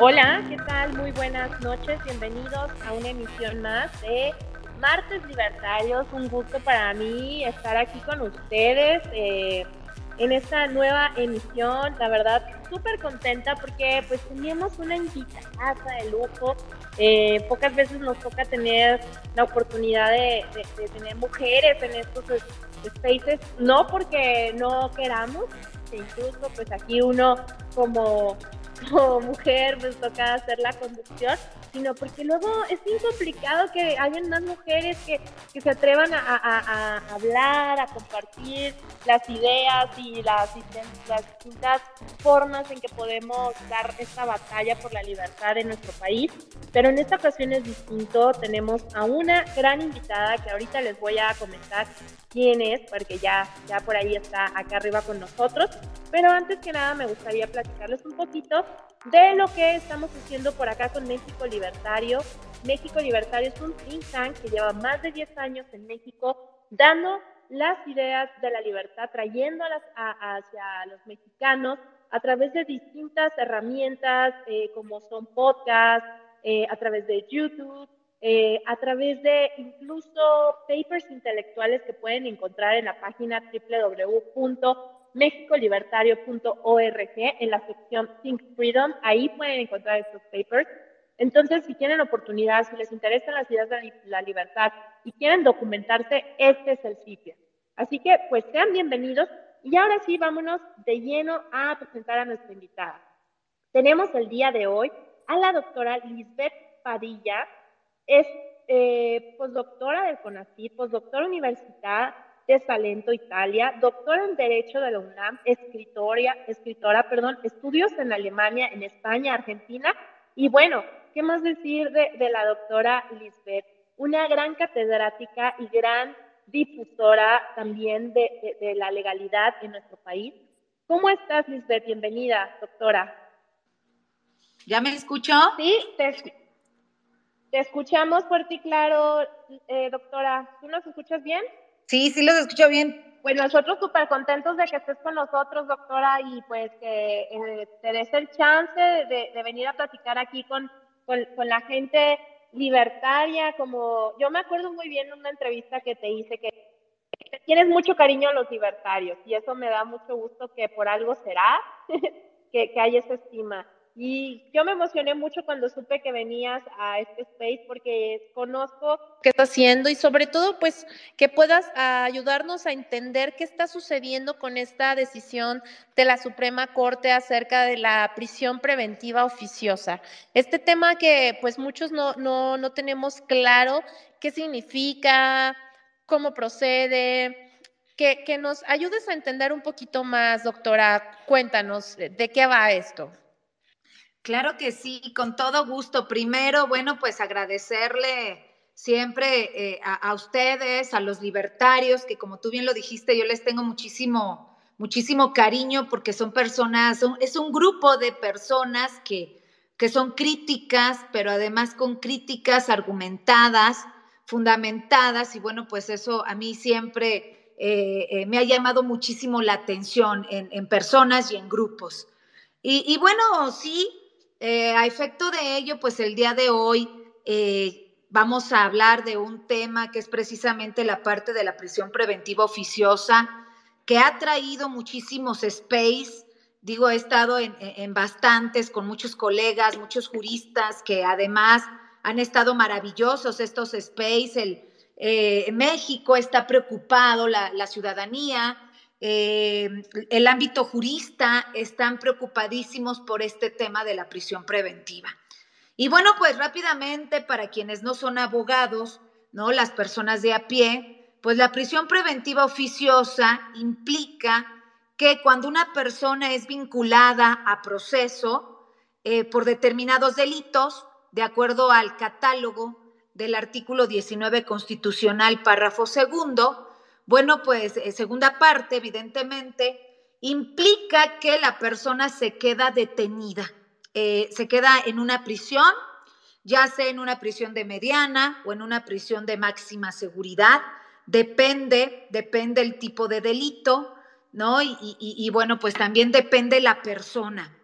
Hola, ¿qué tal? Muy buenas noches, bienvenidos a una emisión más de Martes Libertarios. Un gusto para mí estar aquí con ustedes eh, en esta nueva emisión. La verdad, súper contenta porque pues teníamos una invitada de lujo. Eh, pocas veces nos toca tener la oportunidad de, tener mujeres en estos spaces, no porque no queramos, incluso pues aquí uno como como mujer pues toca hacer la conducción, sino porque luego es bien complicado que hayan más mujeres que, que se atrevan a, a, a, hablar, a compartir las ideas y las, las distintas formas en que podemos dar esta batalla por la libertad en nuestro país. Pero en esta ocasión es distinto, tenemos a una gran invitada que ahorita les voy a comentar quién es, porque ya, ya por ahí está acá arriba con nosotros. Pero antes que nada me gustaría platicarles un poquito de lo que estamos haciendo por acá con México Libertario. México Libertario es un think tank que lleva más de 10 años en México dando las ideas de la libertad, trayéndolas hacia los mexicanos a través de distintas herramientas eh, como son podcasts, eh, a través de YouTube, eh, a través de incluso papers intelectuales que pueden encontrar en la página www.mexicolibertario.org en la sección Think Freedom. Ahí pueden encontrar estos papers. Entonces, si tienen oportunidad, si les interesan las ideas de la libertad y quieren documentarse, este es el sitio. Así que, pues sean bienvenidos. Y ahora sí, vámonos de lleno a presentar a nuestra invitada. Tenemos el día de hoy a la doctora Lisbeth Padilla, es eh, postdoctora del CONACYT, postdoctora universitaria de Salento, Italia, doctora en Derecho de la UNAM, escritora, escritora, perdón, estudios en Alemania, en España, Argentina. Y bueno, ¿qué más decir de, de la doctora Lisbeth? Una gran catedrática y gran difusora también de, de, de, la legalidad en nuestro país. ¿Cómo estás, Lisbeth? Bienvenida, doctora. ¿Ya me escuchó? Sí, te, te escuchamos fuerte y claro, eh, doctora. ¿Tú nos escuchas bien? Sí, sí los escucho bien. Pues nosotros súper contentos de que estés con nosotros, doctora, y pues que eh, te des el chance de, de, venir a platicar aquí con, la gente libertaria, como yo me acuerdo muy bien en una entrevista que te hice que tienes mucho cariño a los libertarios y eso me da mucho gusto que por algo será que, que hay esa estima. Y yo me emocioné mucho cuando supe que venías a este space porque conozco qué está haciendo y sobre todo pues que puedas ayudarnos a entender qué está sucediendo con esta decisión de la Suprema Corte acerca de la prisión preventiva oficiosa. Este tema que pues muchos no, no, no tenemos claro qué significa, cómo procede, que, que nos ayudes a entender un poquito más, doctora. Cuéntanos de qué va esto. Claro que sí, con todo gusto. Primero, bueno, pues agradecerle siempre eh, a, ustedes, a los libertarios, que como tú bien lo dijiste, yo les tengo muchísimo, muchísimo cariño porque son personas, son, es un grupo de personas que, que son críticas, pero además con críticas argumentadas, fundamentadas, y bueno, pues eso a mí siempre eh, eh, me ha llamado muchísimo la atención en, personas y en grupos. Y bueno, sí, eh, a efecto de ello, pues el día de hoy eh, vamos a hablar de un tema que es precisamente la parte de la prisión preventiva oficiosa, que ha traído muchísimos space. Digo, he estado en, en bastantes con muchos colegas, muchos juristas que además han estado maravillosos estos space. El, eh, México está preocupado, la, la ciudadanía, eh, el ámbito jurista están preocupadísimos por este tema de la prisión preventiva. Y bueno, pues rápidamente, para quienes no son abogados, ¿no? Las personas de a pie, pues la prisión preventiva oficiosa implica que cuando una persona es vinculada a proceso eh, por determinados delitos, de acuerdo al catálogo del artículo 19 constitucional, párrafo segundo, bueno, pues eh, segunda parte, evidentemente, implica que la persona se queda detenida, eh, se queda en una prisión, ya sea en una prisión de mediana o en una prisión de máxima seguridad, depende, depende el tipo de delito, ¿no? Y, bueno, pues también depende la persona.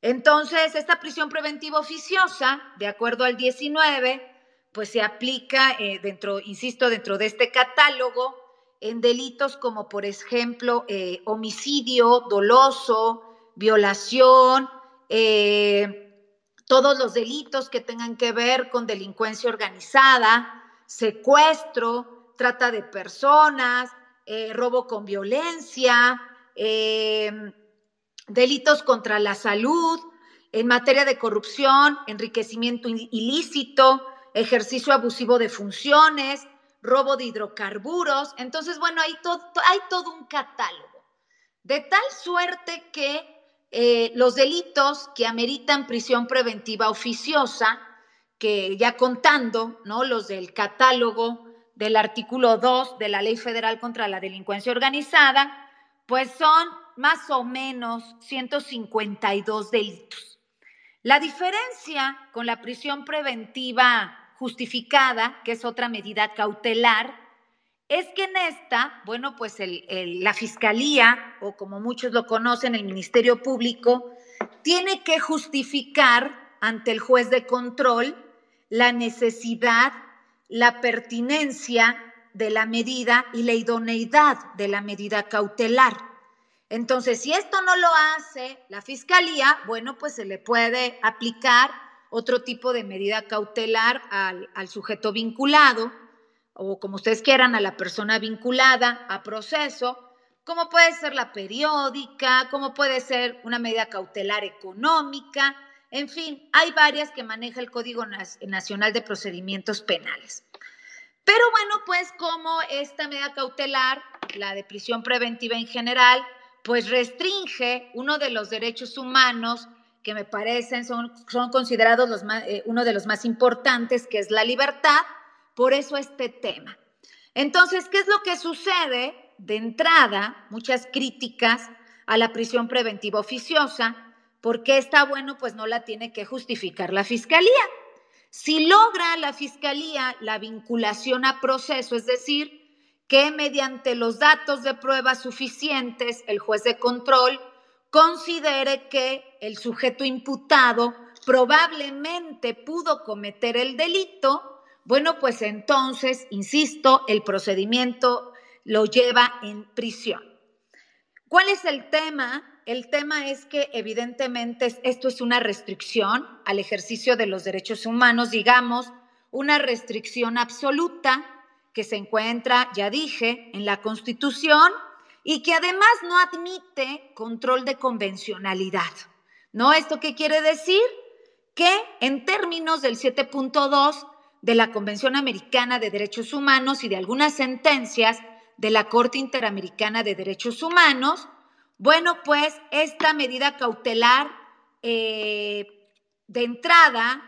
Entonces, esta prisión preventiva oficiosa, de acuerdo al 19, pues se aplica eh, dentro, insisto, dentro de este catálogo en delitos como, por ejemplo, eh, homicidio doloso, violación, eh, todos los delitos que tengan que ver con delincuencia organizada, secuestro, trata de personas, robo con violencia, delitos contra la salud, en materia de corrupción, enriquecimiento ilícito, ejercicio abusivo de funciones, robo de hidrocarburos. Entonces, bueno, hay todo, un catálogo. De tal suerte que eh, los delitos que ameritan prisión preventiva oficiosa, que ya contando, ¿no? Los del catálogo del artículo 2 de la Ley Federal contra la Delincuencia Organizada, pues son más o menos 152 delitos. La diferencia con la prisión preventiva justificada, que es otra medida cautelar, es que en esta, bueno, pues la Fiscalía, o como muchos lo conocen, el Ministerio Público, tiene que justificar ante el juez de control la necesidad, la pertinencia de la medida y la idoneidad de la medida cautelar. Entonces, si esto no lo hace la Fiscalía, bueno, pues se le puede aplicar otro tipo de medida cautelar al, sujeto vinculado o como ustedes quieran, a la persona vinculada a proceso, como puede ser la periódica, como puede ser una medida cautelar económica, en fin, hay varias que maneja el Código Nacional de Procedimientos Penales. Pero bueno, pues como esta medida cautelar, la de prisión preventiva en general, pues restringe uno de los derechos humanos que me parecen son, son considerados los eh, uno de los más importantes, que es la libertad, por eso este tema. Entonces, ¿qué es lo que sucede? De entrada, muchas críticas a la prisión preventiva oficiosa, porque está bueno, pues no la tiene que justificar la fiscalía. Si logra la fiscalía la vinculación a proceso, es decir, que mediante los datos de prueba suficientes, el juez de control considere que el sujeto imputado probablemente pudo cometer el delito, bueno, pues entonces, insisto, el procedimiento lo lleva en prisión. ¿Cuál es el tema? El tema es que evidentemente esto es una restricción al ejercicio de los derechos humanos, digamos, una restricción absoluta que se encuentra, ya dije, en la Constitución y que además no admite control de convencionalidad. ¿No? ¿Esto qué quiere decir? Que en términos del 7.2 de la Convención Americana de Derechos Humanos y de algunas sentencias de la Corte Interamericana de Derechos Humanos, bueno, pues esta medida cautelar eh, de entrada,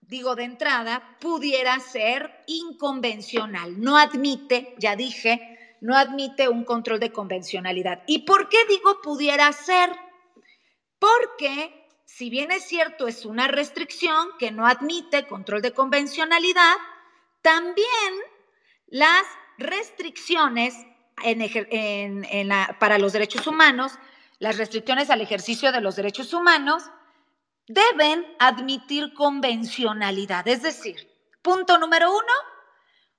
digo de entrada, pudiera ser inconvencional. No admite, ya dije, no admite un control de convencionalidad. ¿Y por qué digo pudiera ser? Porque si bien es cierto es una restricción que no admite control de convencionalidad, también las restricciones para los derechos humanos, las restricciones al ejercicio de los derechos humanos, deben admitir convencionalidad. Es decir, punto número uno,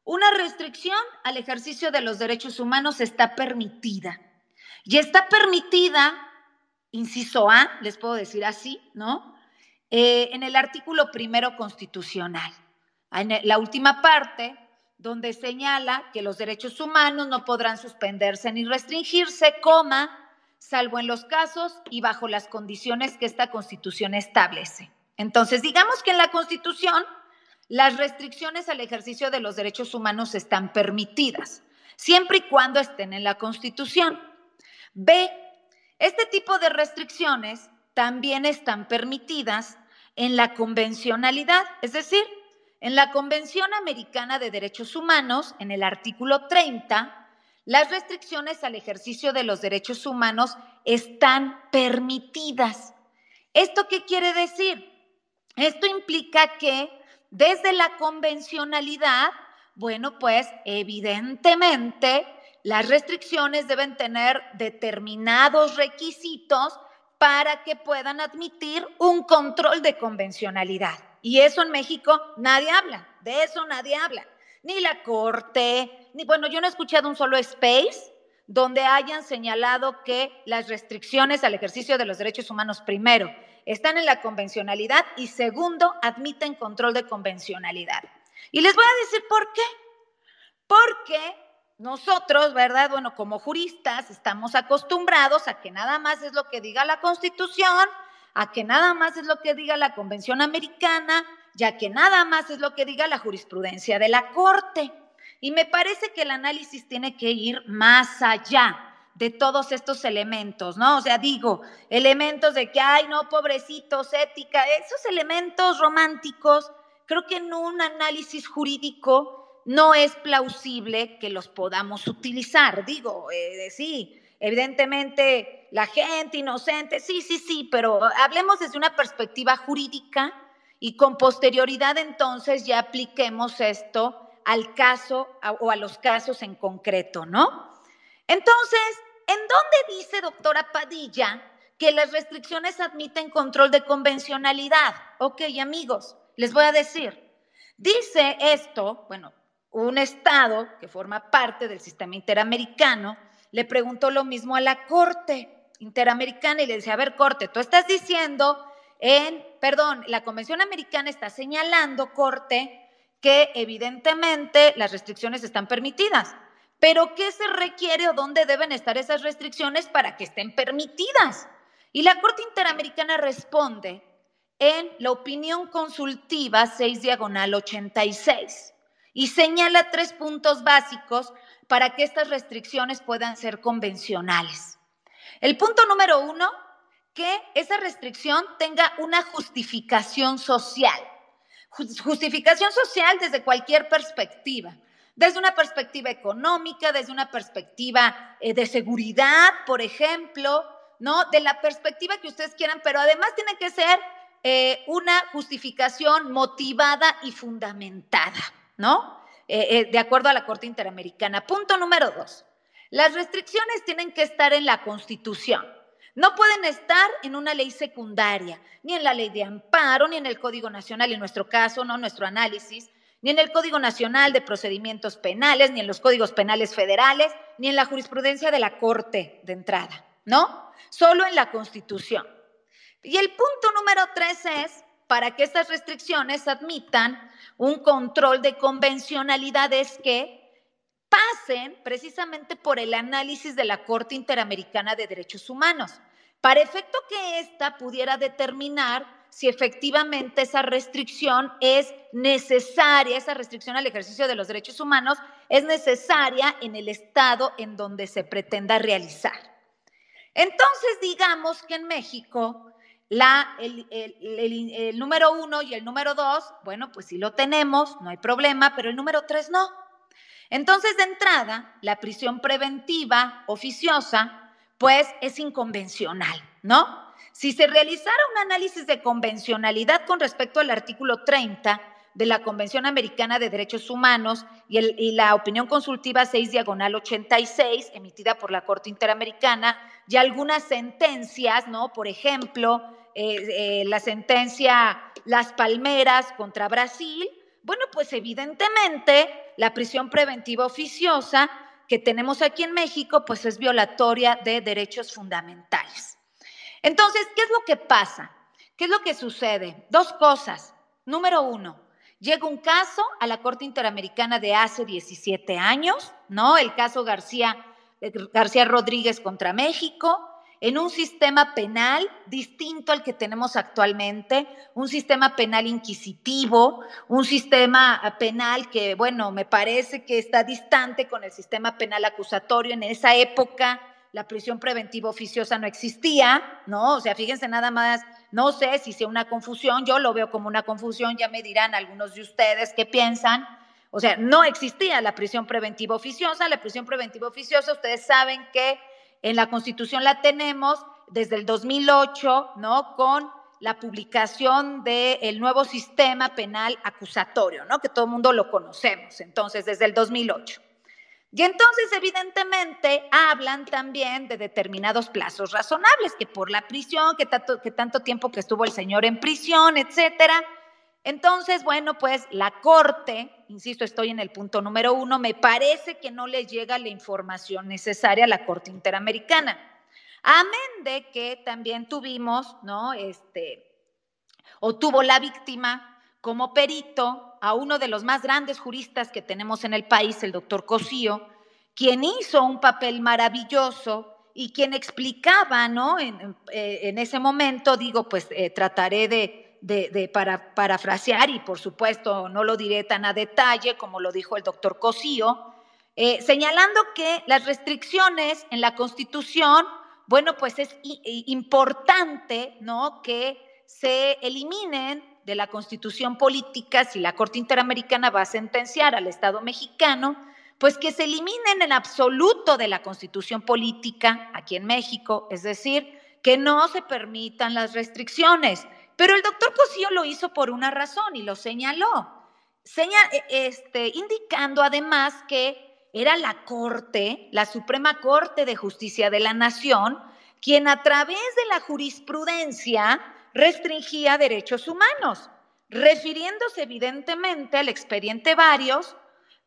una restricción al ejercicio de los derechos humanos está permitida. Y está permitida, inciso A, les puedo decir así, ¿no? Eh, en el artículo primero constitucional. En la última parte, donde señala que los derechos humanos no podrán suspenderse ni restringirse, coma, salvo en los casos y bajo las condiciones que esta constitución establece. Entonces, digamos que en la constitución las restricciones al ejercicio de los derechos humanos están permitidas, siempre y cuando estén en la Constitución. B, este tipo de restricciones también están permitidas en la convencionalidad, es decir, en la Convención Americana de Derechos Humanos, en el artículo 30, las restricciones al ejercicio de los derechos humanos están permitidas. ¿Esto qué quiere decir? Esto implica que desde la convencionalidad, bueno, pues evidentemente las restricciones deben tener determinados requisitos para que puedan admitir un control de convencionalidad. Y eso en México nadie habla, de eso nadie habla. Ni la Corte, ni bueno, yo no he escuchado un solo space donde hayan señalado que las restricciones al ejercicio de los derechos humanos, primero, están en la convencionalidad y segundo, admiten control de convencionalidad. Y les voy a decir por qué. Porque nosotros, ¿verdad? Bueno, como juristas estamos acostumbrados a que nada más es lo que diga la Constitución, a que nada más es lo que diga la Convención Americana, ya que nada más es lo que diga la jurisprudencia de la Corte. Y me parece que el análisis tiene que ir más allá de todos estos elementos, ¿no? O sea, digo, elementos de que, ay, no, pobrecitos, ética, esos elementos románticos, creo que en un análisis jurídico no es plausible que los podamos utilizar. Digo, eh, sí, evidentemente la gente inocente, sí, sí, sí, pero hablemos desde una perspectiva jurídica y con posterioridad entonces ya apliquemos esto al caso o a los casos en concreto, ¿no? Entonces, ¿en dónde dice, doctora Padilla, que las restricciones admiten control de convencionalidad? Ok, amigos, les voy a decir. Dice esto, bueno, un Estado que forma parte del sistema interamericano le preguntó lo mismo a la Corte Interamericana y le decía, a ver, Corte, tú estás diciendo en, perdón, la Convención Americana está señalando, Corte, que evidentemente las restricciones están permitidas. Pero ¿qué se requiere o dónde deben estar esas restricciones para que estén permitidas? Y la Corte Interamericana responde en la opinión consultiva 6 diagonal 86 y señala tres puntos básicos para que estas restricciones puedan ser convencionales. El punto número uno, que esa restricción tenga una justificación social. Justificación social desde cualquier perspectiva, desde una perspectiva económica, desde una perspectiva eh, de seguridad, por ejemplo, ¿no? De la perspectiva que ustedes quieran, pero además tiene que ser eh, una justificación motivada y fundamentada. ¿no? Eh, de acuerdo a la Corte Interamericana. Punto número dos. Las restricciones tienen que estar en la Constitución. No pueden estar en una ley secundaria, ni en la ley de amparo, ni en el Código Nacional, en nuestro caso, no nuestro análisis, ni en el Código Nacional de Procedimientos Penales, ni en los códigos penales federales, ni en la jurisprudencia de la Corte de entrada, ¿no? Solo en la Constitución. Y el punto número tres es para que estas restricciones admitan un control de convencionalidades que pasen precisamente por el análisis de la Corte Interamericana de Derechos Humanos, para efecto que ésta pudiera determinar si efectivamente esa restricción es necesaria, esa restricción al ejercicio de los derechos humanos es necesaria en el estado en donde se pretenda realizar. Entonces, digamos que en México el, el, número uno y el número dos, bueno, pues sí lo tenemos, no hay problema, pero el número tres no. Entonces, de entrada, la prisión preventiva oficiosa, pues es inconvencional, ¿no? Si se realizara un análisis de convencionalidad con respecto al artículo 30 de la Convención Americana de Derechos Humanos y, la opinión consultiva 6 diagonal 86 emitida por la Corte Interamericana y algunas sentencias, ¿no? Por ejemplo, eh, eh, la sentencia Las Palmeras contra Brasil, bueno, pues evidentemente la prisión preventiva oficiosa que tenemos aquí en México, pues es violatoria de derechos fundamentales. Entonces, ¿qué es lo que pasa? ¿Qué es lo que sucede? Dos cosas. Número uno, llega un caso a la Corte Interamericana de hace 17 años, ¿no? El caso García, García Rodríguez contra México en un sistema penal distinto al que tenemos actualmente, un sistema penal inquisitivo, un sistema penal que, bueno, me parece que está distante con el sistema penal acusatorio. En esa época la prisión preventiva oficiosa no existía, ¿no? O sea, fíjense nada más, no sé si sea una confusión, yo lo veo como una confusión, ya me dirán algunos de ustedes qué piensan. O sea, no existía la prisión preventiva oficiosa, la prisión preventiva oficiosa, ustedes saben que en la Constitución la tenemos desde el 2008, ¿no? Con la publicación del nuevo sistema penal acusatorio, ¿no? Que todo el mundo lo conocemos, entonces, desde el 2008. Y entonces, evidentemente, hablan también de determinados plazos razonables, que por la prisión, que tanto, que tanto tiempo que estuvo el señor en prisión, etcétera. Entonces, bueno, pues la Corte, insisto, estoy en el punto número uno, me parece que no le llega la información necesaria a la Corte Interamericana. Amén de que también tuvimos, ¿no? Este, o tuvo la víctima como perito a uno de los más grandes juristas que tenemos en el país, el doctor Cosío, quien hizo un papel maravilloso y quien explicaba, ¿no? En, eh, ese momento, digo, pues eh, trataré de, de, para, parafrasear y por supuesto no lo diré tan a detalle como lo dijo el doctor Cosío, eh, señalando que las restricciones en la Constitución, bueno, pues es importante, ¿no? Que se eliminen de la constitución política, si la Corte Interamericana va a sentenciar al Estado mexicano, pues que se eliminen en absoluto de la constitución política aquí en México, es decir, que no se permitan las restricciones. Pero el doctor Cosío lo hizo por una razón y lo señaló, e, este, indicando además que era la Corte, la Suprema Corte de Justicia de la Nación, quien a través de la jurisprudencia restringía derechos humanos, refiriéndose evidentemente al expediente Varios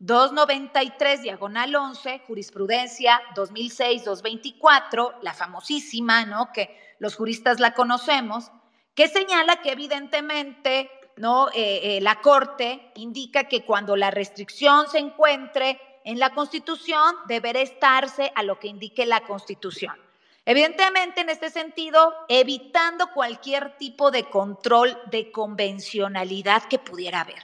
293 diagonal 11, jurisprudencia 2006-224, la famosísima, ¿no? Que los juristas la conocemos, que señala que evidentemente, ¿no? Eh, eh, la Corte indica que cuando la restricción se encuentre en la Constitución, deberá estarse a lo que indique la Constitución. Evidentemente, en este sentido, evitando cualquier tipo de control de convencionalidad que pudiera haber.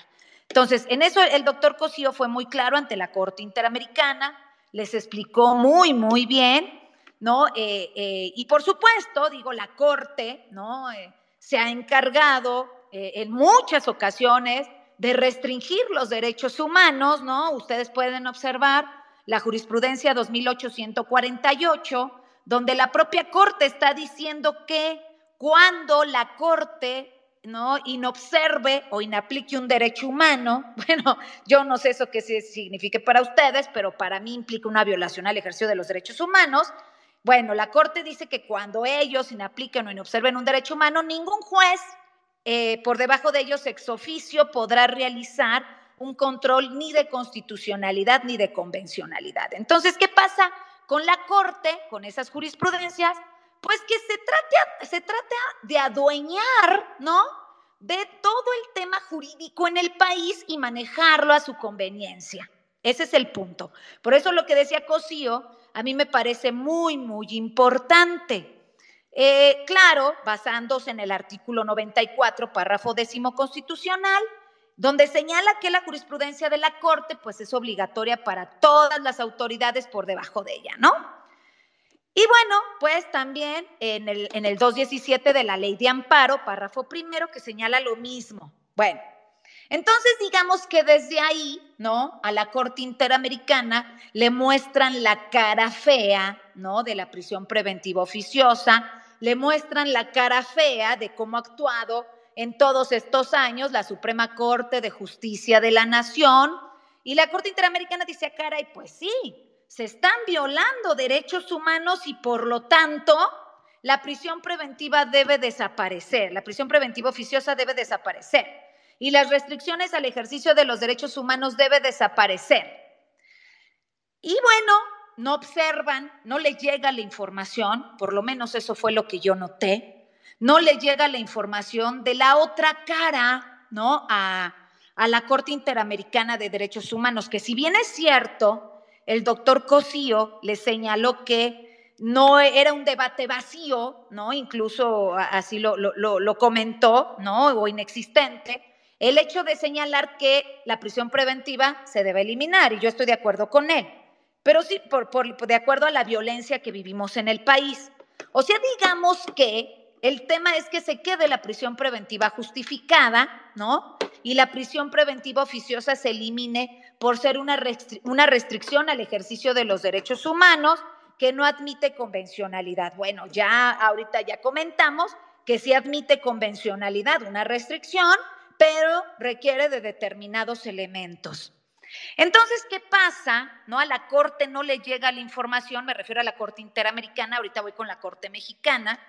Entonces, en eso el doctor Cosío fue muy claro ante la Corte Interamericana, les explicó muy, muy bien, ¿no? Eh, eh, y por supuesto, digo, la Corte, ¿no? Eh, se ha encargado en muchas ocasiones de restringir los derechos humanos, ¿no? Ustedes pueden observar la jurisprudencia 2848 donde la propia Corte está diciendo que cuando la Corte ¿no? inobserve o inaplique un derecho humano, bueno, yo no sé eso qué signifique para ustedes, pero para mí implica una violación al ejercicio de los derechos humanos. Bueno, la Corte dice que cuando ellos inapliquen o inobserven un derecho humano, ningún juez eh, por debajo de ellos ex oficio podrá realizar un control ni de constitucionalidad ni de convencionalidad. Entonces, ¿qué pasa con la Corte, con esas jurisprudencias, pues que se trate, se trata de adueñar, ¿no? De todo el tema jurídico en el país y manejarlo a su conveniencia. Ese es el punto. Por eso lo que decía Cosío a mí me parece muy, muy importante. Eh, claro, basándose en el artículo 94, párrafo décimo constitucional, donde señala que la jurisprudencia de la Corte pues es obligatoria para todas las autoridades por debajo de ella, ¿no? Y bueno, pues también en el, en el 217 de la ley de amparo, párrafo primero, que señala lo mismo. Bueno, entonces digamos que desde ahí, ¿no? A la Corte Interamericana le muestran la cara fea, ¿no? De la prisión preventiva oficiosa, le muestran la cara fea de cómo ha actuado en todos estos años la Suprema Corte de Justicia de la Nación y la Corte Interamericana dice, ah, caray, pues sí, se están violando derechos humanos y por lo tanto la prisión preventiva debe desaparecer, la prisión preventiva oficiosa debe desaparecer y las restricciones al ejercicio de los derechos humanos debe desaparecer. Y bueno, no observan, no les llega la información, por lo menos eso fue lo que yo noté, no le llega la información de la otra cara, ¿no? A, la Corte Interamericana de Derechos Humanos, que si bien es cierto, el doctor Cosío le señaló que no era un debate vacío, ¿no? Incluso así lo, lo, comentó, ¿no? O inexistente. El hecho de señalar que la prisión preventiva se debe eliminar, y yo estoy de acuerdo con él, pero sí por, por, de acuerdo a la violencia que vivimos en el país. O sea, digamos que el tema es que se quede la prisión preventiva justificada, ¿no? Y la prisión preventiva oficiosa se elimine por ser una, una restricción al ejercicio de los derechos humanos que no admite convencionalidad. Bueno, ya ahorita ya comentamos que sí admite convencionalidad, una restricción, pero requiere de determinados elementos. Entonces, ¿qué pasa? ¿No? A la Corte no le llega la información, me refiero a la Corte Interamericana, ahorita voy con la Corte Mexicana.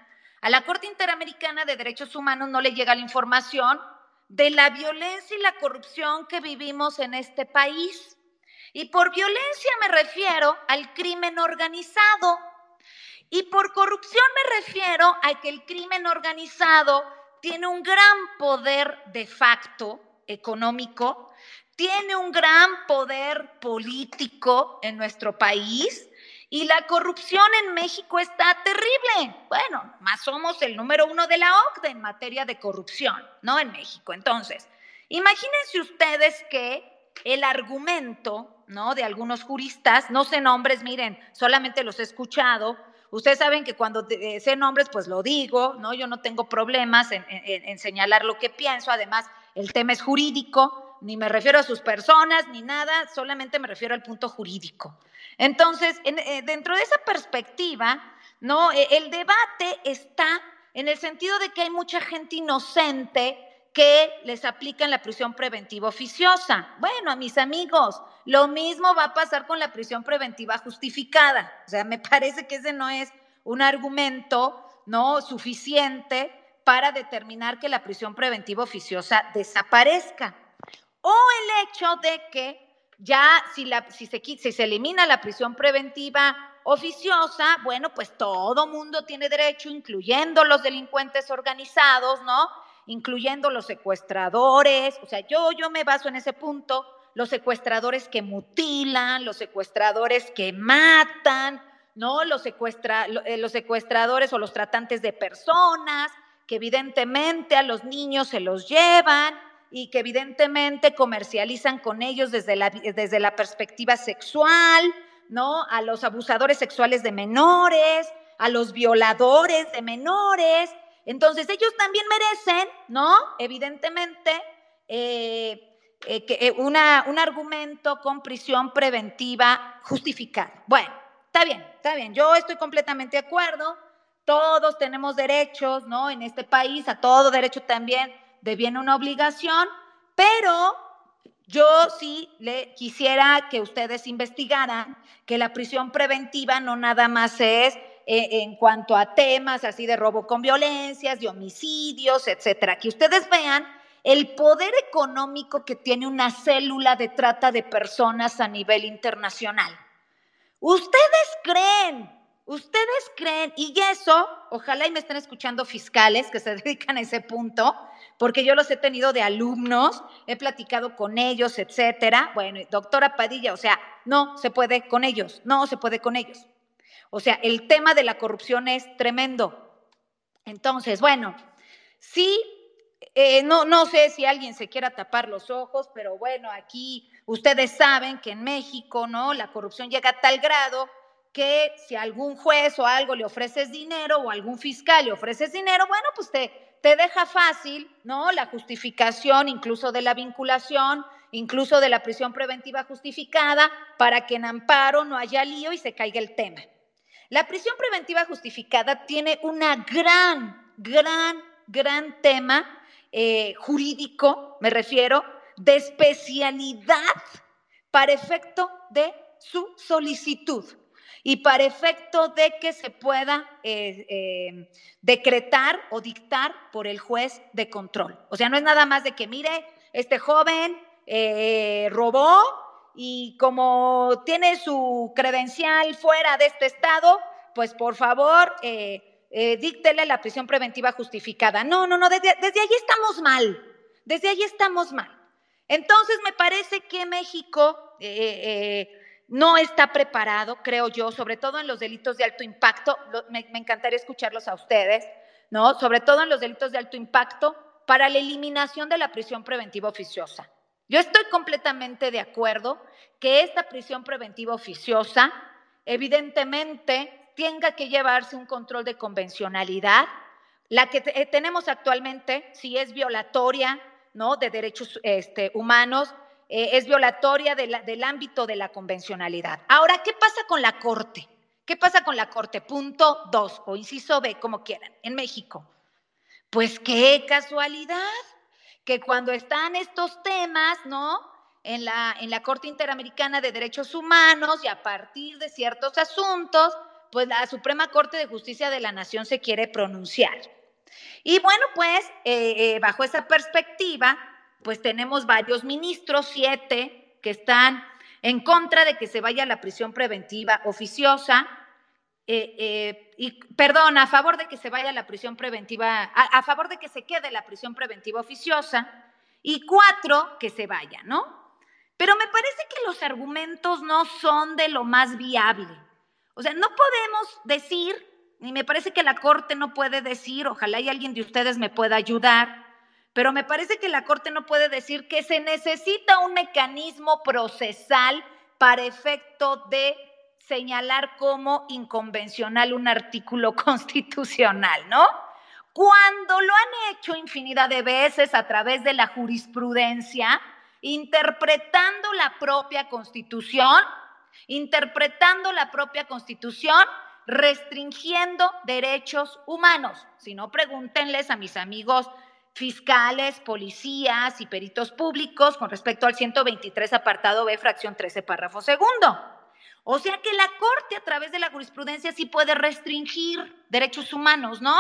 A la Corte Interamericana de Derechos Humanos no le llega la información de la violencia y la corrupción que vivimos en este país. Y por violencia me refiero al crimen organizado. Y por corrupción me refiero a que el crimen organizado tiene un gran poder de facto económico, tiene un gran poder político en nuestro país y la corrupción en México está terrible. Bueno, más somos el número uno de la OCDE en materia de corrupción, ¿no? En México. Entonces, imagínense ustedes que el argumento, ¿no? De algunos juristas, no sé nombres, miren, solamente los he escuchado. Ustedes saben que cuando sé nombres, pues lo digo, ¿no? Yo no tengo problemas en, en señalar lo que pienso. Además, el tema es jurídico ni me refiero a sus personas, ni nada, solamente me refiero al punto jurídico. Entonces, eh, dentro de esa perspectiva, ¿no? E, el debate está en el sentido de que hay mucha gente inocente que les aplican la prisión preventiva oficiosa. Bueno, a mis amigos, lo mismo va a pasar con la prisión preventiva justificada. O sea, me parece que ese no es un argumento no suficiente para determinar que la prisión preventiva oficiosa desaparezca o el hecho de que ya si, se, si se elimina la prisión preventiva oficiosa, bueno, pues todo mundo tiene derecho, incluyendo los delincuentes organizados, ¿no? Incluyendo los secuestradores, o sea, yo, yo me baso en ese punto, los secuestradores que mutilan, los secuestradores que matan, ¿no? Los, secuestra, eh, los secuestradores o los tratantes de personas, que evidentemente a los niños se los llevan, y que evidentemente comercializan con ellos desde la, desde la perspectiva sexual, ¿no? A los abusadores sexuales de menores, a los violadores de menores. Entonces ellos también merecen, ¿no? Evidentemente, eh, eh, que, eh, una, un argumento con prisión preventiva justificado. Bueno, está bien, está bien, yo estoy completamente de acuerdo. Todos tenemos derechos, ¿no? En este país, a todo derecho también deviene una obligación, pero yo sí le quisiera que ustedes investigaran que la prisión preventiva no nada más es eh, en cuanto a temas así de robo con violencias, de homicidios, etcétera. Que ustedes vean el poder económico que tiene una célula de trata de personas a nivel internacional. ¿Ustedes creen ¿Ustedes creen, y eso, ojalá y me estén escuchando fiscales que se dedican a ese punto, porque yo los he tenido de alumnos, he platicado con ellos, etcétera. Bueno, doctora Padilla, o sea, no se puede con ellos, no se puede con ellos. O sea, el tema de la corrupción es tremendo. Entonces, bueno, sí, eh, no, no sé si alguien se quiera tapar los ojos, pero bueno, aquí ustedes saben que en México, ¿no? La corrupción llega a tal grado que si algún juez o algo le ofreces dinero o algún fiscal le ofreces dinero, bueno, pues te, te deja fácil, ¿no? La justificación incluso de la vinculación, incluso de la prisión preventiva justificada, para que en amparo no haya lío y se caiga el tema. La prisión preventiva justificada tiene una gran, gran, gran tema eh, jurídico, me refiero, de especialidad para efecto de su solicitud y para efecto de que se pueda eh, eh, decretar o dictar por el juez de control. O sea, no es nada más de que, mire, este joven eh, robó y como tiene su credencial fuera de este estado, pues por favor, díctele la prisión preventiva justificada. No, no, no, desde, desde allí estamos mal, desde allí estamos mal. Entonces me parece que México no está preparado, creo yo, sobre todo en los delitos de alto impacto, me, encantaría escucharlos a ustedes, ¿no? Sobre todo en los delitos de alto impacto, para la eliminación de la prisión preventiva oficiosa. Yo estoy completamente de acuerdo que esta prisión preventiva oficiosa, evidentemente, tenga que llevarse un control de convencionalidad. La que eh, tenemos actualmente, si es violatoria, ¿no? De derechos este, humanos, eh, es violatoria del ámbito de la convencionalidad. Ahora, ¿qué pasa con la Corte? ¿Qué pasa con la Corte? Punto dos, o inciso B, como quieran, en México. Pues qué casualidad que cuando están estos temas, ¿no? en la, en la Corte Interamericana de Derechos Humanos y a partir de ciertos asuntos, pues la Suprema Corte de Justicia de la Nación se quiere pronunciar. Y bueno, pues eh, eh, bajo esa perspectiva, pues tenemos varios ministros, siete, que están en contra de que se vaya a la prisión preventiva oficiosa, eh, y perdón, a favor de que se vaya a la prisión preventiva, a, a favor de que se quede la prisión preventiva oficiosa, y cuatro, que se vaya, ¿no? Pero me parece que los argumentos no son de lo más viable. O sea, no podemos decir, y me parece que la Corte no puede decir, ojalá y alguien de ustedes me pueda ayudar, pero me parece que la Corte no puede decir que se necesita un mecanismo procesal para efecto de señalar como inconvencional un artículo constitucional, ¿no? Cuando lo han hecho infinidad de veces a través de la jurisprudencia, interpretando la propia constitución, interpretando la propia constitución, restringiendo derechos humanos. Si no, pregúntenles a mis amigos fiscales, policías y peritos públicos con respecto al 123 apartado B, fracción 13, párrafo segundo. O sea que la Corte a través de la jurisprudencia sí puede restringir derechos humanos, ¿no?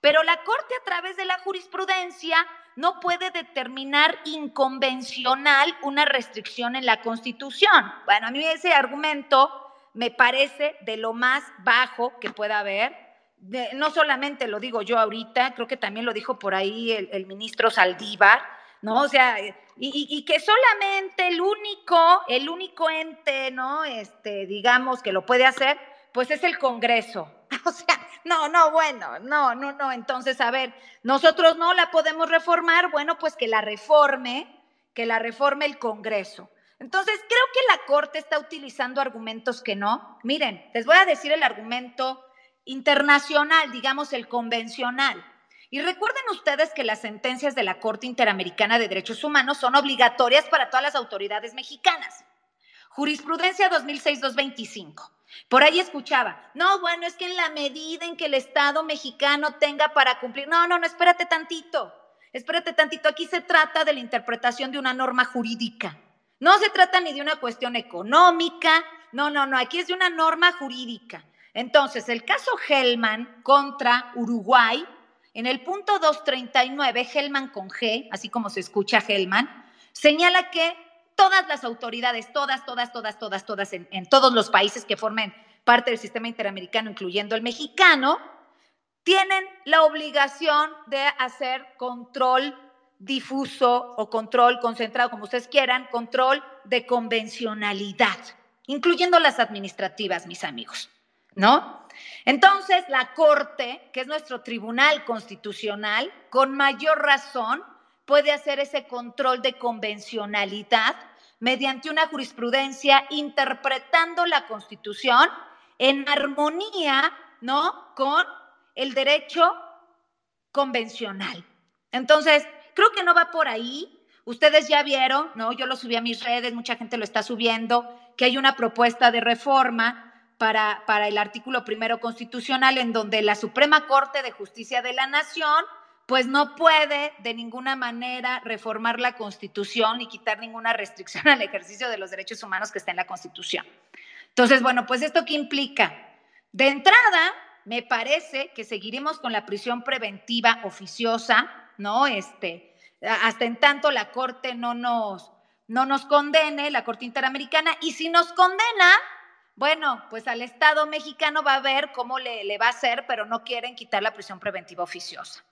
Pero la Corte a través de la jurisprudencia no puede determinar inconvencional una restricción en la Constitución. Bueno, a mí ese argumento me parece de lo más bajo que pueda haber. No solamente lo digo yo ahorita, creo que también lo dijo por ahí el, ministro Saldívar, ¿no? O sea, y, y, que solamente el único, el único ente, ¿no? Este, digamos, que lo puede hacer, pues es el Congreso. O sea, no, no, bueno, no, no, no. Entonces, a ver, nosotros no la podemos reformar, bueno, pues que la reforme, que la reforme el Congreso. Entonces, creo que la Corte está utilizando argumentos que no. Miren, les voy a decir el argumento internacional, digamos el convencional. Y recuerden ustedes que las sentencias de la Corte Interamericana de Derechos Humanos son obligatorias para todas las autoridades mexicanas. Jurisprudencia 2006-225. Por ahí escuchaba, no, bueno, es que en la medida en que el Estado mexicano tenga para cumplir, no, no, no, espérate tantito, espérate tantito, aquí se trata de la interpretación de una norma jurídica, no se trata ni de una cuestión económica, no, no, no, aquí es de una norma jurídica. Entonces, el caso Hellman contra Uruguay, en el punto 239, Hellman con G, así como se escucha Hellman, señala que todas las autoridades, todas, todas, todas, todas, todas, en, todos los países que formen parte del sistema interamericano, incluyendo el mexicano, tienen la obligación de hacer control difuso o control concentrado, como ustedes quieran, control de convencionalidad, incluyendo las administrativas, mis amigos, ¿no? Entonces, la Corte, que es nuestro tribunal constitucional, con mayor razón puede hacer ese control de convencionalidad mediante una jurisprudencia interpretando la Constitución en armonía, ¿no? Con el derecho convencional. Entonces, creo que no va por ahí. Ustedes ya vieron, ¿no? Yo lo subí a mis redes, mucha gente lo está subiendo, que hay una propuesta de reforma para, para el artículo primero constitucional en donde la Suprema Corte de Justicia de la Nación pues no puede de ninguna manera reformar la Constitución y quitar ninguna restricción al ejercicio de los derechos humanos que está en la Constitución. Entonces, bueno, pues esto qué implica? De entrada, me parece que seguiremos con la prisión preventiva oficiosa, ¿no? Este, hasta en tanto la Corte no nos, no nos condene, la Corte Interamericana, y si nos condena, bueno, pues al Estado mexicano va a ver cómo le, va a hacer, pero no quieren quitar la prisión preventiva oficiosa.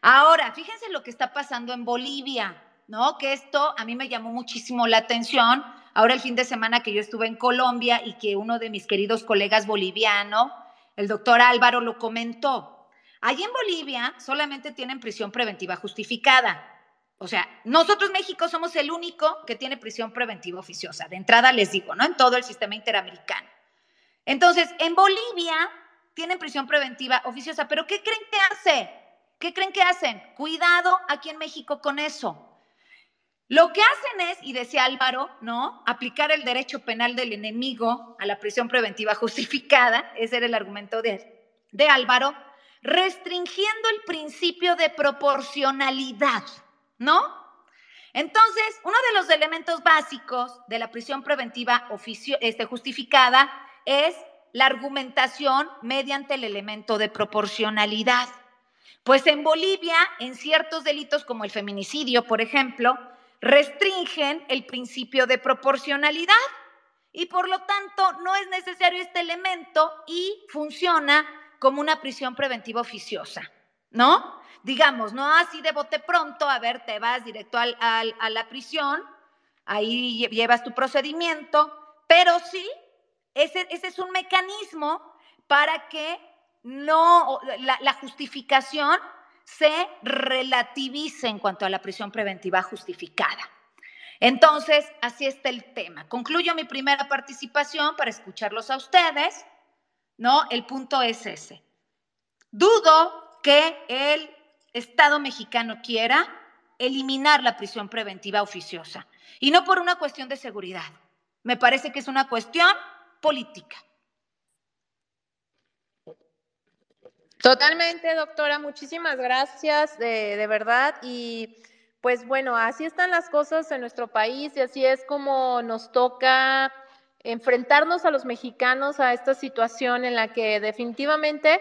Ahora, fíjense lo que está pasando en Bolivia, ¿no? Que esto a mí me llamó muchísimo la atención. Ahora el fin de semana que yo estuve en Colombia y que uno de mis queridos colegas boliviano, el doctor Álvaro, lo comentó. Allí en Bolivia solamente tienen prisión preventiva justificada. O sea, nosotros México somos el único que tiene prisión preventiva oficiosa. De entrada les digo, ¿no? En todo el sistema interamericano. Entonces, en Bolivia tienen prisión preventiva oficiosa, pero ¿qué creen que hace? ¿Qué creen que hacen? Cuidado aquí en México con eso. Lo que hacen es, y decía Álvaro, ¿no? Aplicar el derecho penal del enemigo a la prisión preventiva justificada, ese era el argumento de, de Álvaro, restringiendo el principio de proporcionalidad, ¿no? Entonces, uno de los elementos básicos de la prisión preventiva este, justificada es la argumentación mediante el elemento de proporcionalidad. Pues en Bolivia, en ciertos delitos como el feminicidio, por ejemplo, restringen el principio de proporcionalidad y por lo tanto no es necesario este elemento y funciona como una prisión preventiva oficiosa, ¿no? Digamos, no así de bote pronto, a ver, te vas directo al, a la prisión, ahí llevas tu procedimiento, pero sí, ese, ese es un mecanismo para que no, la, justificación se relativice en cuanto a la prisión preventiva justificada. Entonces, así está el tema. Concluyo mi primera participación para escucharlos a ustedes, ¿no? El punto es ese. Dudo que el Estado mexicano quiera eliminar la prisión preventiva oficiosa, y no por una cuestión de seguridad. Me parece que es una cuestión política. Totalmente, doctora. Muchísimas gracias, de, verdad. Y pues bueno, así están las cosas en nuestro país y así es como nos toca enfrentarnos a los mexicanos a esta situación en la que definitivamente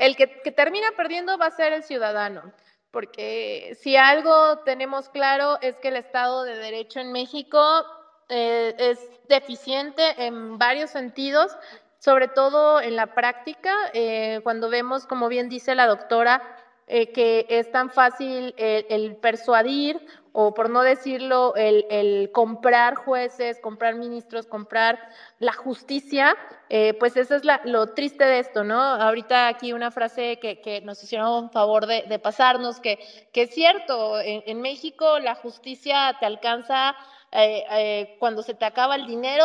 el que, termina perdiendo va a ser el ciudadano. Porque si algo tenemos claro es que el Estado de Derecho en México eh, es deficiente en varios sentidos sobre todo en la práctica, eh, cuando vemos, como bien dice la doctora, eh, que es tan fácil el, persuadir o por no decirlo, el, comprar jueces, comprar ministros, comprar la justicia, eh, pues eso es lo triste de esto, ¿no? Ahorita aquí una frase que, nos hicieron favor de, pasarnos, que, que, es cierto, en México la justicia te alcanza eh, eh, cuando se te acaba el dinero,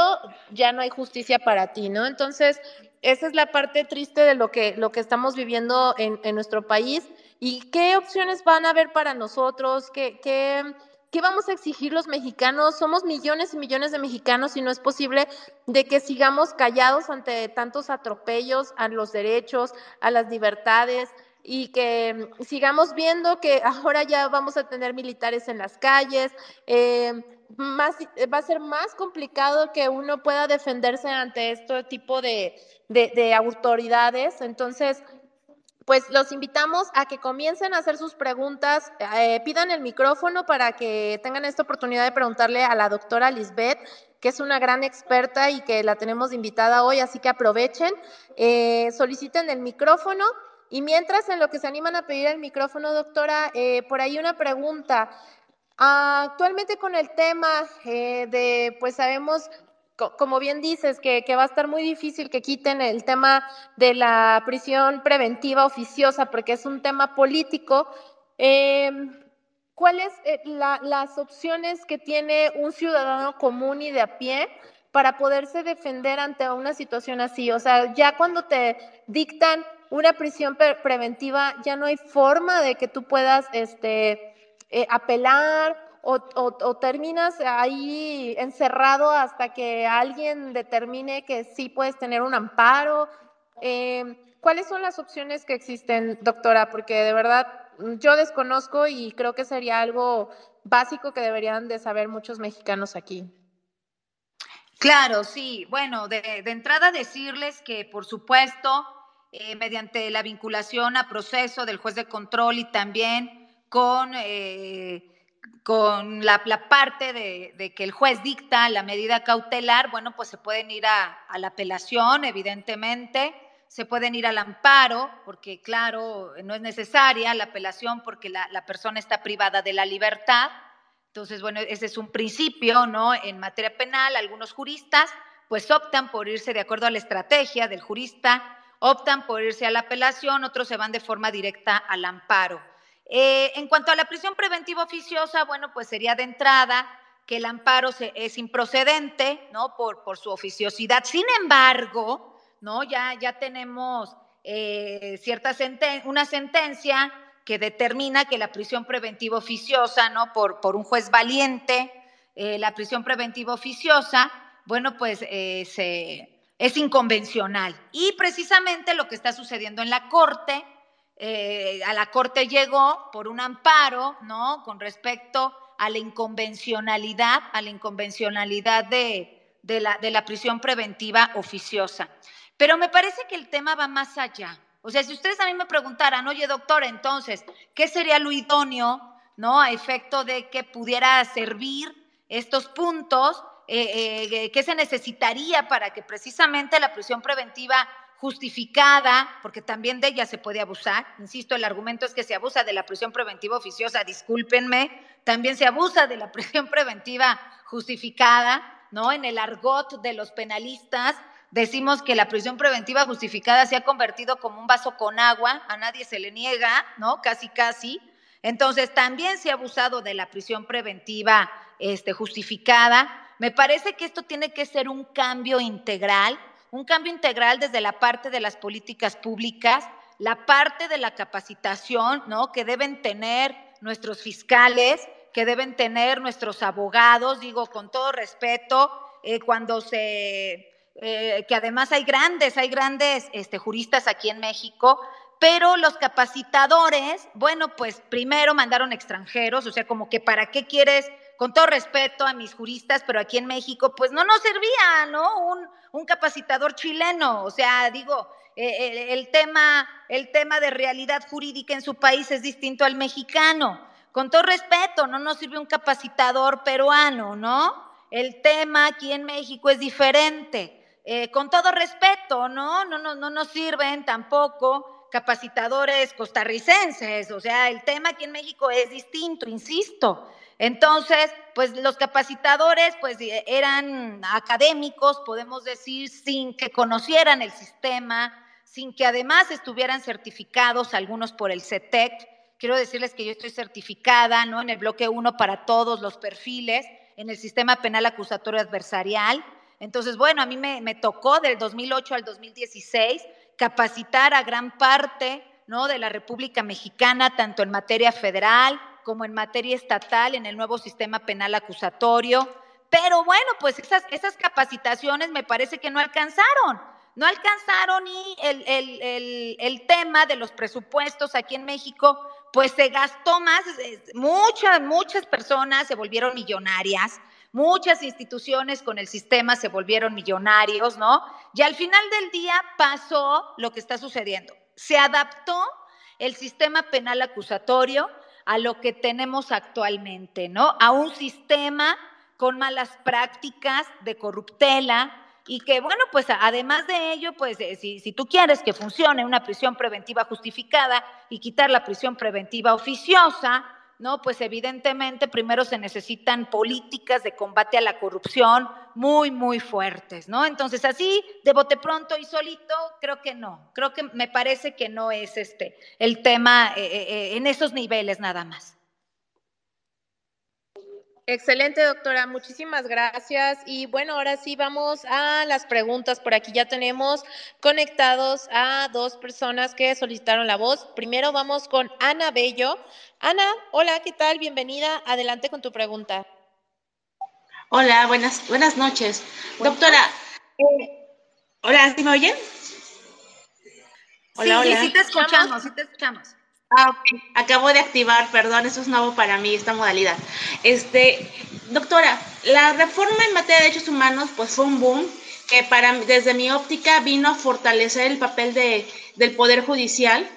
ya no hay justicia para ti, ¿no? Entonces, esa es la parte triste de lo que, lo que estamos viviendo en, nuestro país. ¿Y qué opciones van a haber para nosotros? ¿Qué, qué, qué vamos a exigir los mexicanos? Somos millones y millones de mexicanos y no es posible de que sigamos callados ante tantos atropellos a los derechos, a las libertades, y que sigamos viendo que ahora ya vamos a tener militares en las calles, eh, más, va a ser más complicado que uno pueda defenderse ante este tipo de, autoridades. Entonces, pues los invitamos a que comiencen a hacer sus preguntas, eh, pidan el micrófono para que tengan esta oportunidad de preguntarle a la doctora Lisbeth, que es una gran experta y que la tenemos invitada hoy, así que aprovechen, eh, soliciten el micrófono. Y mientras en lo que se animan a pedir el micrófono, doctora, eh, por ahí una pregunta. Actualmente con el tema eh, de, pues sabemos, como bien dices, que, va a estar muy difícil que quiten el tema de la prisión preventiva oficiosa porque es un tema político. Em, ¿Cuáles eh, las opciones que tiene un ciudadano común y de a pie para poderse defender ante una situación así? O sea, ya cuando te dictan una prisión preventiva, ya no hay forma de que tú puedas, este, eh, apelar o, terminas ahí encerrado hasta que alguien determine que sí puedes tener un amparo. Eh, ¿Cuáles son las opciones que existen, doctora? Porque de verdad yo desconozco y creo que sería algo básico que deberían de saber muchos mexicanos aquí. Claro, sí. Bueno, de, entrada decirles que, por supuesto, eh, mediante la vinculación a proceso del juez de control y también con, eh, con la, parte de, que el juez dicta la medida cautelar, bueno, pues se pueden ir a, la apelación, evidentemente, se pueden ir al amparo, porque claro, no es necesaria la apelación porque la, la persona está privada de la libertad. Entonces, bueno, ese es un principio, ¿no? En materia penal, algunos juristas pues optan por irse de acuerdo a la estrategia del jurista, optan por irse a la apelación, otros se van de forma directa al amparo. Eh, en cuanto a la prisión preventiva oficiosa, bueno, pues sería de entrada que el amparo es improcedente, ¿no? Por, por, su oficiosidad. Sin embargo, ¿no? Ya, ya tenemos eh, cierta una sentencia que determina que la prisión preventiva oficiosa, ¿no? Por, por un juez valiente, eh, la prisión preventiva oficiosa, bueno, pues se, es inconvencional. Y precisamente lo que está sucediendo en la Corte, eh, a la Corte llegó por un amparo, ¿no? Con respecto a la inconvencionalidad, a la inconvencionalidad de, de, la, de la prisión preventiva oficiosa. Pero me parece que el tema va más allá. O sea, si ustedes a mí me preguntaran, oye doctor, entonces, ¿qué sería lo idóneo, no? A efecto de que pudiera servir estos puntos, eh, eh, ¿qué se necesitaría para que precisamente la prisión preventiva justificada, porque también de ella se puede abusar, insisto, el argumento es que se abusa de la prisión preventiva oficiosa, discúlpenme, también se abusa de la prisión preventiva justificada, ¿no? En el argot de los penalistas decimos que la prisión preventiva justificada se ha convertido como un vaso con agua, a nadie se le niega, ¿no? Casi, casi. Entonces, también se ha abusado de la prisión preventiva este, justificada. Me parece que esto tiene que ser un cambio integral un cambio integral desde la parte de las políticas públicas, la parte de la capacitación, ¿no? Que deben tener nuestros fiscales, que deben tener nuestros abogados, digo con todo respeto, eh, cuando se, eh, que además hay grandes, hay grandes este, juristas aquí en México, pero los capacitadores, bueno, pues primero mandaron extranjeros, o sea, como que para qué quieres con todo respeto a mis juristas, pero aquí en México, pues no nos servía, ¿no? Un, capacitador chileno, o sea, digo, eh, el, tema, el tema de realidad jurídica en su país es distinto al mexicano. Con todo respeto, no nos sirve un capacitador peruano, ¿no? El tema aquí en México es diferente. Eh, con todo respeto, ¿no? No, no, no nos sirven tampoco capacitadores costarricenses, o sea, el tema aquí en México es distinto, insisto. Entonces, pues los capacitadores pues e, eran académicos, podemos decir, sin que conocieran el sistema, sin que además estuvieran certificados algunos por el CETEC. Quiero decirles que yo estoy certificada, ¿no? En el bloque 1 para todos los perfiles, en el sistema penal acusatorio adversarial. Entonces, bueno, a mí me, me tocó del 2008 al 2016 capacitar a gran parte, ¿no? De la República Mexicana, tanto en materia federal, como en materia estatal en el nuevo sistema penal acusatorio. Pero bueno, pues esas, capacitaciones me parece que no alcanzaron. No alcanzaron y el, el tema de los presupuestos aquí en México, pues se gastó más, muchas, muchas personas se volvieron millonarias, muchas instituciones con el sistema se volvieron millonarios, ¿no? Y al final del día pasó lo que está sucediendo. Se adaptó el sistema penal acusatorio a lo que tenemos actualmente, ¿no? A un sistema con malas prácticas de corruptela y que, bueno, pues además de ello, pues eh, si, si tú quieres que funcione una prisión preventiva justificada y quitar la prisión preventiva oficiosa, ¿no? Pues evidentemente primero se necesitan políticas de combate a la corrupción muy, muy fuertes, ¿no? Entonces así, de bote pronto y solito, creo que no, creo que me parece que no es este el tema eh, eh, eh, en esos niveles nada más. Excelente, doctora. Muchísimas gracias. Y bueno, ahora sí vamos a las preguntas. Por aquí ya tenemos conectados a dos personas que solicitaron la voz. Primero vamos con Ana Bello. Ana, hola, ¿qué tal? Bienvenida. Adelante con tu pregunta. Hola, buenas, buenas noches. Doctora, eh, hola, ¿sí me oyen? Hola, sí, hola. Sí, te escuchamos, sí te escuchamos. Ah, Acabo de activar, perdón, eso es nuevo para mí, esta modalidad. Este, doctora, la reforma en materia de derechos humanos, pues fue un boom que para, desde mi óptica vino a fortalecer el papel de, del Poder Judicial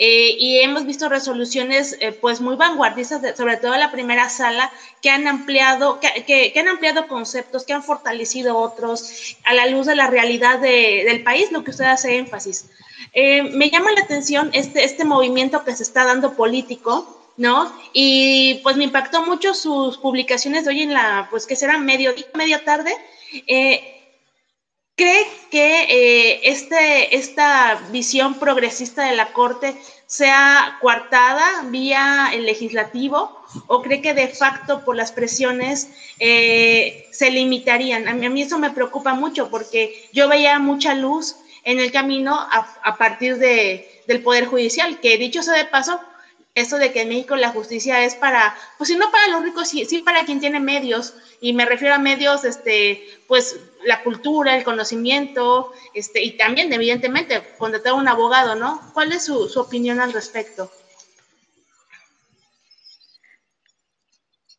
eh, y hemos visto resoluciones eh, pues muy vanguardistas, sobre todo la primera sala, que han, ampliado, que, que, han ampliado conceptos, que han fortalecido otros a la luz de la realidad de, del país, lo que usted hace énfasis. Eh, me llama la atención este, este movimiento que se está dando político, ¿no? Y pues me impactó mucho sus publicaciones de hoy en la, pues que será medio media tarde. Eh, ¿Cree que eh, este, esta visión progresista de la Corte sea coartada vía el legislativo o cree que de facto por las presiones se limitarían? A mí, a mí, eso me preocupa mucho porque yo veía mucha luz en el camino a, partir de, del Poder Judicial, que dicho sea de paso, esto de que en México la justicia es para, pues si no para los ricos, sí, sí, para quien tiene medios, y me refiero a medios, este, pues la cultura, el conocimiento, este, y también evidentemente contratar a un abogado, ¿no? ¿Cuál es su, su opinión al respecto?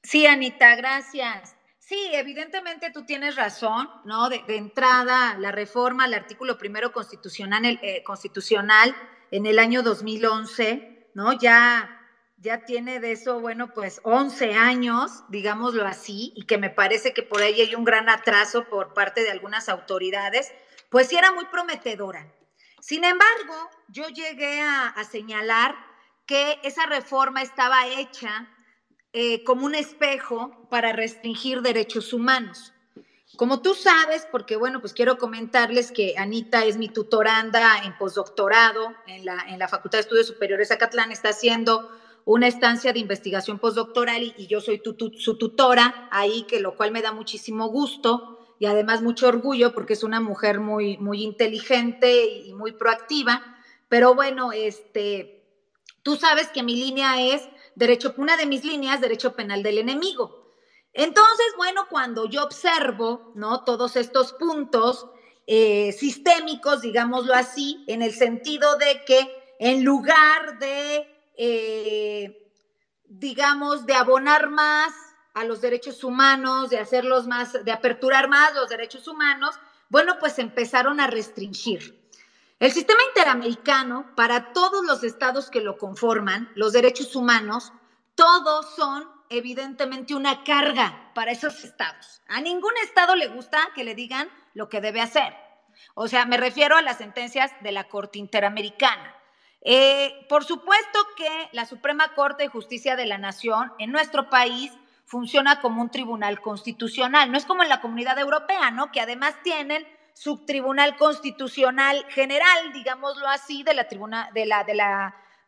Sí, Anita, gracias. Sí, evidentemente tú tienes razón, ¿no? De, entrada, la reforma al artículo primero constitucional, eh, constitucional en el año 2011, ¿no? Ya ya tiene de eso, bueno, pues 11 años, digámoslo así, y que me parece que por ahí hay un gran atraso por parte de algunas autoridades, pues sí era muy prometedora. Sin embargo, yo llegué a, señalar que esa reforma estaba hecha eh, como un espejo para restringir derechos humanos. Como tú sabes, porque bueno, pues quiero comentarles que Anita es mi tutoranda en postdoctorado en la, en la Facultad de Estudios Superiores Acatlán, está haciendo una estancia de investigación postdoctoral y, yo soy su tutora ahí, que lo cual me da muchísimo gusto y además mucho orgullo porque es una mujer muy, muy inteligente y muy proactiva. Pero bueno, este, tú sabes que mi línea es derecho, una de mis líneas, derecho penal del enemigo. Entonces, bueno, cuando yo observo, ¿no? Todos estos puntos eh, sistémicos, digámoslo así, en el sentido de que en lugar de eh, digamos, de abonar más a los derechos humanos, de hacerlos más, de aperturar más los derechos humanos, bueno, pues empezaron a restringir. El sistema interamericano, para todos los estados que lo conforman, los derechos humanos, todos son evidentemente una carga para esos estados. A ningún estado le gusta que le digan lo que debe hacer. O sea, me refiero a las sentencias de la Corte Interamericana. Eh, por supuesto que la Suprema Corte de Justicia de la Nación en nuestro país funciona como un tribunal constitucional. No es como en la comunidad europea, ¿no? Que además tienen su tribunal constitucional general, digámoslo así, de la, tribuna, de la,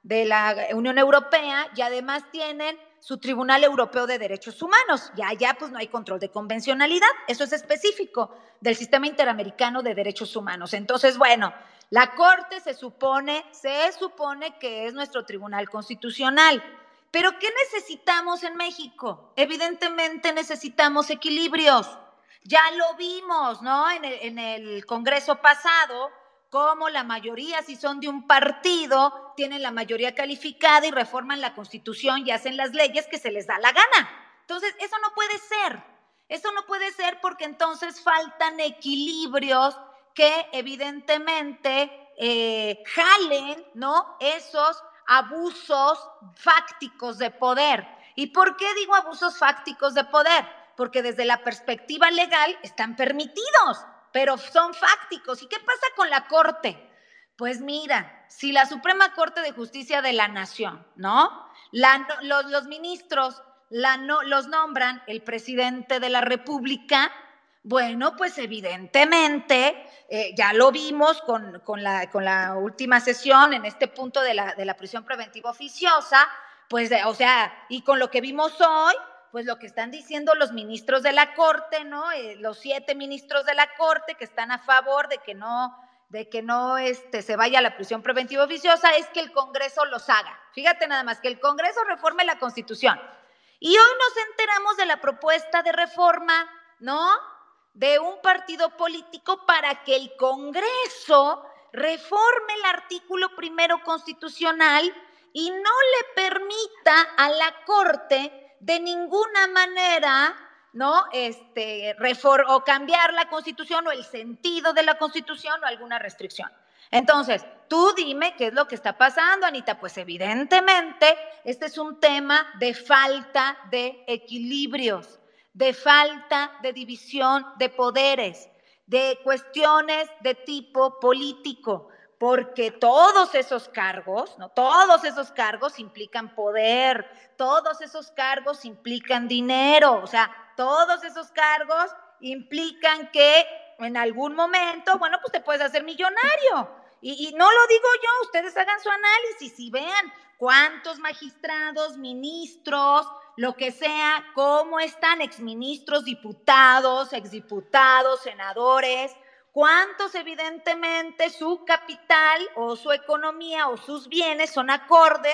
de la, Unión Europea y además tienen su Tribunal Europeo de Derechos Humanos. Ya allá pues no hay control de convencionalidad, eso es específico del sistema interamericano de derechos humanos. Entonces, bueno, la Corte se supone, se supone que es nuestro tribunal constitucional. Pero ¿qué necesitamos en México? Evidentemente necesitamos equilibrios. Ya lo vimos, ¿no? En el, en el Congreso pasado, como la mayoría, si son de un partido, tienen la mayoría calificada y reforman la Constitución y hacen las leyes que se les da la gana. Entonces, eso no puede ser. Eso no puede ser porque entonces faltan equilibrios que evidentemente eh, jalen, ¿no? Esos abusos fácticos de poder. ¿Y por qué digo abusos fácticos de poder? Porque desde la perspectiva legal están permitidos, pero son fácticos. ¿Y qué pasa con la Corte? Pues mira, si la Suprema Corte de Justicia de la Nación, ¿no? los, ministros no, los nombran el presidente de la República, bueno, pues evidentemente, eh, ya lo vimos con, la, con, la, última sesión en este punto de la, de la prisión preventiva oficiosa, pues, o sea, y con lo que vimos hoy, pues lo que están diciendo los ministros de la Corte, ¿no? Eh, los siete ministros de la Corte que están a favor de que no, de que no este, se vaya a la prisión preventiva oficiosa, es que el Congreso los haga. Fíjate nada más, que el Congreso reforme la Constitución. Y hoy nos enteramos de la propuesta de reforma, ¿no? De un partido político para que el Congreso reforme el artículo primero constitucional y no le permita a la Corte de ninguna manera, ¿no? Este, o cambiar la Constitución o el sentido de la Constitución o alguna restricción. Entonces, tú dime qué es lo que está pasando, Anita. Pues evidentemente, este es un tema de falta de equilibrios de falta de división de poderes, de cuestiones de tipo político, porque todos esos cargos, ¿no? Todos esos cargos implican poder, todos esos cargos implican dinero, o sea, todos esos cargos implican que en algún momento, bueno, pues te puedes hacer millonario. Y, y, no lo digo yo, ustedes hagan su análisis y vean cuántos magistrados, ministros, lo que sea, cómo están exministros, diputados, exdiputados, senadores, cuántos evidentemente su capital o su economía o sus bienes son acorde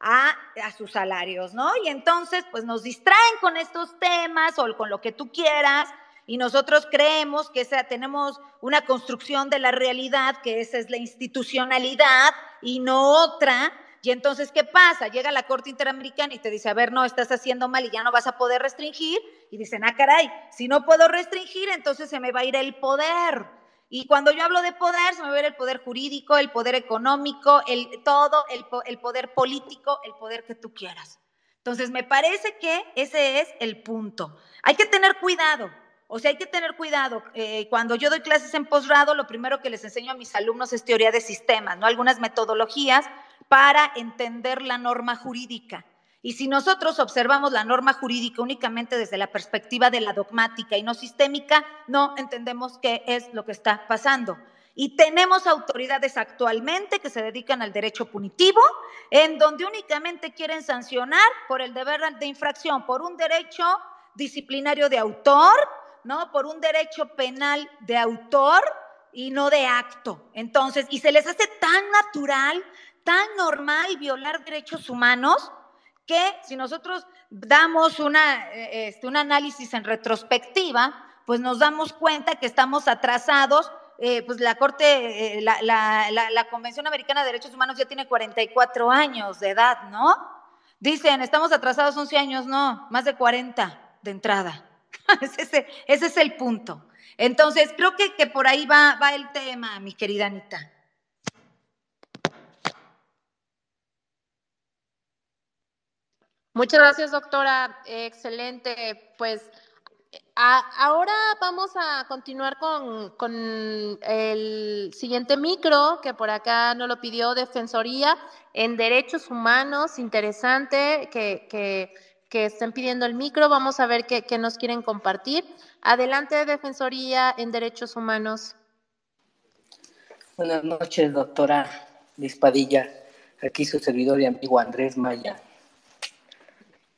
a, a, sus salarios, ¿no? Y entonces, pues nos distraen con estos temas o con lo que tú quieras y nosotros creemos que esa, tenemos una construcción de la realidad, que esa es la institucionalidad y no otra, Y entonces, ¿qué pasa? Llega la Corte Interamericana y te dice, a ver, no, estás haciendo mal y ya no vas a poder restringir. Y dicen, ah, caray, si no puedo restringir, entonces se me va a ir el poder. Y cuando yo hablo de poder, se me va a ir el poder jurídico, el poder económico, el todo, el, poder político, el poder que tú quieras. Entonces, me parece que ese es el punto. Hay que tener cuidado. O sea, hay que tener cuidado. Eh, cuando yo doy clases en posgrado, lo primero que les enseño a mis alumnos es teoría de sistemas, ¿no? Algunas metodologías para entender la norma jurídica. Y si nosotros observamos la norma jurídica únicamente desde la perspectiva de la dogmática y no sistémica, no entendemos qué es lo que está pasando. Y tenemos autoridades actualmente que se dedican al derecho punitivo, en donde únicamente quieren sancionar por el deber de infracción, por un derecho disciplinario de autor, ¿no? Por un derecho penal de autor y no de acto. Entonces, y se les hace tan natural, tan normal violar derechos humanos que si nosotros damos una, eh, este, un análisis en retrospectiva, pues nos damos cuenta que estamos atrasados. Eh, pues la Corte, eh, la, la, la, Convención Americana de Derechos Humanos ya tiene 44 años de edad, ¿no? Dicen, estamos atrasados 11 años, no, más de 40 de entrada. ese, es el punto. Entonces, creo que, que por ahí va, va el tema, mi querida Anita. Muchas gracias, doctora. Excelente. Pues ahora vamos a continuar con, el siguiente micro, que por acá nos lo pidió Defensoría en Derechos Humanos. Interesante que, que que estén pidiendo el micro. Vamos a ver qué, nos quieren compartir. Adelante, Defensoría en Derechos Humanos. Buenas noches, doctora Liz Padilla. Aquí su servidor y amigo Andrés Maya.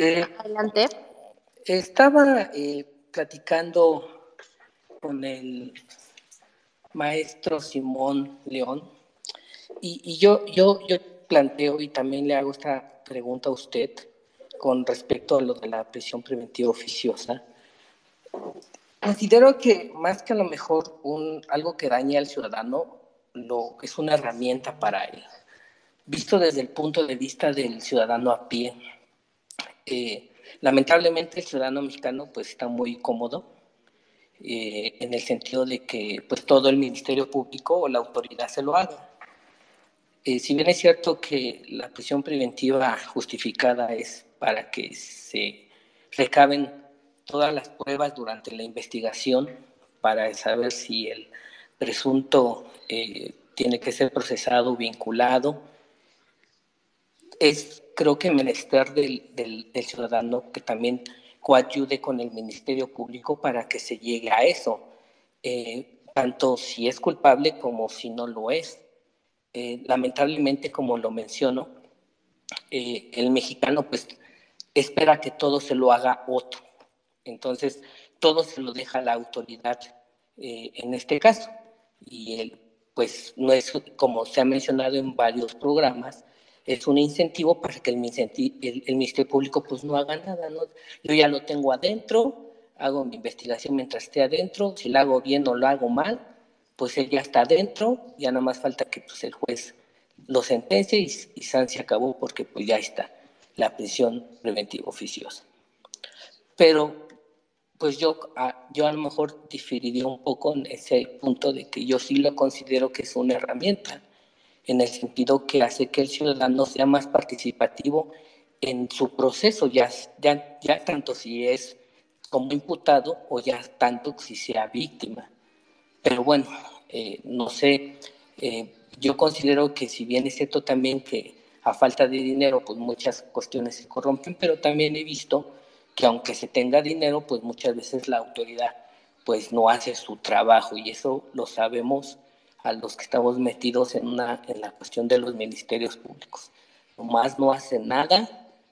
Eh, Adelante. Estaba eh, platicando con el maestro Simón León y, y yo, yo, yo planteo y también le hago esta pregunta a usted con respecto a lo de la prisión preventiva oficiosa, considero que más que a lo mejor un, algo que dañe al ciudadano, lo, es una herramienta para él. Visto desde el punto de vista del ciudadano a pie, lamentablemente el ciudadano mexicano pues está muy cómodo eh, en el sentido de que pues todo el Ministerio Público o la autoridad se lo haga. Eh, si bien es cierto que la prisión preventiva justificada es para que se recaben todas las pruebas durante la investigación para saber si el presunto eh, tiene que ser procesado, vinculado. Es, creo que menester del, del, ciudadano que también coayude con el Ministerio Público para que se llegue a eso, eh, tanto si es culpable como si no lo es. Eh, lamentablemente, como lo menciono, el mexicano pues espera que todo se lo haga otro. Entonces, todo se lo deja la autoridad eh, en este caso. Y él, pues, no es, como se ha mencionado en varios programas, es un incentivo para que el, el, Ministerio Público pues no haga nada. ¿no? Yo ya lo tengo adentro, hago mi investigación mientras esté adentro, si la hago bien o lo hago mal, pues él ya está adentro, ya nada más falta que pues, el juez lo sentencie y, y San se acabó porque pues ya está la prisión preventiva oficiosa. Pero pues yo, ah, yo a lo mejor diferiría un poco en ese punto de que yo sí lo considero que es una herramienta, en el sentido que hace que el ciudadano sea más participativo en su proceso, ya, ya, ya tanto si es como imputado o ya tanto si sea víctima. Pero bueno, eh, no sé, eh, yo considero que si bien es cierto también que a falta de dinero, pues muchas cuestiones se corrompen, pero también he visto que aunque se tenga dinero, pues muchas veces la autoridad pues no hace su trabajo y eso lo sabemos a los que estamos metidos en, una, en la cuestión de los ministerios públicos. Nomás no hacen nada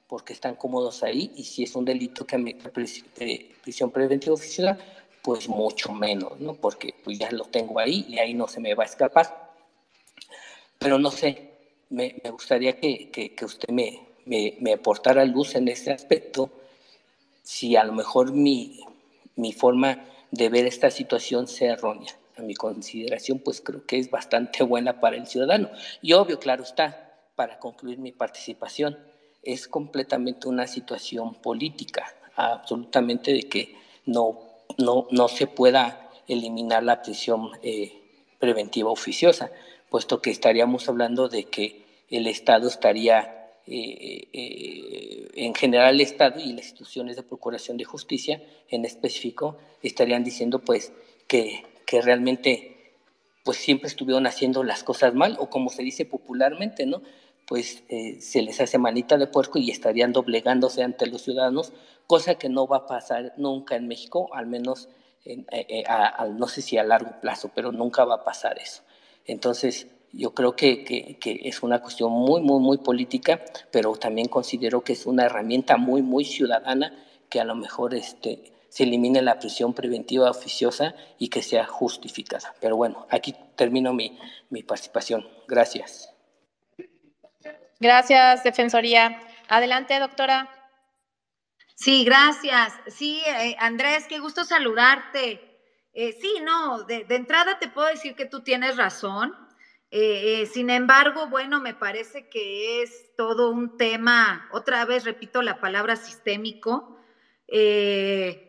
porque están cómodos ahí y si es un delito que me prisión preventiva oficial, pues mucho menos, ¿no? Porque pues ya lo tengo ahí y ahí no se me va a escapar. Pero no sé, me, gustaría que, que, usted me, me, aportara luz en ese aspecto, si a lo mejor mi, mi forma de ver esta situación sea errónea. A mi consideración, pues creo que es bastante buena para el ciudadano. Y obvio, claro está, para concluir mi participación. Es completamente una situación política, absolutamente de que no, no, no se pueda eliminar la prisión eh, preventiva oficiosa, puesto que estaríamos hablando de que el Estado estaría eh, eh, en general el Estado y las instituciones de procuración de justicia en específico estarían diciendo pues que, que realmente pues siempre estuvieron haciendo las cosas mal o como se dice popularmente, ¿no? Pues eh, se les hace manita de puerco y estarían doblegándose ante los ciudadanos, cosa que no va a pasar nunca en México, al menos no sé si a largo plazo, pero nunca va a pasar eso. Entonces, yo creo que, que, es una cuestión muy, muy, muy política, pero también considero que es una herramienta muy, muy ciudadana que a lo mejor este, se elimine la prisión preventiva oficiosa y que sea justificada. Pero bueno, aquí termino mi, mi participación. Gracias. Gracias, Defensoría. Adelante, doctora. Sí, gracias. Sí, eh, Andrés, qué gusto saludarte. Eh, sí, no, de, de entrada te puedo decir que tú tienes razón. Eh, eh, sin embargo, bueno, me parece que es todo un tema, otra vez repito la palabra sistémico. Eh,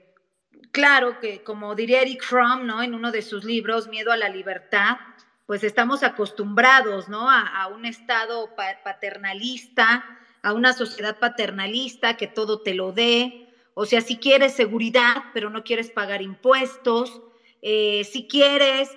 claro que, como diría Eric Fromm, ¿no? En uno de sus libros, Miedo a la Libertad, pues estamos acostumbrados, ¿no? A, un estado paternalista, a una sociedad paternalista que todo te lo dé. O sea, si quieres seguridad, pero no quieres pagar impuestos. si quieres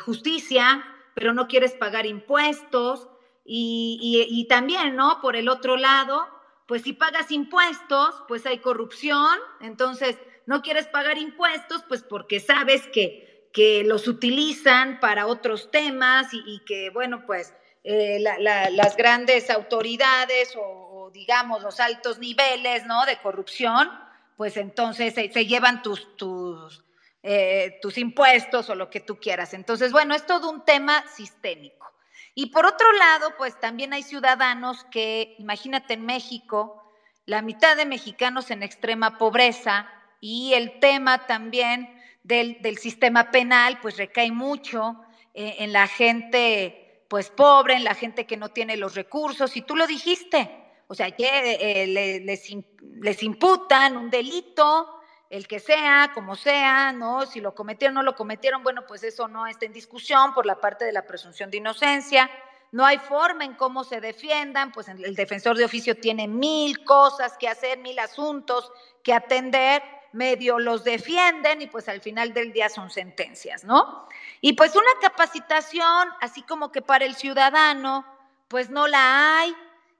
justicia, pero no quieres pagar impuestos. Y, también, ¿no? Por el otro lado, pues si pagas impuestos, pues hay corrupción, entonces no quieres pagar impuestos, pues porque sabes que, que los utilizan para otros temas y, que, bueno, pues eh, las grandes autoridades o, digamos los altos niveles, ¿no? De corrupción, pues entonces se, llevan tus, tus, eh, tus impuestos o lo que tú quieras. Entonces, bueno, es todo un tema sistémico. Y por otro lado, pues también hay ciudadanos que, imagínate en México, la mitad de mexicanos en extrema pobreza y el tema también del, sistema penal, pues recae mucho eh, en la gente, pues pobre, en la gente que no tiene los recursos. Y tú lo dijiste, o sea, que eh, les, les imputan un delito, el que sea, como sea, ¿no? Si lo cometieron o no lo cometieron, bueno, pues eso no está en discusión por la parte de la presunción de inocencia. No hay forma en cómo se defiendan, pues el defensor de oficio tiene mil cosas que hacer, mil asuntos que atender, medio los defienden y pues al final del día son sentencias, ¿no? Y pues una capacitación, así como que para el ciudadano, pues no la hay.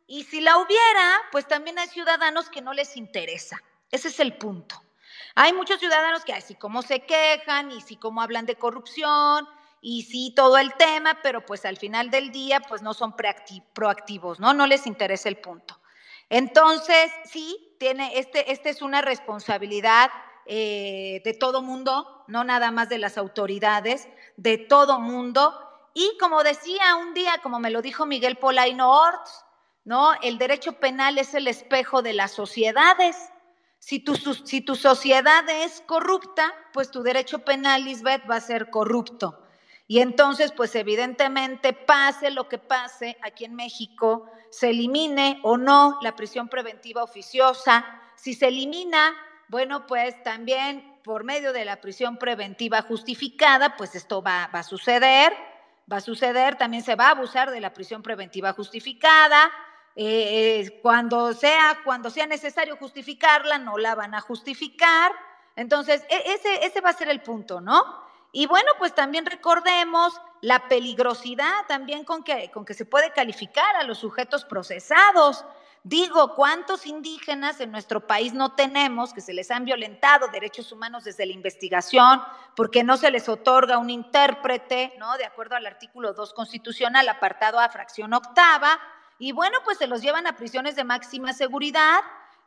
Y si la hubiera, pues también hay ciudadanos que no les interesa. Ese es el punto. Hay muchos ciudadanos que así como se quejan y sí como hablan de corrupción y sí todo el tema, pero pues al final del día pues no son proactivos, ¿no? No les interesa el punto. Entonces, sí, tiene, este, este es una responsabilidad eh, de todo mundo, no nada más de las autoridades, de todo mundo. Y como decía un día, como me lo dijo Miguel Polaino Orts, ¿no? El derecho penal es el espejo de las sociedades. Si tu, si tu sociedad es corrupta, pues tu derecho penal, Lisbeth, va a ser corrupto. Y entonces, pues evidentemente, pase lo que pase aquí en México, se elimine o no la prisión preventiva oficiosa. Si se elimina, bueno, pues también por medio de la prisión preventiva justificada, pues esto va, va a suceder. Va a suceder, también se va a abusar de la prisión preventiva justificada eh, cuando, sea, cuando sea necesario justificarla, no la van a justificar. Entonces, e, ese, ese va a ser el punto, ¿no? Y bueno, pues también recordemos la peligrosidad también con que, con que se puede calificar a los sujetos procesados. Digo, ¿cuántos indígenas en nuestro país no tenemos que se les han violentado derechos humanos desde la investigación porque no se les otorga un intérprete, ¿no? De acuerdo al artículo 2 constitucional, apartado A, fracción octava, y bueno, pues se los llevan a prisiones de máxima seguridad,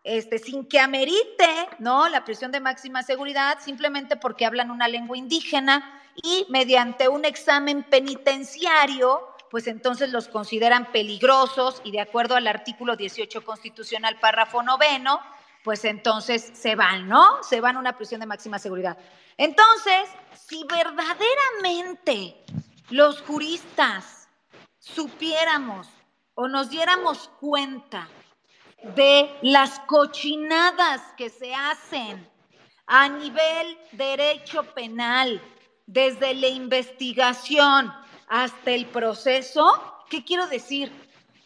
este, sin que amerite, ¿no? La prisión de máxima seguridad, simplemente porque hablan una lengua indígena y mediante un examen penitenciario, pues entonces los consideran peligrosos y de acuerdo al artículo 18 constitucional, párrafo noveno, pues entonces se van, ¿no? Se van a una prisión de máxima seguridad. Entonces, si verdaderamente los juristas supiéramos o nos diéramos cuenta de las cochinadas que se hacen a nivel derecho penal, desde la investigación hasta el proceso, ¿qué quiero decir?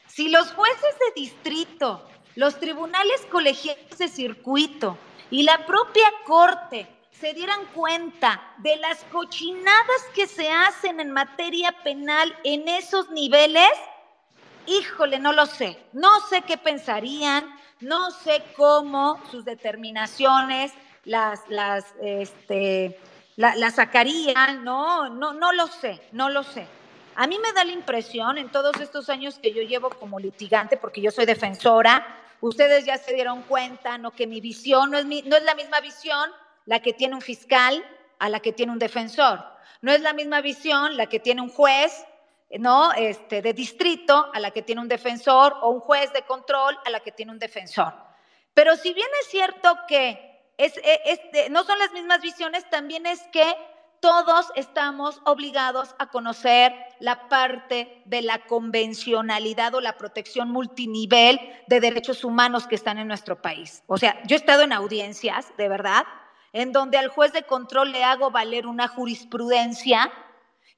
Si los jueces de distrito, los tribunales colegiales de circuito y la propia corte se dieran cuenta de las cochinadas que se hacen en materia penal en esos niveles, híjole, no lo sé, no sé qué pensarían, no sé cómo sus determinaciones las, las, este, las sacarían, no, no, no lo sé, no lo sé. A mí me da la impresión en todos estos años que yo llevo como litigante, porque yo soy defensora, ustedes ya se dieron cuenta, ¿no? Que mi visión no es, no es la misma visión la que tiene un fiscal a la que tiene un defensor. No es la misma visión la que tiene un juez, ¿no? Este, de distrito a la que tiene un defensor o un juez de control a la que tiene un defensor. Pero si bien es cierto que es, es, no son las mismas visiones, también es que todos estamos obligados a conocer la parte de la convencionalidad o la protección multinivel de derechos humanos que están en nuestro país. O sea, yo he estado en audiencias, de verdad, en donde al juez de control le hago valer una jurisprudencia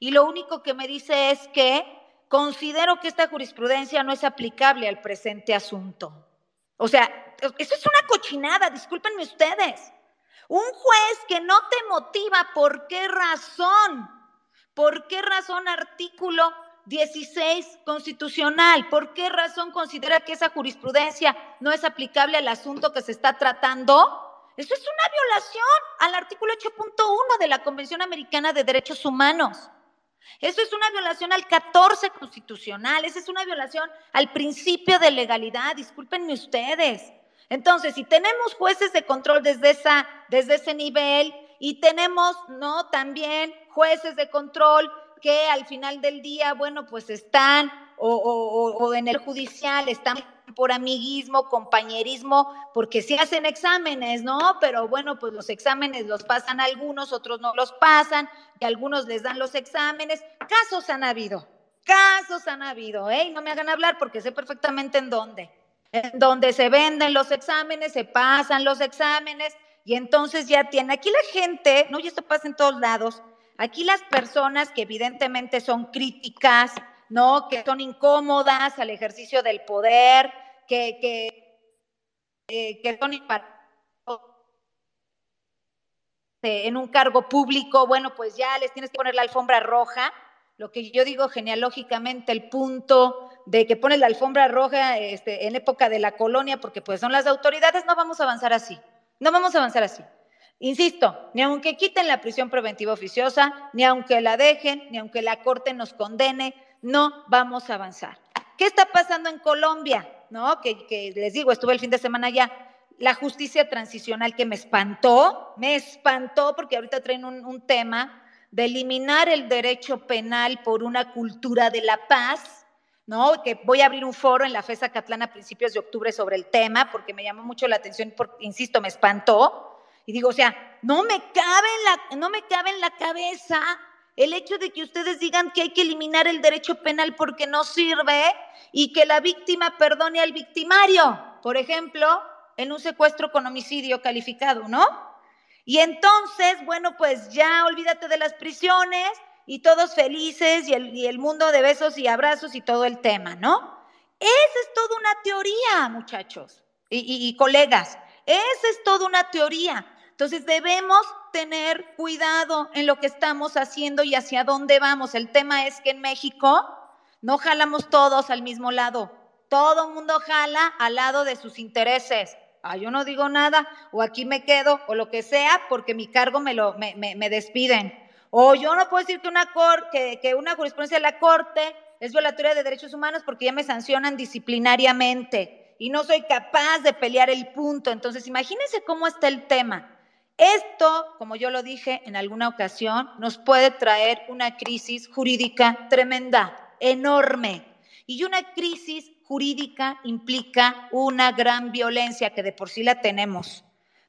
y lo único que me dice es que considero que esta jurisprudencia no es aplicable al presente asunto. O sea, eso es una cochinada, discúlpenme ustedes. Un juez que no te motiva, ¿por qué razón? ¿Por qué razón artículo 16 constitucional? ¿Por qué razón considera que esa jurisprudencia no es aplicable al asunto que se está tratando? Eso es una violación al artículo 8.1 de la Convención Americana de Derechos Humanos. Eso es una violación al 14 constitucional, eso es una violación al principio de legalidad, discúlpenme ustedes. Entonces, si tenemos jueces de control desde, esa, desde ese nivel y tenemos, ¿no? También jueces de control que al final del día, bueno, pues están o, en el judicial, están por amiguismo, compañerismo, porque sí hacen exámenes, ¿no? Pero bueno, pues los exámenes los pasan algunos, otros no los pasan, y algunos les dan los exámenes. Casos han habido, casos han habido, ¿eh? no me hagan hablar porque sé perfectamente en dónde en donde se venden los exámenes, se pasan los exámenes y entonces ya tiene, aquí la gente, no, y esto pasa en todos lados, aquí las personas que evidentemente son críticas, ¿no? Que son incómodas al ejercicio del poder, que, que, eh, son en un cargo público, bueno, pues ya les tienes que poner la alfombra roja, lo que yo digo genealógicamente, el punto de que pones la alfombra roja este, en época de la colonia, porque pues son las autoridades, no vamos a avanzar así, no vamos a avanzar así. Insisto, ni aunque quiten la prisión preventiva oficiosa, ni aunque la dejen, ni aunque la corte nos condene, no vamos a avanzar. ¿Qué está pasando en Colombia? ¿No? Que, les digo, estuve el fin de semana allá. La justicia transicional que me espantó, me espantó porque ahorita traen un, tema de eliminar el derecho penal por una cultura de la paz, ¿no? Que voy a abrir un foro en la FESA Catlán a principios de octubre sobre el tema, porque me llamó mucho la atención, porque, insisto, me espantó. Y digo, o sea, no me cabe en la, no me cabe en la cabeza el hecho de que ustedes digan que hay que eliminar el derecho penal porque no sirve y que la víctima perdone al victimario, por ejemplo, en un secuestro con homicidio calificado, ¿no? Y entonces, bueno, pues ya olvídate de las prisiones, y todos felices y el, mundo de besos y abrazos y todo el tema, ¿no? Esa es toda una teoría, muchachos y, y colegas. Esa es toda una teoría. Entonces debemos tener cuidado en lo que estamos haciendo y hacia dónde vamos. El tema es que en México no jalamos todos al mismo lado. Todo mundo jala al lado de sus intereses. Ah, yo no digo nada, o aquí me quedo, o lo que sea, porque mi cargo me, lo, me, me, me despiden. O yo no puedo decir que una, cor, que, una jurisprudencia de la Corte es violatoria de derechos humanos porque ya me sancionan disciplinariamente y no soy capaz de pelear el punto. Entonces, imagínense cómo está el tema. Esto, como yo lo dije en alguna ocasión, nos puede traer una crisis jurídica tremenda, enorme. Y una crisis jurídica implica una gran violencia que de por sí la tenemos,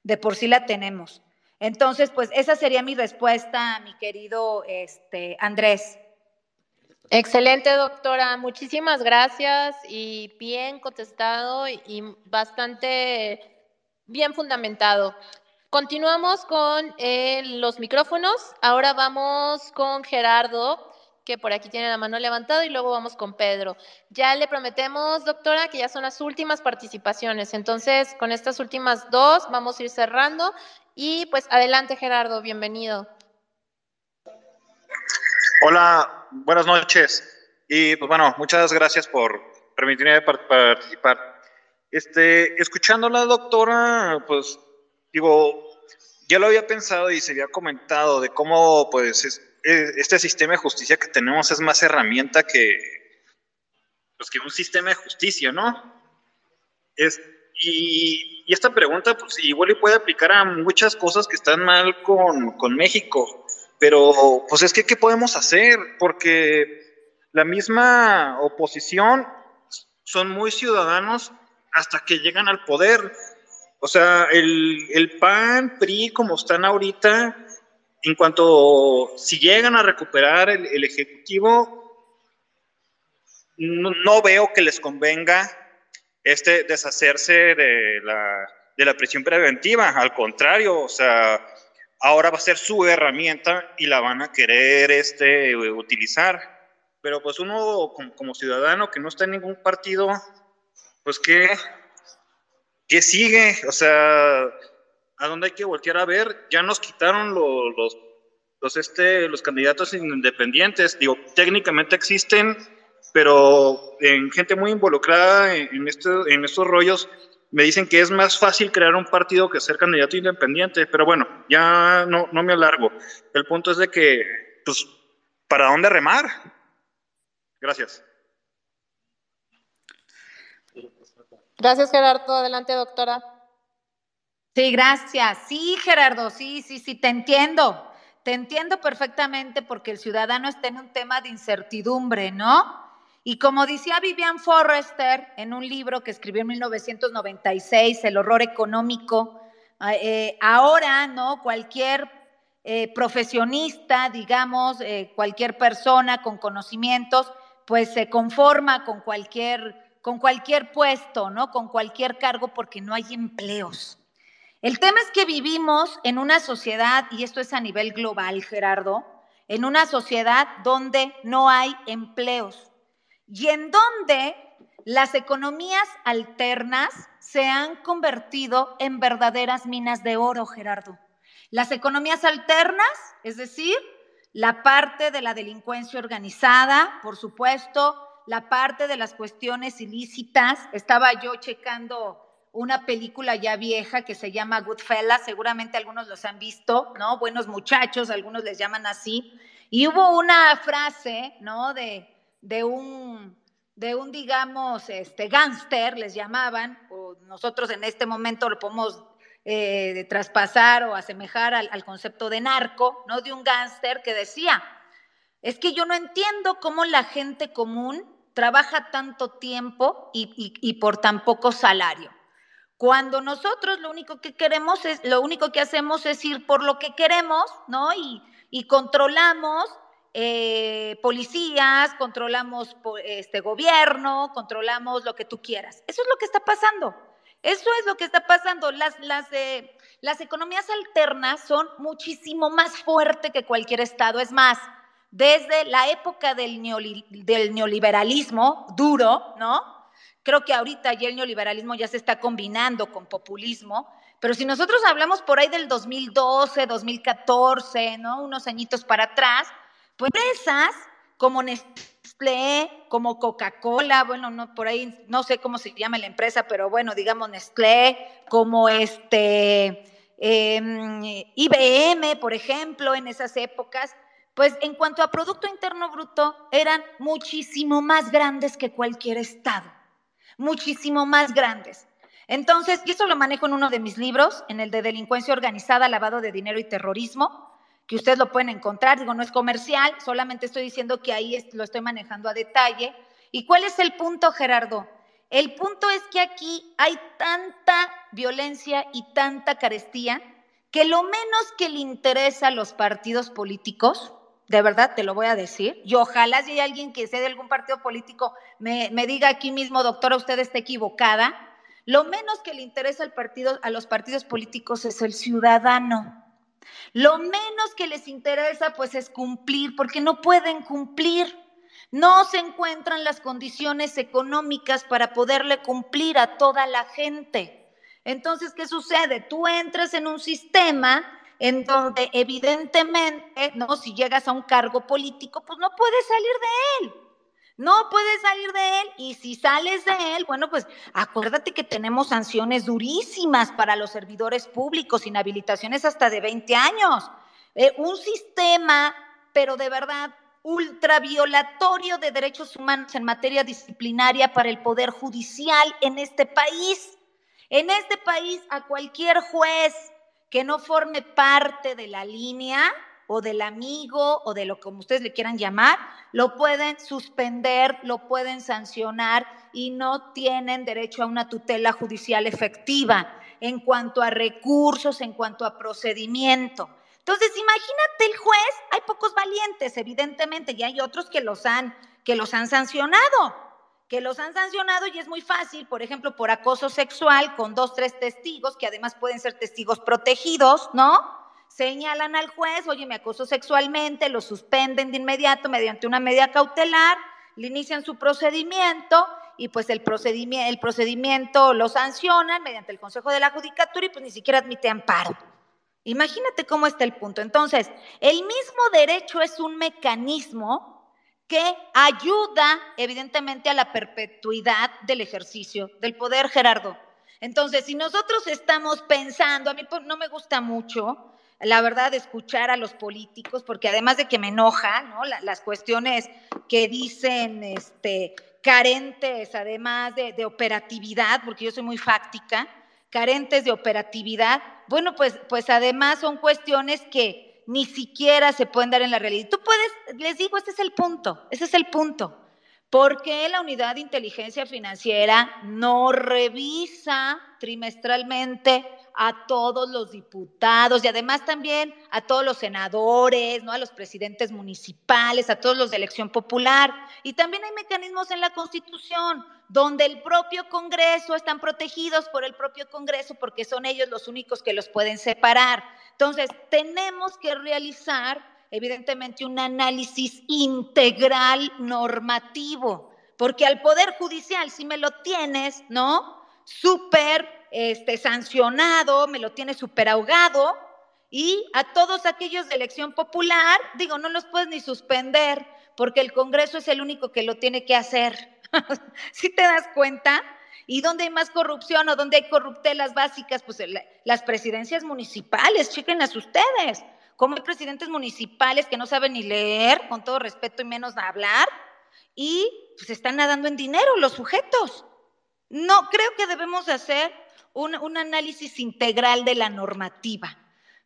de por sí la tenemos. Entonces, pues esa sería mi respuesta, mi querido este, Andrés. Excelente, doctora. Muchísimas gracias y bien contestado y bastante bien fundamentado. Continuamos con eh, los micrófonos. Ahora vamos con Gerardo, que por aquí tiene la mano levantada, y luego vamos con Pedro. Ya le prometemos, doctora, que ya son las últimas participaciones. Entonces, con estas últimas dos vamos a ir cerrando. Y pues adelante, Gerardo, bienvenido. Hola, buenas noches. Y pues bueno, muchas gracias por permitirme participar. Este, escuchando a la doctora, pues digo, ya lo había pensado y se había comentado de cómo pues este sistema de justicia que tenemos es más herramienta que, pues, que un sistema de justicia, ¿no? Es, y, y, esta pregunta pues igual y puede aplicar a muchas cosas que están mal con, con México, pero pues es que ¿qué podemos hacer? Porque la misma oposición son muy ciudadanos hasta que llegan al poder. O sea, el, el PAN, PRI, como están ahorita, en cuanto si llegan a recuperar el, Ejecutivo, no, veo que les convenga este deshacerse de la, de la prisión preventiva. Al contrario, o sea, ahora va a ser su herramienta y la van a querer este, utilizar. Pero pues uno como, como ciudadano que no está en ningún partido, pues ¿qué, ¿qué sigue? O sea, ¿a dónde hay que voltear a ver? Ya nos quitaron los, los, los, este, los candidatos independientes. Digo, técnicamente existen, pero en gente muy involucrada en, este, en estos rollos me dicen que es más fácil crear un partido que ser candidato independiente, pero bueno, ya no, no me alargo. El punto es de que, pues, ¿para dónde remar? Gracias. Gracias, Gerardo. Adelante, doctora. Sí, gracias. Sí, Gerardo, sí, sí, sí, te entiendo. Te entiendo perfectamente porque el ciudadano está en un tema de incertidumbre, ¿no? Y como decía Vivian Forrester en un libro que escribió en 1996, El horror económico, eh, ahora, ¿no? Cualquier eh, profesionista, digamos, eh, cualquier persona con conocimientos, pues se conforma con cualquier con cualquier puesto, ¿no? Con cualquier cargo porque no hay empleos. El tema es que vivimos en una sociedad, y esto es a nivel global, Gerardo, en una sociedad donde no hay empleos y en donde las economías alternas se han convertido en verdaderas minas de oro, Gerardo. Las economías alternas, es decir, la parte de la delincuencia organizada, por supuesto, la parte de las cuestiones ilícitas. Estaba yo checando una película ya vieja que se llama Goodfellas, seguramente algunos los han visto, ¿no? Buenos muchachos, algunos les llaman así. Y hubo una frase, ¿no? De, de un, de un, digamos, este, gángster, les llamaban, o nosotros en este momento lo podemos eh, traspasar o asemejar al, al concepto de narco, ¿no? De un gángster que decía, es que yo no entiendo cómo la gente común trabaja tanto tiempo y, por tan poco salario. Cuando nosotros lo único que queremos es, lo único que hacemos es ir por lo que queremos, ¿no? Y, controlamos eh, policías, controlamos este gobierno, controlamos lo que tú quieras. Eso es lo que está pasando. Eso es lo que está pasando. Las, las, eh, las economías alternas son muchísimo más fuertes que cualquier Estado. Es más, desde la época del, neoliberalismo duro, ¿no? Creo que ahorita ya el neoliberalismo ya se está combinando con populismo, pero si nosotros hablamos por ahí del 2012, 2014, ¿no? Unos añitos para atrás, pues empresas como Nestlé, como Coca-Cola, bueno, no por ahí no sé cómo se llama la empresa, pero bueno, digamos Nestlé, como este em, IBM, por ejemplo, en esas épocas, pues en cuanto a Producto Interno Bruto, eran muchísimo más grandes que cualquier Estado, muchísimo más grandes. Entonces, y eso lo manejo en uno de mis libros, en el de delincuencia organizada, lavado de dinero y terrorismo, que ustedes lo pueden encontrar, digo, no es comercial, solamente estoy diciendo que ahí lo estoy manejando a detalle. ¿Y cuál es el punto, Gerardo? El punto es que aquí hay tanta violencia y tanta carestía que lo menos que le interesa a los partidos políticos de verdad te lo voy a decir, y ojalá si hay alguien que sea de algún partido político me, me diga aquí mismo, doctora, usted está equivocada, lo menos que le interesa al partido, a los partidos políticos es el ciudadano. Lo menos que les interesa pues es cumplir, porque no pueden cumplir. No se encuentran las condiciones económicas para poderle cumplir a toda la gente. Entonces, ¿qué sucede? Tú entras en un sistema en donde evidentemente, ¿no? Si llegas a un cargo político, pues no puedes salir de él. No puedes salir de él y si sales de él, bueno, pues acuérdate que tenemos sanciones durísimas para los servidores públicos, inhabilitaciones hasta de 20 años. Eh, un sistema, pero de verdad, ultraviolatorio de derechos humanos en materia disciplinaria para el Poder Judicial en este país. En este país, a cualquier juez que no forme parte de la línea o del amigo o de lo como ustedes le quieran llamar, lo pueden suspender, lo pueden sancionar y no tienen derecho a una tutela judicial efectiva en cuanto a recursos, en cuanto a procedimiento. Entonces, imagínate el juez, hay pocos valientes, evidentemente, y hay otros que los han, que los han sancionado que los han sancionado y es muy fácil, por ejemplo, por acoso sexual con dos, tres testigos, que además pueden ser testigos protegidos, ¿no? Señalan al juez, oye, me acoso sexualmente, lo suspenden de inmediato mediante una medida cautelar, le inician su procedimiento y pues el procedimiento, el procedimiento lo sancionan mediante el Consejo de la Judicatura y pues ni siquiera admite amparo. Imagínate cómo está el punto. Entonces, el mismo derecho es un mecanismo que ayuda evidentemente a la perpetuidad del ejercicio del poder, Gerardo. Entonces, si nosotros estamos pensando, a mí pues, no me gusta mucho, la verdad, escuchar a los políticos, porque además de que me enoja, ¿no? las cuestiones que dicen, este, carentes, además de, de, operatividad, porque yo soy muy fáctica, carentes de operatividad, bueno, pues, pues además son cuestiones que ni siquiera se pueden dar en la realidad. Tú puedes, les digo, este es el punto, ese es el punto. ¿Por qué la unidad de inteligencia financiera no revisa trimestralmente a todos los diputados y además también a todos los senadores, ¿no? a los presidentes municipales, a todos los de elección popular? Y también hay mecanismos en la Constitución donde el propio Congreso están protegidos por el propio Congreso porque son ellos los únicos que los pueden separar. Entonces, tenemos que realizar, evidentemente, un análisis integral normativo, porque al Poder Judicial, si me lo tienes, ¿no? Súper este, sancionado, me lo tienes súper ahogado, y a todos aquellos de elección popular, digo, no los puedes ni suspender, porque el Congreso es el único que lo tiene que hacer. ¿Sí te das cuenta? ¿Y dónde hay más corrupción o dónde hay corruptelas básicas? Pues las presidencias municipales, chéquenlas ustedes. Como hay presidentes municipales que no saben ni leer, con todo respeto y menos hablar, y pues están nadando en dinero los sujetos. No, creo que debemos hacer un análisis integral de la normativa.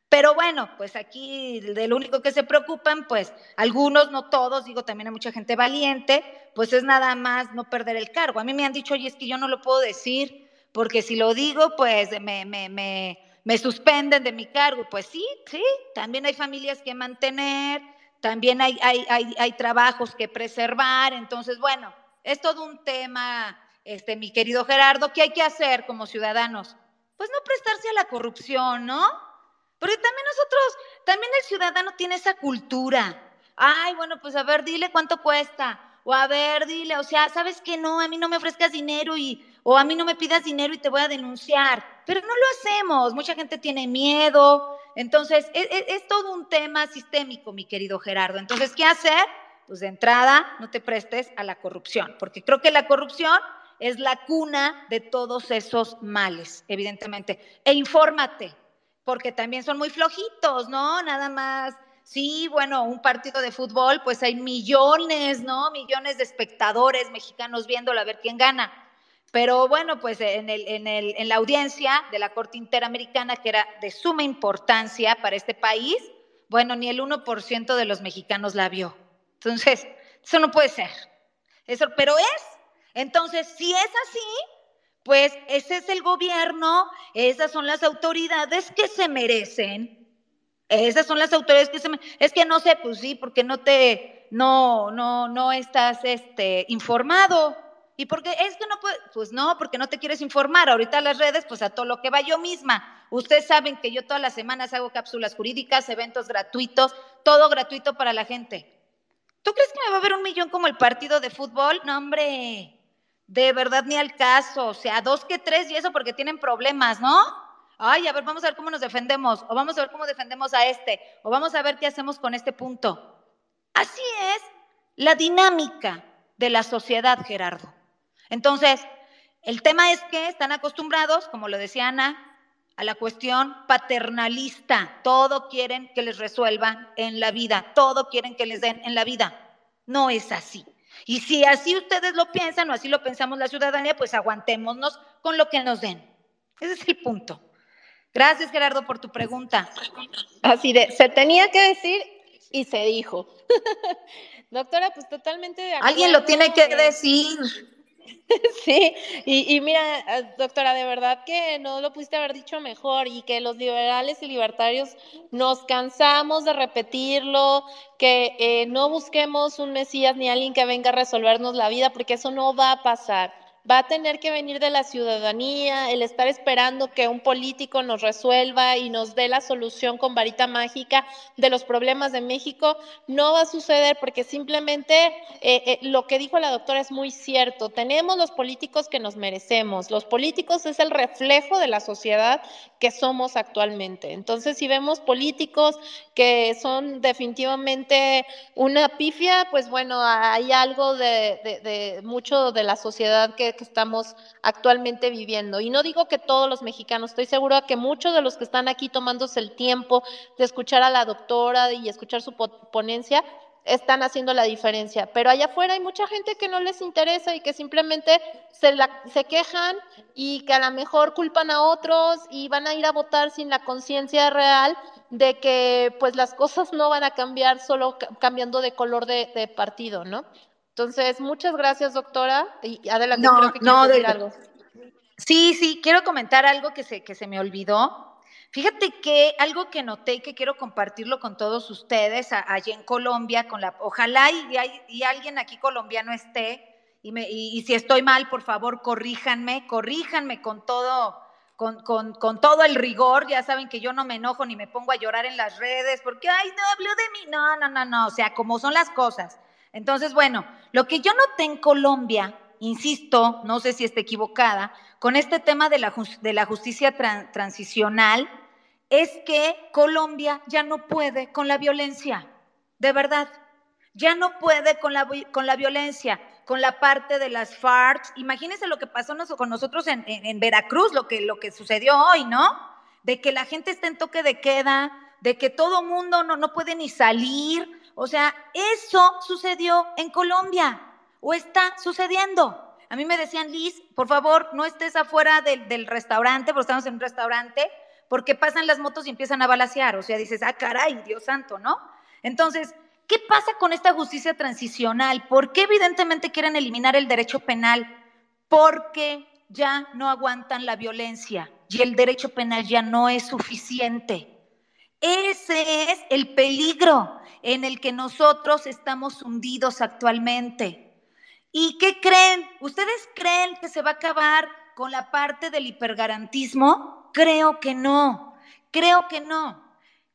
Pero bueno, pues aquí del único que se preocupan, pues algunos, no todos, digo, también hay mucha gente valiente, pues es nada más no perder el cargo. A mí me han dicho, oye, es que yo no lo puedo decir, porque si lo digo, pues me, me, me, suspenden de mi cargo. Pues sí, sí, también hay familias que mantener, también hay, hay, hay, hay trabajos que preservar, entonces, bueno, es todo un tema, este, mi querido Gerardo, ¿qué hay que hacer como ciudadanos? Pues no prestarse a la corrupción, ¿no? Porque también nosotros, también el ciudadano tiene esa cultura. Ay, bueno, pues a ver, dile cuánto cuesta. O a ver, dile, o sea, ¿sabes qué? No, a mí no me ofrezcas dinero y, o a mí no me pidas dinero y te voy a denunciar. Pero no lo hacemos. Mucha gente tiene miedo. Entonces, es, es, es todo un tema sistémico, mi querido Gerardo. Entonces, ¿qué hacer? Pues de entrada, no te prestes a la corrupción, porque creo que la corrupción es la cuna de todos esos males, evidentemente. E infórmate, porque también son muy flojitos, ¿no? Nada más. Sí, bueno, un partido de fútbol, pues hay millones, ¿no? Millones de espectadores mexicanos viéndolo a ver quién gana. Pero bueno, pues en, el, en, el, en la audiencia de la Corte Interamericana, que era de suma importancia para este país, bueno, ni el 1% de los mexicanos la vio. Entonces, eso no puede ser. Eso, pero es. Entonces, si es así, pues ese es el gobierno, esas son las autoridades que se merecen Esas son las autoridades que se me... Es que no sé, pues sí, porque no te, no, no, no estás este, informado. ¿Y porque es que no puede? Pues no, porque no te quieres informar. Ahorita las redes, pues a todo lo que va yo misma. Ustedes saben que yo todas las semanas hago cápsulas jurídicas, eventos gratuitos, todo gratuito para la gente. ¿Tú crees que me va a ver un millón como el partido de fútbol? No, hombre, de verdad ni al caso. O sea, dos que tres y eso porque tienen problemas, ¿no? Ay, a ver, vamos a ver cómo nos defendemos, o vamos a ver cómo defendemos a este, o vamos a ver qué hacemos con este punto. Así es la dinámica de la sociedad, Gerardo. Entonces, el tema es que están acostumbrados, como lo decía Ana, a la cuestión paternalista. Todo quieren que les resuelvan en la vida, todo quieren que les den en la vida. No es así. Y si así ustedes lo piensan o así lo pensamos la ciudadanía, pues aguantémonos con lo que nos den. Ese es el punto. Gracias, Gerardo, por tu pregunta. Así de, se tenía que decir y se dijo. Doctora, pues totalmente de acuerdo. Alguien lo tiene que decir. Sí, y, mira, eh, doctora, de verdad que no lo pudiste haber dicho mejor y que los liberales y libertarios nos cansamos de repetirlo, que eh, no busquemos un Mesías ni alguien que venga a resolvernos la vida, porque eso no va a pasar va a tener que venir de la ciudadanía, el estar esperando que un político nos resuelva y nos dé la solución con varita mágica de los problemas de México, no va a suceder porque simplemente eh, eh, lo que dijo la doctora es muy cierto. Tenemos los políticos que nos merecemos. Los políticos es el reflejo de la sociedad que somos actualmente. Entonces, si vemos políticos que son definitivamente una pifia, pues bueno, hay algo de, de mucho de la sociedad que que estamos actualmente viviendo. Y no digo que todos los mexicanos, estoy segura que muchos de los que están aquí tomándose el tiempo de escuchar a la doctora y escuchar su ponencia, están haciendo la diferencia. Pero allá afuera hay mucha gente que no les interesa y que simplemente se, se quejan y que a lo mejor culpan a otros y van a ir a votar sin la conciencia real de que pues las cosas no van a cambiar solo cambiando de color de partido, ¿no? Entonces, muchas gracias, doctora. Y adelante, creo que no, decir algo. Sí, sí, quiero comentar algo que se, que se me olvidó. Fíjate que algo que noté y que quiero compartirlo con todos ustedes allí en Colombia, con la, ojalá y, alguien aquí colombiano esté, y, me, y, si estoy mal, por favor, corríjanme, corríjanme con todo, con, con, con, todo el rigor. Ya saben que yo no me enojo ni me pongo a llorar en las redes porque, ay, no habló de mí. No, no, no, no. O sea, como son las cosas. Entonces, bueno, lo que yo noté en Colombia, insisto, no sé si esté equivocada, con este tema de la, de la justicia transicional, es que Colombia ya no puede con la violencia, de verdad, ya no puede con la, con la violencia, con la parte de las FARC. Imagínense lo que pasó con nosotros en, en, Veracruz, lo que, lo que sucedió hoy, ¿no? De que la gente está en toque de queda, de que todo mundo no, no puede ni salir, o sea, eso sucedió en Colombia o está sucediendo. A mí me decían, Liz, por favor, no estés afuera del, restaurante, porque estamos en un restaurante, porque pasan las motos y empiezan a balasear. O sea, dices, ah, caray, Dios santo, ¿no? Entonces, ¿qué pasa con esta justicia transicional? ¿Por qué evidentemente quieren eliminar el derecho penal? Porque ya no aguantan la violencia y el derecho penal ya no es suficiente. Ese es el peligro en el que nosotros estamos hundidos actualmente. ¿Y qué creen? ¿Ustedes creen que se va a acabar con la parte del hipergarantismo? Creo que no, creo que no.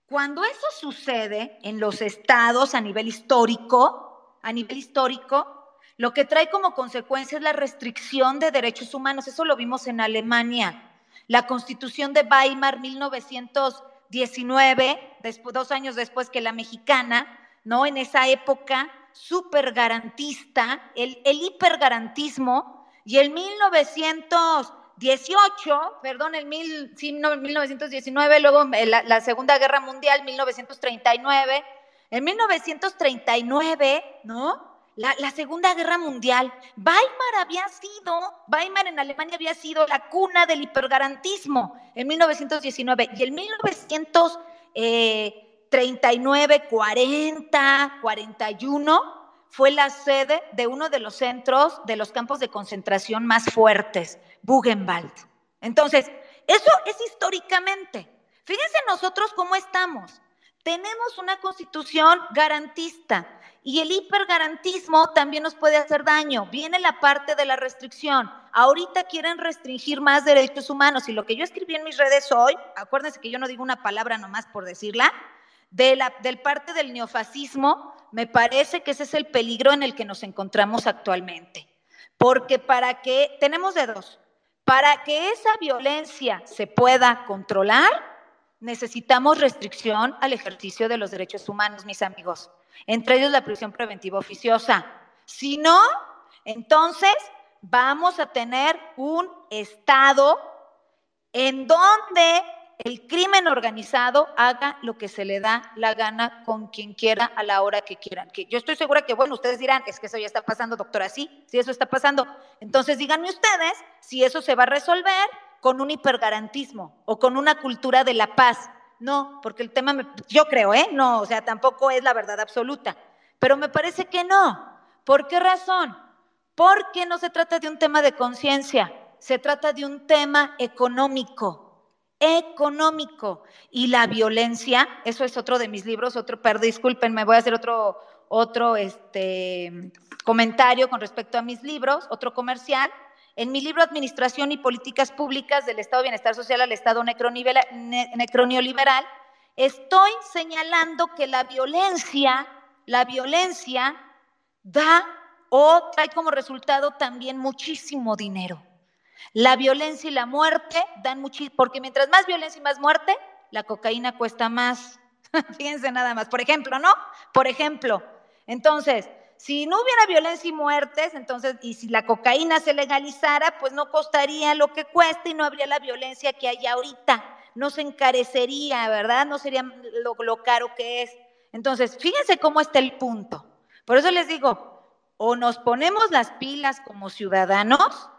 Cuando eso sucede en los estados a nivel histórico, a nivel histórico, lo que trae como consecuencia es la restricción de derechos humanos. Eso lo vimos en Alemania. La constitución de Weimar 1900 19, después, dos años después que la mexicana, ¿no? En esa época súper garantista, el, el hipergarantismo, y el 1918, perdón, el mil, sí, 1919, luego eh, la, la Segunda Guerra Mundial, 1939, en 1939, ¿no? La, Segunda Guerra Mundial, Weimar había sido, Weimar en Alemania había sido la cuna del hipergarantismo en 1919 y en 1939, 40, 41 fue la sede de uno de los centros de los campos de concentración más fuertes, Buchenwald. Entonces, eso es históricamente. Fíjense nosotros cómo estamos. Tenemos una constitución garantista y el hipergarantismo también nos puede hacer daño. Viene la parte de la restricción. Ahorita quieren restringir más derechos humanos y lo que yo escribí en mis redes hoy, acuérdense que yo no digo una palabra nomás por decirla, de la, del parte del neofascismo, me parece que ese es el peligro en el que nos encontramos actualmente. Porque para que, tenemos de dos, para que esa violencia se pueda controlar, necesitamos restricción al ejercicio de los derechos humanos, mis amigos, entre ellos la prisión preventiva oficiosa. Si no, entonces vamos a tener un Estado en donde el crimen organizado haga lo que se le da la gana con quien quiera a la hora que quieran. Que yo estoy segura que, bueno, ustedes dirán, es que eso ya está pasando, doctora, sí, sí, eso está pasando. Entonces díganme ustedes si eso se va a resolver con un hipergarantismo o con una cultura de la paz. No, porque el tema, yo creo, ¿eh? No, o sea, tampoco es la verdad absoluta. Pero me parece que no. ¿Por qué razón? Porque no se trata de un tema de conciencia, se trata de un tema económico económico. Y la violencia, eso es otro de mis libros, otro, perdón, discúlpenme, voy a hacer otro, otro este, comentario con respecto a mis libros, otro comercial. En mi libro Administración y Políticas Públicas del Estado de Bienestar Social al Estado Necroneoliberal, estoy señalando que la violencia, la violencia da o trae como resultado también muchísimo dinero. La violencia y la muerte dan muchísimo, porque mientras más violencia y más muerte, la cocaína cuesta más. Fíjense nada más. Por ejemplo, ¿no? Por ejemplo. Entonces, si no hubiera violencia y muertes, entonces, y si la cocaína se legalizara, pues no costaría lo que cuesta y no habría la violencia que hay ahorita. No se encarecería, ¿verdad? No sería lo, lo caro que es. Entonces, fíjense cómo está el punto. Por eso les digo, o nos ponemos las pilas como ciudadanos,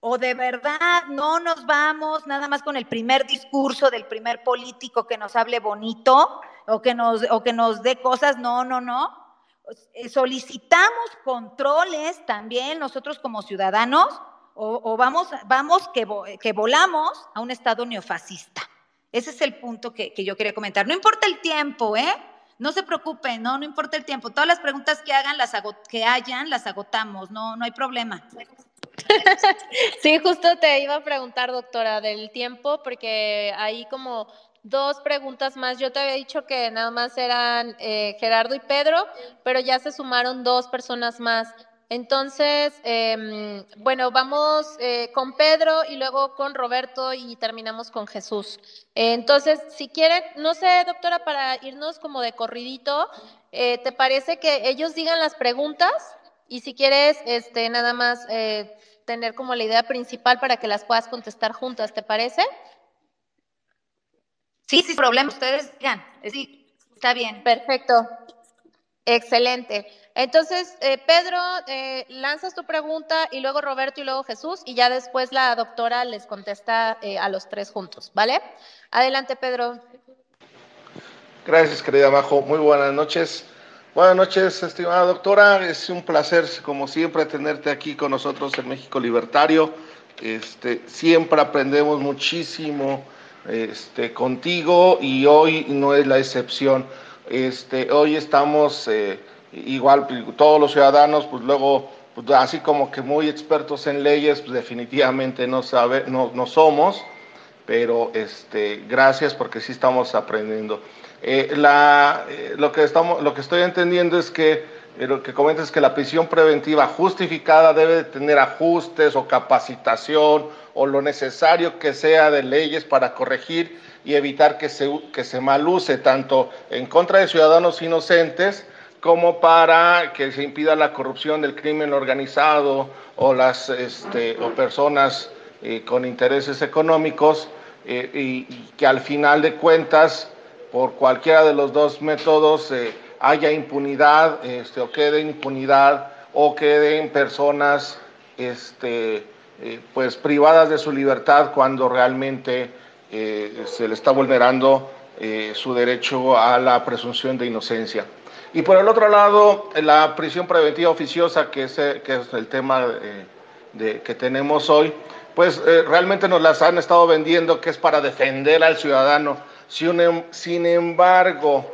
o de verdad no nos vamos nada más con el primer discurso del primer político que nos hable bonito o que nos, o que nos dé cosas, no, no, no. Eh, solicitamos controles también nosotros como ciudadanos o, vamos, vamos que, que, volamos a un estado neofascista. Ese es el punto que, yo quería comentar. No importa el tiempo, ¿eh? No se preocupen, no, no importa el tiempo. Todas las preguntas que hagan, las que hayan, las agotamos, no, no hay problema. Sí, justo te iba a preguntar, doctora, del tiempo, porque hay como dos preguntas más. Yo te había dicho que nada más eran eh, Gerardo y Pedro, pero ya se sumaron dos personas más. Entonces, em, bueno, vamos eh, con Pedro y luego con Roberto y terminamos con Jesús. entonces, si quieren, no sé, doctora, para irnos como de corridito, eh, ¿te parece que ellos digan las preguntas? Y si quieres, este, nada más tener como la idea principal para que las puedas contestar juntas, ¿te parece? Sí, sin problema, ustedes digan, sí, está bien. Perfecto, excelente. Entonces, eh, Pedro, eh, lanzas tu pregunta y luego Roberto y luego Jesús y ya después la doctora les contesta eh, a los tres juntos, ¿vale? Adelante, Pedro. Gracias, querida Majo. Muy buenas noches. Buenas noches, estimada doctora. Es un placer, como siempre, tenerte aquí con nosotros en México Libertario. Este, siempre aprendemos muchísimo este, contigo y hoy no es la excepción. Este, hoy estamos eh, igual, todos los ciudadanos, pues luego, pues, así como que muy expertos en leyes, pues definitivamente no, sabe, no, no somos, pero este, gracias porque sí estamos aprendiendo. Eh, la, eh, lo, que estamos, lo que estoy entendiendo es que lo que comentas es que la prisión preventiva justificada debe tener ajustes o capacitación o lo necesario que sea de leyes para corregir y evitar que se, que se maluse tanto en contra de ciudadanos inocentes como para que se impida la corrupción del crimen organizado o las este, o personas con intereses económicos y que al final de cuentas por cualquiera de los dos métodos eh, haya impunidad este, o quede impunidad o queden personas este, eh, pues privadas de su libertad cuando realmente eh, se le está vulnerando su derecho a la presunción de inocencia. Y por el otro lado, la prisión preventiva oficiosa, que es, que es el tema de, que tenemos hoy, pues realmente nos las han estado vendiendo que es para defender al ciudadano Sin embargo,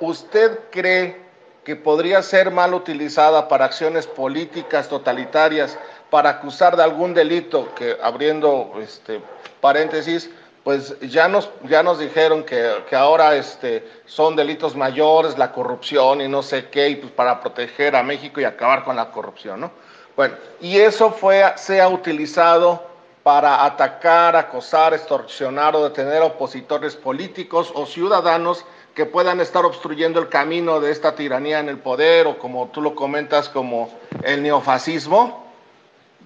¿usted cree que podría ser mal utilizada para acciones políticas totalitarias, para acusar de algún delito, que abriendo este, paréntesis, pues ya nos, ya nos dijeron que, ahora este, son delitos mayores, la corrupción y no sé qué, y pues para proteger a México y acabar con la corrupción, ¿no? Bueno, y eso fue, se ha utilizado para atacar, acosar, extorsionar o detener opositores políticos o ciudadanos que puedan estar obstruyendo el camino de esta tiranía en el poder o como tú lo comentas como el neofascismo.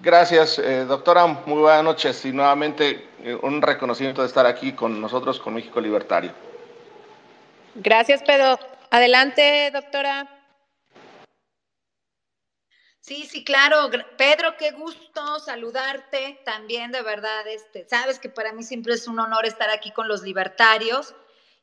Gracias, eh, doctora. Muy buenas noches y nuevamente eh, un reconocimiento de estar aquí con nosotros, con México Libertario. Gracias, Pedro. Adelante, doctora. Sí, sí, claro. Pedro, qué gusto saludarte también, de verdad. Este, sabes que para mí siempre es un honor estar aquí con los libertarios.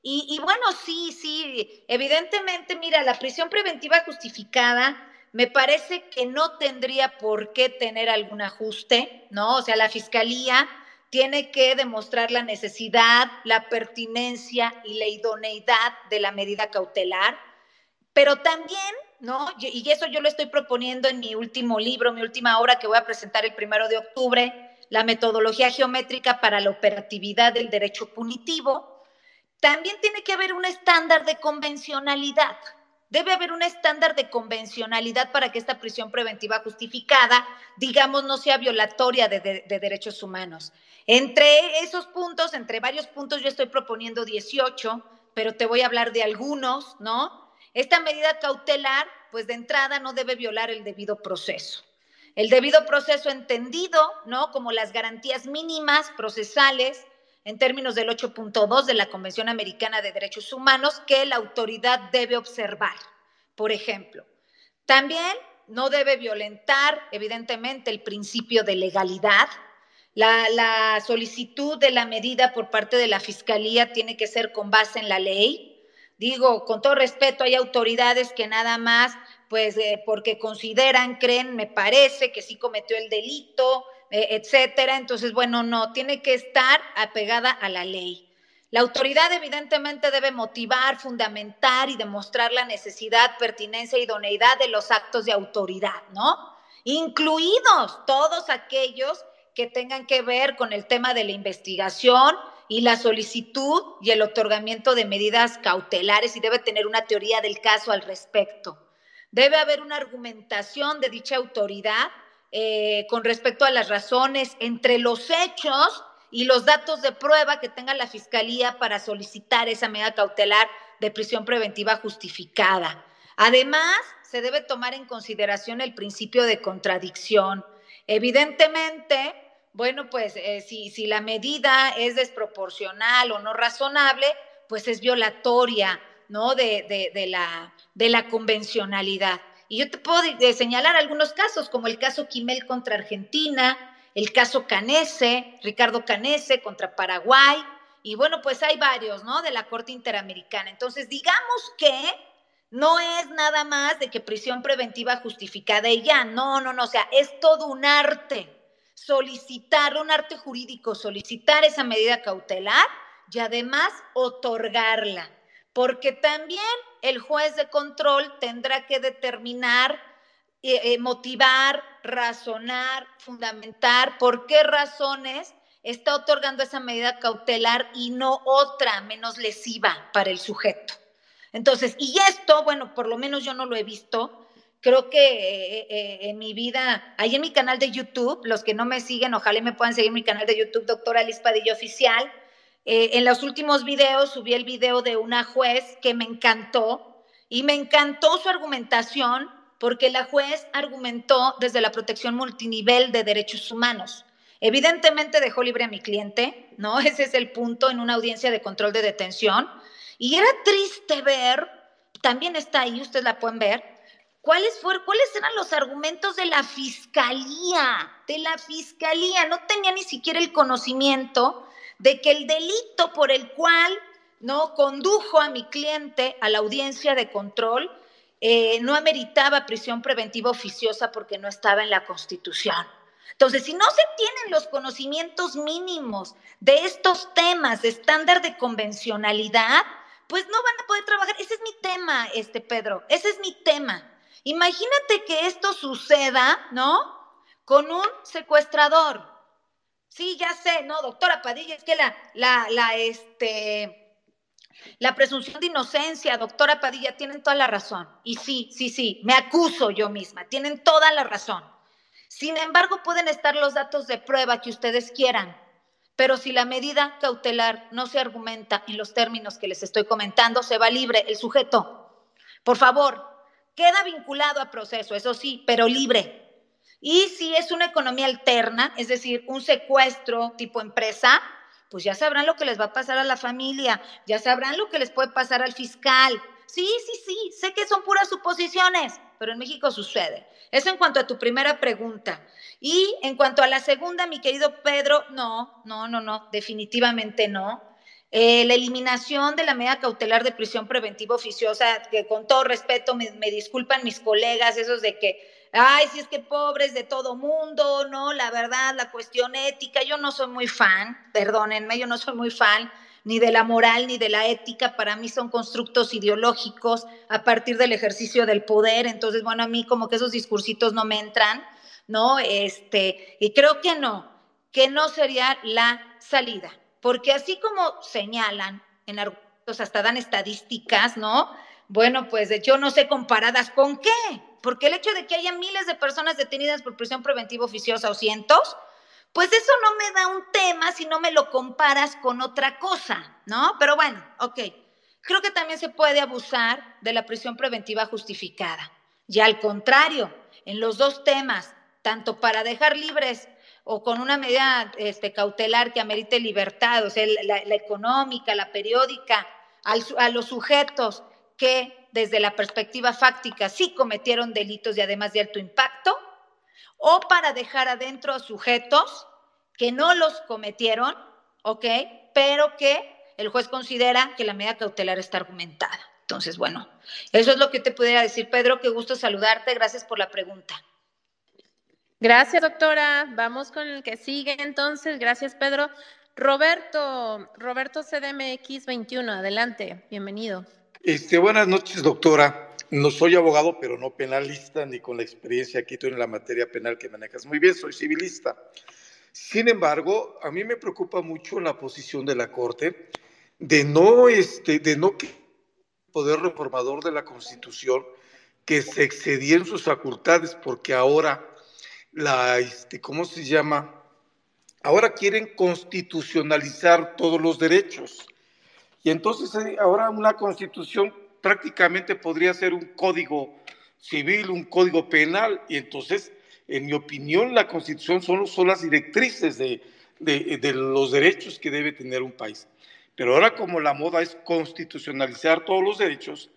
Y, bueno, sí, sí, evidentemente, mira, la prisión preventiva justificada me parece que no tendría por qué tener algún ajuste, ¿no? O sea, la fiscalía tiene que demostrar la necesidad, la pertinencia y la idoneidad de la medida cautelar, pero también ¿no? Y eso yo lo estoy proponiendo en mi último libro, mi última obra que voy a presentar el primero de octubre, la metodología geométrica para la operatividad del derecho punitivo. También tiene que haber un estándar de convencionalidad. Debe haber un estándar de convencionalidad para que esta prisión preventiva justificada, digamos, no sea violatoria de, de derechos humanos. Entre esos puntos, entre varios puntos, yo estoy proponiendo 18, pero te voy a hablar de algunos, ¿no? Esta medida cautelar, pues de entrada no debe violar el debido proceso. El debido proceso entendido, ¿no? Como las garantías mínimas procesales en términos del 8.2 de la Convención Americana de Derechos Humanos que la autoridad debe observar. Por ejemplo, también no debe violentar, evidentemente, el principio de legalidad. La, solicitud de la medida por parte de la Fiscalía tiene que ser con base en la ley, Digo, con todo respeto, hay autoridades que nada más, pues eh, porque consideran, creen, me parece que sí cometió el delito, etcétera. Entonces, bueno, no, tiene que estar apegada a la ley. La autoridad evidentemente debe motivar, fundamentar y demostrar la necesidad, pertinencia y idoneidad de los actos de autoridad, ¿no? Incluidos todos aquellos que tengan que ver con el tema de la investigación y la solicitud y el otorgamiento de medidas cautelares y debe tener una teoría del caso al respecto. Debe haber una argumentación de dicha autoridad eh, con respecto a las razones entre los hechos y los datos de prueba que tenga la Fiscalía para solicitar esa medida cautelar de prisión preventiva justificada. Además, se debe tomar en consideración el principio de contradicción. Evidentemente, bueno, pues eh, si, si la medida es desproporcional o no razonable, pues es violatoria, ¿no? De, de, la, de la convencionalidad. Y yo te puedo señalar algunos casos, como el caso Quimel contra Argentina, el caso Canese, Ricardo Canese contra Paraguay, y bueno, pues hay varios, ¿no? De la Corte Interamericana. Entonces, digamos que no es nada más de que prisión preventiva justificada y ya, no, no, no, o sea, es todo un arte solicitar un arte jurídico, solicitar esa medida cautelar y además otorgarla, porque también el juez de control tendrá que determinar, eh, eh, motivar, razonar, fundamentar por qué razones está otorgando esa medida cautelar y no otra menos lesiva para el sujeto. Entonces, y esto, bueno, por lo menos yo no lo he visto, creo que eh, en mi vida, ahí en mi canal de YouTube, los que no me siguen, ojalá me puedan seguir mi canal de YouTube, doctora Liz Padilla Oficial. Eh, en los últimos videos subí el video de una juez que me encantó y me encantó su argumentación porque la juez argumentó desde la protección multinivel de derechos humanos. Evidentemente dejó libre a mi cliente, ¿no? Ese es el punto en una audiencia de control de detención. Y era triste ver, también está ahí, ustedes la pueden ver, ¿Cuáles, fueron, ¿Cuáles eran los argumentos de la fiscalía? De la fiscalía. No tenía ni siquiera el conocimiento de que el delito por el cual no condujo a mi cliente a la audiencia de control eh, no ameritaba prisión preventiva oficiosa porque no estaba en la Constitución. Entonces, si no se tienen los conocimientos mínimos de estos temas de estándar de convencionalidad, pues no van a poder trabajar. Ese es mi tema, este Pedro, ese es mi tema. Imagínate que esto suceda, ¿no? Con un secuestrador. Sí, ya sé, no, doctora Padilla, es que la, la, la, este, la presunción de inocencia, doctora Padilla, tienen toda la razón. Y sí, sí, sí, me acuso yo misma, tienen toda la razón. Sin embargo, pueden estar los datos de prueba que ustedes quieran, pero si la medida cautelar no se argumenta en los términos que les estoy comentando, se va libre el sujeto. Por favor, queda vinculado a proceso, eso sí, pero libre. Y si es una economía alterna, es decir, un secuestro tipo empresa, pues ya sabrán lo que les va a pasar a la familia, ya sabrán lo que les puede pasar al fiscal. Sí, sí, sí, sé que son puras suposiciones, pero en México sucede. Eso en cuanto a tu primera pregunta. Y en cuanto a la segunda, mi querido Pedro, no, no, no, no, definitivamente no. Eh, la eliminación de la medida cautelar de prisión preventiva oficiosa, que con todo respeto me, me disculpan mis colegas, esos de que ay, si es que pobres de todo mundo, ¿no? La verdad, la cuestión ética, yo no soy muy fan, perdónenme, yo no soy muy fan ni de la moral ni de la ética, para mí son constructos ideológicos a partir del ejercicio del poder, entonces, bueno, a mí como que esos discursitos no me entran, ¿no? Este, y creo que no, que no sería la salida, porque así como señalan en argumentos, hasta dan estadísticas, ¿no? Bueno, pues yo no sé comparadas con qué, porque el hecho de que haya miles de personas detenidas por prisión preventiva oficiosa o cientos, pues eso no me da un tema si no me lo comparas con otra cosa, ¿no? Pero bueno, ok. Creo que también se puede abusar de la prisión preventiva justificada. Y al contrario, en los dos temas, tanto para dejar libres o con una medida este, cautelar que amerite libertad, o sea, la, económica, la periódica, a los sujetos que desde la perspectiva fáctica sí cometieron delitos y además de alto impacto, o para dejar adentro a sujetos que no los cometieron, ¿ok? Pero que el juez considera que la medida cautelar está argumentada. Entonces, bueno, eso es lo que te pudiera decir, Pedro. Qué gusto saludarte. Gracias por la pregunta. Gracias, doctora. Vamos con el que sigue entonces. Gracias, Pedro. Roberto, Roberto CDMX 21, adelante, bienvenido. Este, buenas noches, doctora. No soy abogado, pero no penalista, ni con la experiencia que tengo en la materia penal que manejas muy bien, soy civilista. Sin embargo, a mí me preocupa mucho la posición de la Corte de no, este, de no poder reformador de la Constitución que se excedía en sus facultades, porque ahora la, este, ¿cómo se llama? Ahora quieren constitucionalizar todos los derechos. Y entonces eh, ahora una constitución prácticamente podría ser un código civil, un código penal, y entonces, en mi opinión, la constitución son, son las directrices de, de, los derechos que debe tener un país. Pero ahora como la moda es constitucionalizar todos los derechos,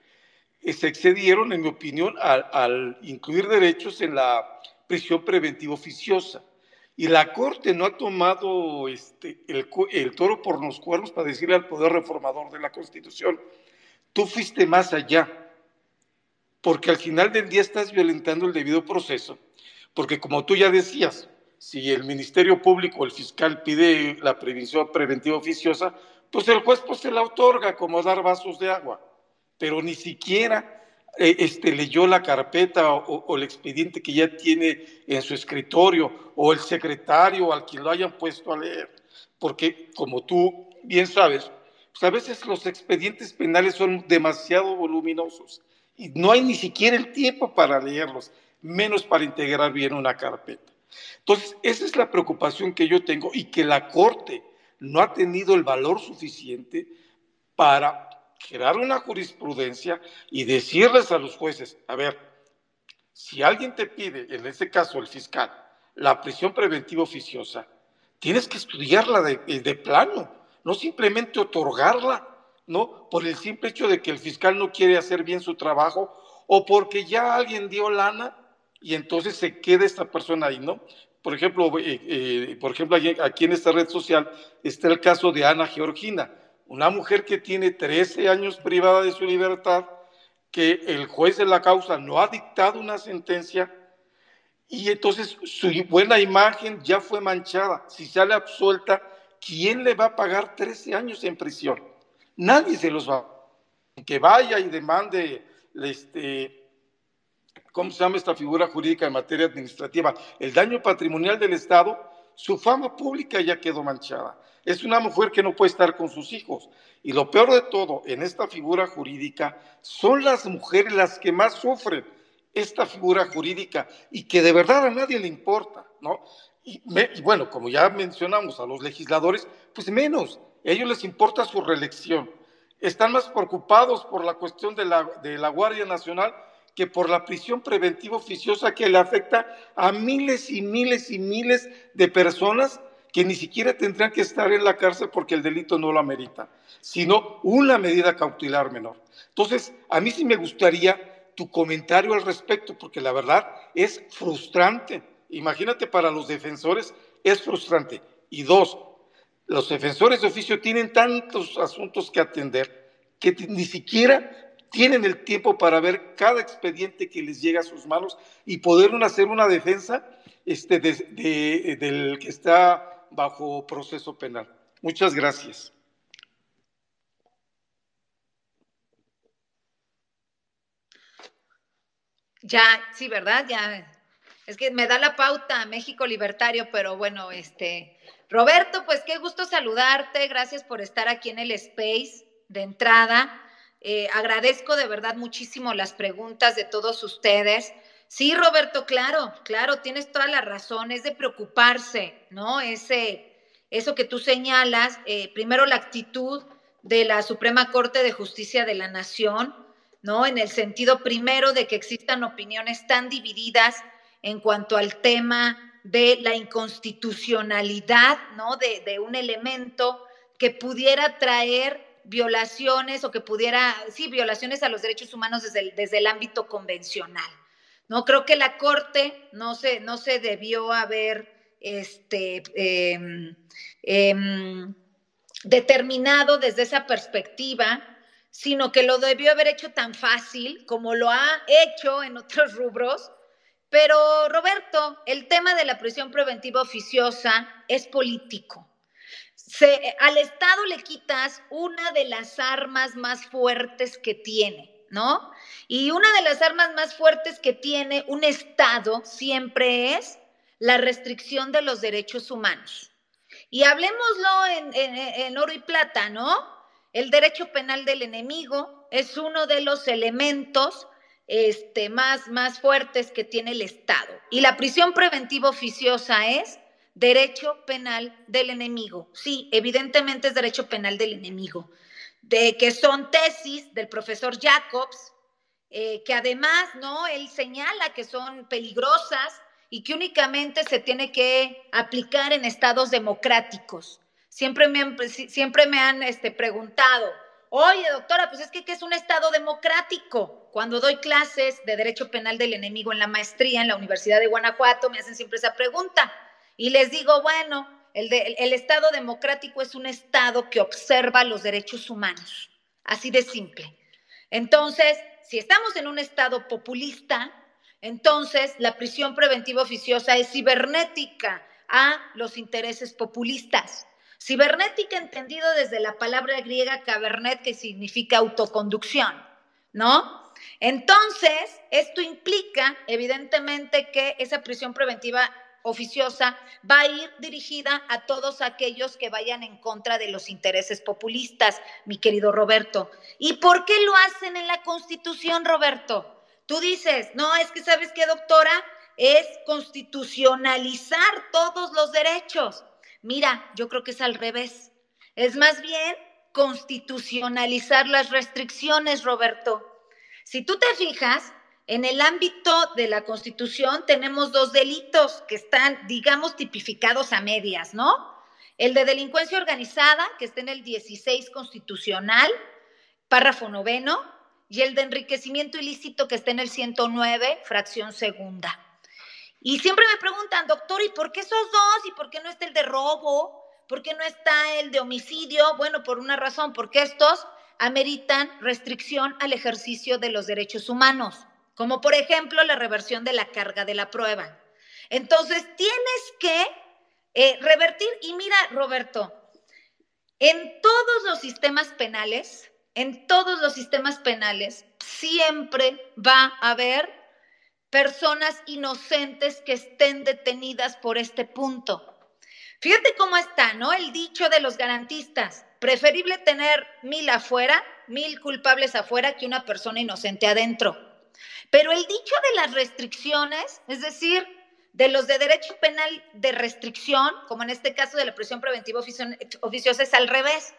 eh, se excedieron, en mi opinión, al, al incluir derechos en la prisión preventiva oficiosa. Y la Corte no ha tomado este, el, el, toro por los cuernos para decirle al Poder Reformador de la Constitución, tú fuiste más allá, porque al final del día estás violentando el debido proceso, porque como tú ya decías, si el Ministerio Público o el fiscal pide la prevención preventiva oficiosa, pues el juez pues se la otorga como dar vasos de agua, pero ni siquiera este, leyó la carpeta o, el expediente que ya tiene en su escritorio o el secretario al quien lo hayan puesto a leer. Porque como tú bien sabes, pues a veces los expedientes penales son demasiado voluminosos y no hay ni siquiera el tiempo para leerlos, menos para integrar bien una carpeta. Entonces, esa es la preocupación que yo tengo y que la Corte no ha tenido el valor suficiente para crear una jurisprudencia y decirles a los jueces, a ver, si alguien te pide, en este caso el fiscal, la prisión preventiva oficiosa, tienes que estudiarla de, de plano, no simplemente otorgarla, ¿no? Por el simple hecho de que el fiscal no quiere hacer bien su trabajo o porque ya alguien dio lana y entonces se queda esta persona ahí, ¿no? Por ejemplo, eh, eh, por ejemplo, aquí en esta red social está el caso de Ana Georgina una mujer que tiene 13 años privada de su libertad, que el juez de la causa no ha dictado una sentencia y entonces su buena imagen ya fue manchada. Si sale absuelta, ¿quién le va a pagar 13 años en prisión? Nadie se los va. Que vaya y demande, este, ¿cómo se llama esta figura jurídica en materia administrativa? El daño patrimonial del Estado, su fama pública ya quedó manchada. Es una mujer que no puede estar con sus hijos. Y lo peor de todo, en esta figura jurídica, son las mujeres las que más sufren esta figura jurídica y que de verdad a nadie le importa, ¿no? Y, bueno, como ya mencionamos a los legisladores, pues menos, a ellos les importa su reelección. Están más preocupados por la cuestión de la, de la Guardia Nacional que por la prisión preventiva oficiosa que le afecta a miles y miles y miles de personas que ni siquiera tendrían que estar en la cárcel porque el delito no lo amerita, sino una medida cautelar menor. Entonces, a mí sí me gustaría tu comentario al respecto, porque la verdad es frustrante. Imagínate para los defensores, es frustrante. Y dos, los defensores de oficio tienen tantos asuntos que atender que ni siquiera tienen el tiempo para ver cada expediente que les llega a sus manos y poder hacer una defensa este, del que está bajo proceso penal. Muchas gracias. Ya, sí, ¿verdad? Ya. Es que me da la pauta México Libertario, pero bueno, este. Roberto, pues qué gusto saludarte. Gracias por estar aquí en el Space de entrada. Eh, agradezco de verdad muchísimo las preguntas de todos ustedes. Sí, Roberto, claro, claro, tienes toda la razón. Es de preocuparse, ¿no? Ese, eso que tú señalas, eh, primero la actitud de la Suprema Corte de Justicia de la Nación, ¿no? En el sentido primero de que existan opiniones tan divididas en cuanto al tema de la inconstitucionalidad, ¿no? De, un elemento que pudiera traer violaciones o que pudiera, sí, violaciones a los derechos humanos desde el, desde el ámbito convencional. No creo que la Corte no se, no se debió haber este, em, em, determinado desde esa perspectiva sino que lo debió haber hecho tan fácil como lo ha hecho en otros rubros. Pero Roberto, el tema de la prisión preventiva oficiosa es político. al Estado le quitas una de las armas más fuertes que tiene, ¿no? Y una de las armas más fuertes que tiene un Estado siempre es la restricción de los derechos humanos. Y hablemoslo en, oro y plata, ¿no? El derecho penal del enemigo es uno de los elementos este, más, más fuertes que tiene el Estado. Y la prisión preventiva oficiosa es derecho penal del enemigo. Sí, evidentemente es derecho penal del enemigo. De que son tesis del profesor Jacobs, eh, que además, ¿no? Él señala que son peligrosas y que únicamente se tiene que aplicar en estados democráticos. Siempre me han, siempre me han este, preguntado, oye doctora, pues es que ¿qué es un Estado democrático? Cuando doy clases de Derecho Penal del Enemigo en la maestría en la Universidad de Guanajuato, me hacen siempre esa pregunta. Y les digo, bueno, el, Estado democrático es un Estado que observa los derechos humanos. Así de simple. Entonces, si estamos en un Estado populista, entonces la prisión preventiva oficiosa es cibernética a los intereses populistas. Cibernética entendido desde la palabra griega cabernet, que significa autoconducción, ¿no? Entonces, esto implica, evidentemente, que esa prisión preventiva oficiosa va a ir dirigida a todos aquellos que vayan en contra de los intereses populistas, mi querido Roberto. ¿Y por qué lo hacen en la Constitución, Roberto? Tú dices, no, es que sabes qué, doctora, es constitucionalizar todos los derechos. Mira, yo creo que es al revés. Es más bien constitucionalizar las restricciones, Roberto. Si tú te fijas, en el ámbito de la Constitución tenemos dos delitos que están, digamos, tipificados a medias, ¿no? El de delincuencia organizada, que está en el 16 constitucional, párrafo noveno, y el de enriquecimiento ilícito, que está en el 109, fracción segunda. Y siempre me preguntan, doctor, ¿y por qué esos dos? ¿Y por qué no está el de robo? ¿Por qué no está el de homicidio? Bueno, por una razón, porque estos ameritan restricción al ejercicio de los derechos humanos, como por ejemplo la reversión de la carga de la prueba. Entonces, tienes que eh, revertir. Y mira, Roberto, en todos los sistemas penales, en todos los sistemas penales, siempre va a haber personas inocentes que estén detenidas por este punto. Fíjate cómo está, ¿no? El dicho de los garantistas. Preferible tener mil afuera, mil culpables afuera, que una persona inocente adentro. Pero el dicho de las restricciones, es decir, de los de derecho penal de restricción, como en este caso de la prisión preventiva oficiosa, es al revés.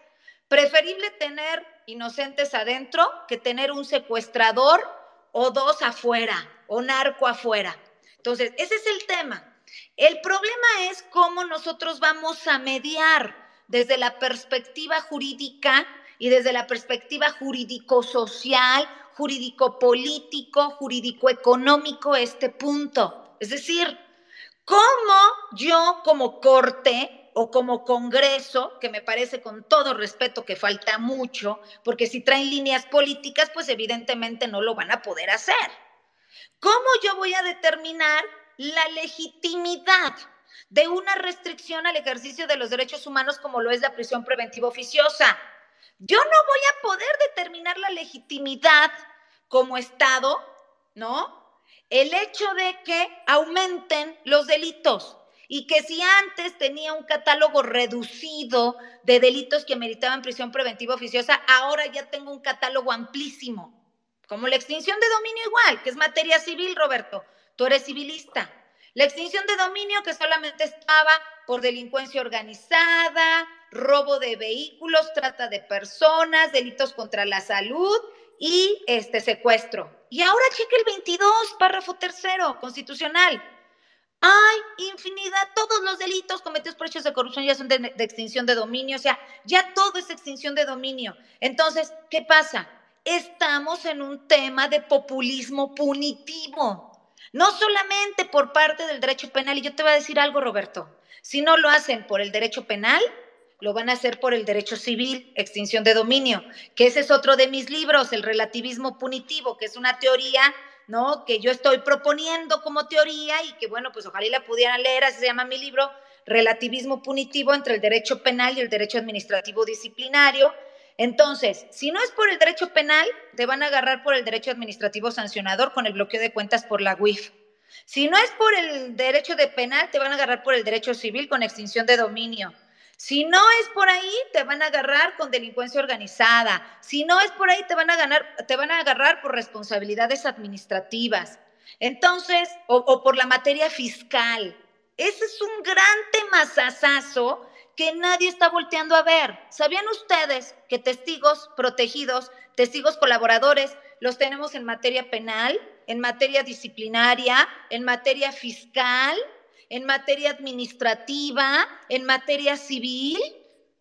Preferible tener inocentes adentro que tener un secuestrador o dos afuera o narco afuera. Entonces, ese es el tema. El problema es cómo nosotros vamos a mediar desde la perspectiva jurídica y desde la perspectiva jurídico-social, jurídico-político, jurídico-económico este punto. Es decir, cómo yo como corte o como Congreso, que me parece con todo respeto que falta mucho, porque si traen líneas políticas, pues evidentemente no lo van a poder hacer. ¿Cómo yo voy a determinar la legitimidad de una restricción al ejercicio de los derechos humanos como lo es la prisión preventiva oficiosa? Yo no voy a poder determinar la legitimidad como Estado, ¿no? El hecho de que aumenten los delitos y que si antes tenía un catálogo reducido de delitos que meritaban prisión preventiva oficiosa, ahora ya tengo un catálogo amplísimo, como la extinción de dominio igual, que es materia civil, Roberto, tú eres civilista. La extinción de dominio que solamente estaba por delincuencia organizada, robo de vehículos, trata de personas, delitos contra la salud y este secuestro. Y ahora cheque el 22, párrafo tercero, constitucional hay infinidad, todos los delitos cometidos por hechos de corrupción ya son de, extinción de dominio, o sea, ya todo es extinción de dominio. Entonces, ¿qué pasa? Estamos en un tema de populismo punitivo, no solamente por parte del derecho penal, y yo te voy a decir algo, Roberto, si no lo hacen por el derecho penal, lo van a hacer por el derecho civil, extinción de dominio, que ese es otro de mis libros, el relativismo punitivo, que es una teoría ¿no? Que yo estoy proponiendo como teoría y que, bueno, pues ojalá la pudieran leer, así se llama mi libro, Relativismo Punitivo entre el Derecho Penal y el Derecho Administrativo Disciplinario. Entonces, si no es por el derecho penal, te van a agarrar por el derecho administrativo sancionador con el bloqueo de cuentas por la UIF. Si no es por el derecho de penal, te van a agarrar por el derecho civil con extinción de dominio. Si no es por ahí, te van a agarrar con delincuencia organizada. Si no es por ahí, te van a, ganar, te van a agarrar por responsabilidades administrativas. Entonces, o, por la materia fiscal. Ese es un gran temazazazo que nadie está volteando a ver. ¿Sabían ustedes que testigos protegidos, testigos colaboradores, los tenemos en materia penal, en materia disciplinaria, en materia fiscal? en materia administrativa, en materia civil.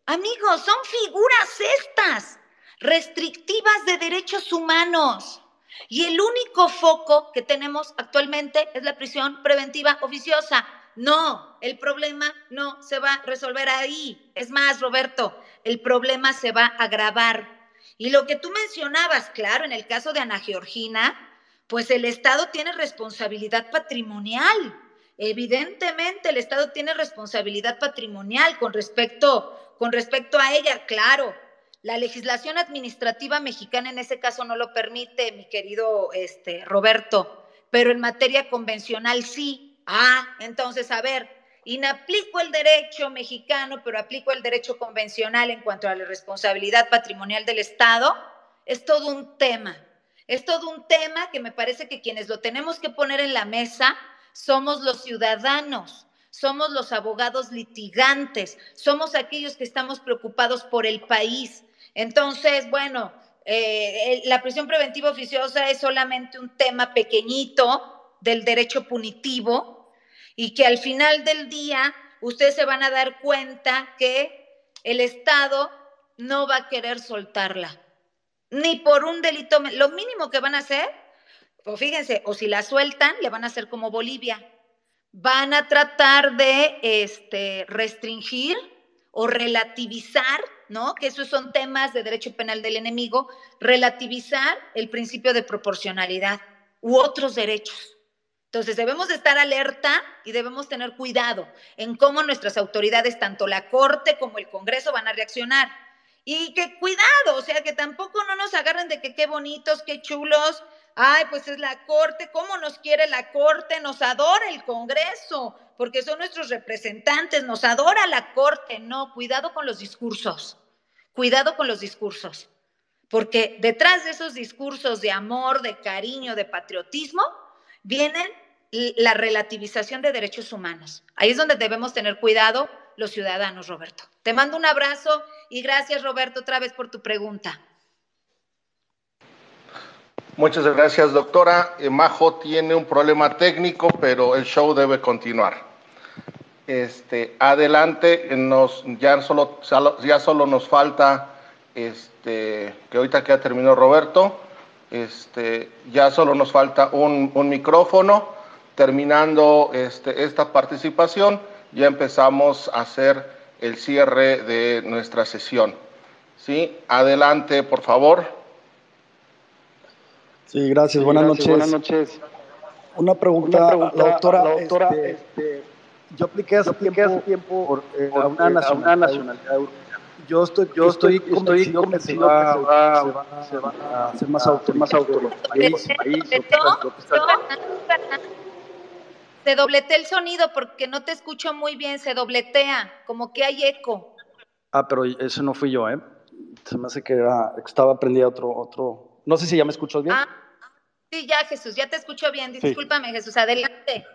Amigos, son figuras estas, restrictivas de derechos humanos. Y el único foco que tenemos actualmente es la prisión preventiva oficiosa. No, el problema no se va a resolver ahí. Es más, Roberto, el problema se va a agravar. Y lo que tú mencionabas, claro, en el caso de Ana Georgina, pues el Estado tiene responsabilidad patrimonial. Evidentemente el Estado tiene responsabilidad patrimonial con respecto, con respecto a ella, claro. La legislación administrativa mexicana en ese caso no lo permite, mi querido este, Roberto, pero en materia convencional sí. Ah, entonces, a ver, inaplico el derecho mexicano, pero aplico el derecho convencional en cuanto a la responsabilidad patrimonial del Estado. Es todo un tema. Es todo un tema que me parece que quienes lo tenemos que poner en la mesa somos los ciudadanos, somos los abogados litigantes, somos aquellos que estamos preocupados por el país. Entonces, bueno, eh, la prisión preventiva oficiosa es solamente un tema pequeñito del derecho punitivo y que al final del día ustedes se van a dar cuenta que el Estado no va a querer soltarla, ni por un delito. Lo mínimo que van a hacer o fíjense, o si la sueltan, le van a hacer como Bolivia. Van a tratar de este, restringir o relativizar, ¿no? Que esos son temas de derecho penal del enemigo, relativizar el principio de proporcionalidad u otros derechos. Entonces debemos de estar alerta y debemos tener cuidado en cómo nuestras autoridades, tanto la Corte como el Congreso, van a reaccionar. Y que cuidado, o sea, que tampoco no nos agarren de que qué bonitos, qué chulos. Ay, pues es la Corte, ¿cómo nos quiere la Corte? Nos adora el Congreso, porque son nuestros representantes, nos adora la Corte. No, cuidado con los discursos, cuidado con los discursos, porque detrás de esos discursos de amor, de cariño, de patriotismo, vienen la relativización de derechos humanos. Ahí es donde debemos tener cuidado los ciudadanos, Roberto. Te mando un abrazo y gracias, Roberto, otra vez por tu pregunta. Muchas gracias, doctora. Eh, Majo tiene un problema técnico, pero el show debe continuar. Este, adelante, nos, ya, solo, ya solo nos falta, este, que ahorita que ya terminó Roberto, este, ya solo nos falta un, un micrófono terminando este, esta participación, ya empezamos a hacer el cierre de nuestra sesión. ¿Sí? Adelante, por favor. Sí, gracias. buenas, noches. buenas noches. Una pregunta, la doctora. doctora este, este, yo apliqué hace tiempo, por, eh, a una nacionalidad, yo estoy, yo estoy convencido, que, se va, a hacer más autónomo. Más país, país, se dobletea el sonido porque no te escucho muy bien, se dobletea, como que hay eco. Ah, pero eso no fui yo, ¿eh? Se me hace que estaba prendida otro, otro. No sé si ya me escuchas bien. Ah, sí, ya, Jesús, ya te escucho bien. Discúlpame, Jesús, adelante.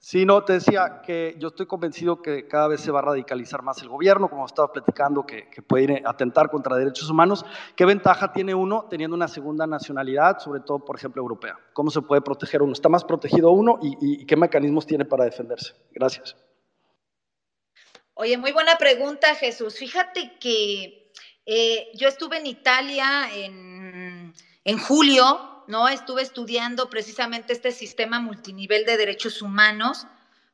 Sí, no, te decía que yo estoy convencido que cada vez se va a radicalizar más el gobierno, como estaba platicando, que, puede ir a atentar contra derechos humanos. ¿Qué ventaja tiene uno teniendo una segunda nacionalidad, sobre todo, por ejemplo, europea? ¿Cómo se puede proteger uno? ¿Está más protegido uno y, qué mecanismos tiene para defenderse? Gracias. Oye, muy buena pregunta, Jesús. Fíjate que eh, yo estuve en Italia en, en julio ¿no? Estuve estudiando precisamente este sistema multinivel de derechos humanos,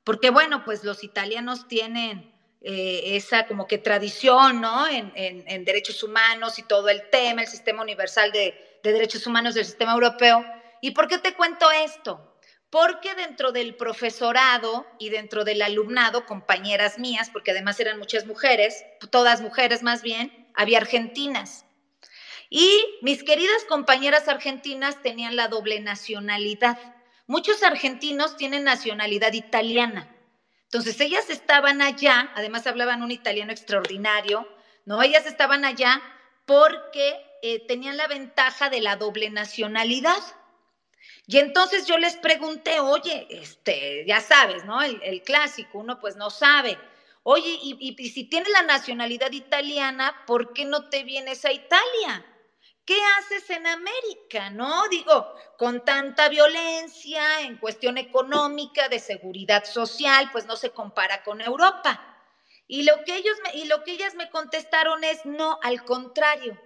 porque bueno, pues los italianos tienen eh, esa como que tradición, ¿no? En, derechos humanos y todo el tema, el sistema universal de, de derechos humanos del sistema europeo. ¿Y por qué te cuento esto? Porque dentro del profesorado y dentro del alumnado, compañeras mías, porque además eran muchas mujeres, todas mujeres más bien, había argentinas. Y mis queridas compañeras argentinas tenían la doble nacionalidad. Muchos argentinos tienen nacionalidad italiana. Entonces ellas estaban allá, además hablaban un italiano extraordinario, ¿no? Ellas estaban allá porque eh, tenían la ventaja de la doble nacionalidad. Y entonces yo les pregunté, oye, este, ya sabes, ¿no? El, clásico, uno pues no sabe. Oye, y, y si tienes la nacionalidad italiana, ¿por qué no te vienes a Italia? ¿Qué haces en América? ¿No? Digo, con tanta violencia en cuestión económica, de seguridad social, pues no se compara con Europa. Y lo que ellos y lo que ellas me contestaron es no, al contrario.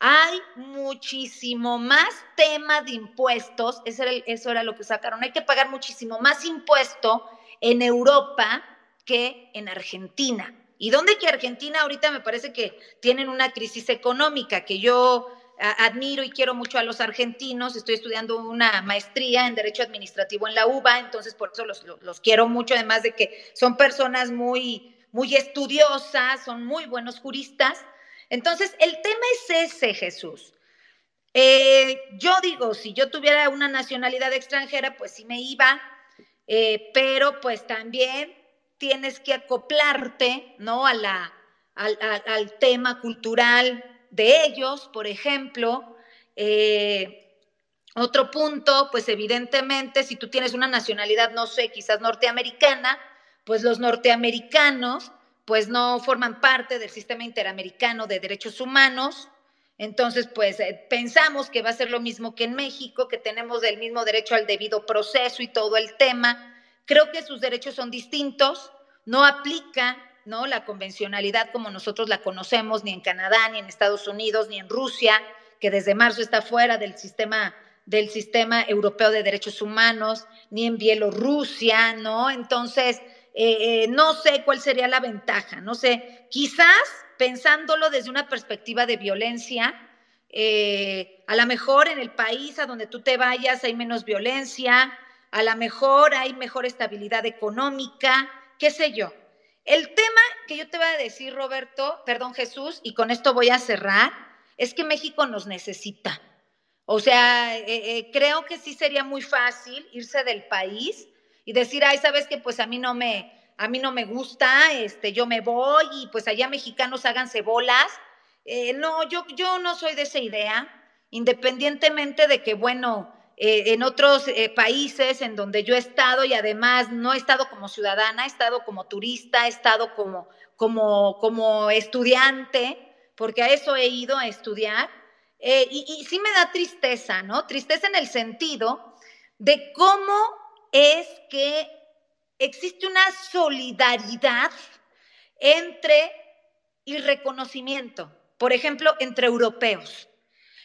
Hay muchísimo más tema de impuestos, eso era, eso era lo que sacaron, hay que pagar muchísimo más impuesto en Europa que en Argentina. ¿Y dónde que Argentina ahorita me parece que tienen una crisis económica que yo admiro y quiero mucho a los argentinos, estoy estudiando una maestría en Derecho Administrativo en la UBA, entonces por eso los, quiero mucho, además de que son personas muy, muy estudiosas, son muy buenos juristas. Entonces, el tema es ese, Jesús. Eh, yo digo, si yo tuviera una nacionalidad extranjera, pues sí me iba, eh, pero pues también tienes que acoplarte, ¿no? A la, al, al tema cultural, de ellos, por ejemplo. Eh, otro punto, pues evidentemente, si tú tienes una nacionalidad, no sé, quizás norteamericana, pues los norteamericanos, pues no forman parte del sistema interamericano de derechos humanos. Entonces, pues eh, pensamos que va a ser lo mismo que en México, que tenemos el mismo derecho al debido proceso y todo el tema. Creo que sus derechos son distintos, no aplica ¿no? La convencionalidad como nosotros la conocemos, ni en Canadá, ni en Estados Unidos, ni en Rusia, que desde marzo está fuera del sistema del sistema europeo de derechos humanos, ni en Bielorrusia, ¿no? Entonces, eh, eh, no sé cuál sería la ventaja, no sé, quizás pensándolo desde una perspectiva de violencia, eh, a lo mejor en el país a donde tú te vayas hay menos violencia, a lo mejor hay mejor estabilidad económica, qué sé yo. El tema que yo te voy a decir, Roberto, perdón Jesús, y con esto voy a cerrar, es que México nos necesita. O sea, eh, eh, creo que sí sería muy fácil irse del país y decir, ay, sabes que pues a mí no me, a mí no me gusta, este, yo me voy y pues allá mexicanos háganse bolas. Eh, no, yo, yo no soy de esa idea, independientemente de que, bueno, en otros países en donde yo he estado y además no he estado como ciudadana, he estado como turista, he estado como, como, como estudiante, porque a eso he ido a estudiar eh, y, sí me da tristeza, ¿no? Tristeza en el sentido de cómo es que existe una solidaridad entre y reconocimiento, por ejemplo, entre europeos.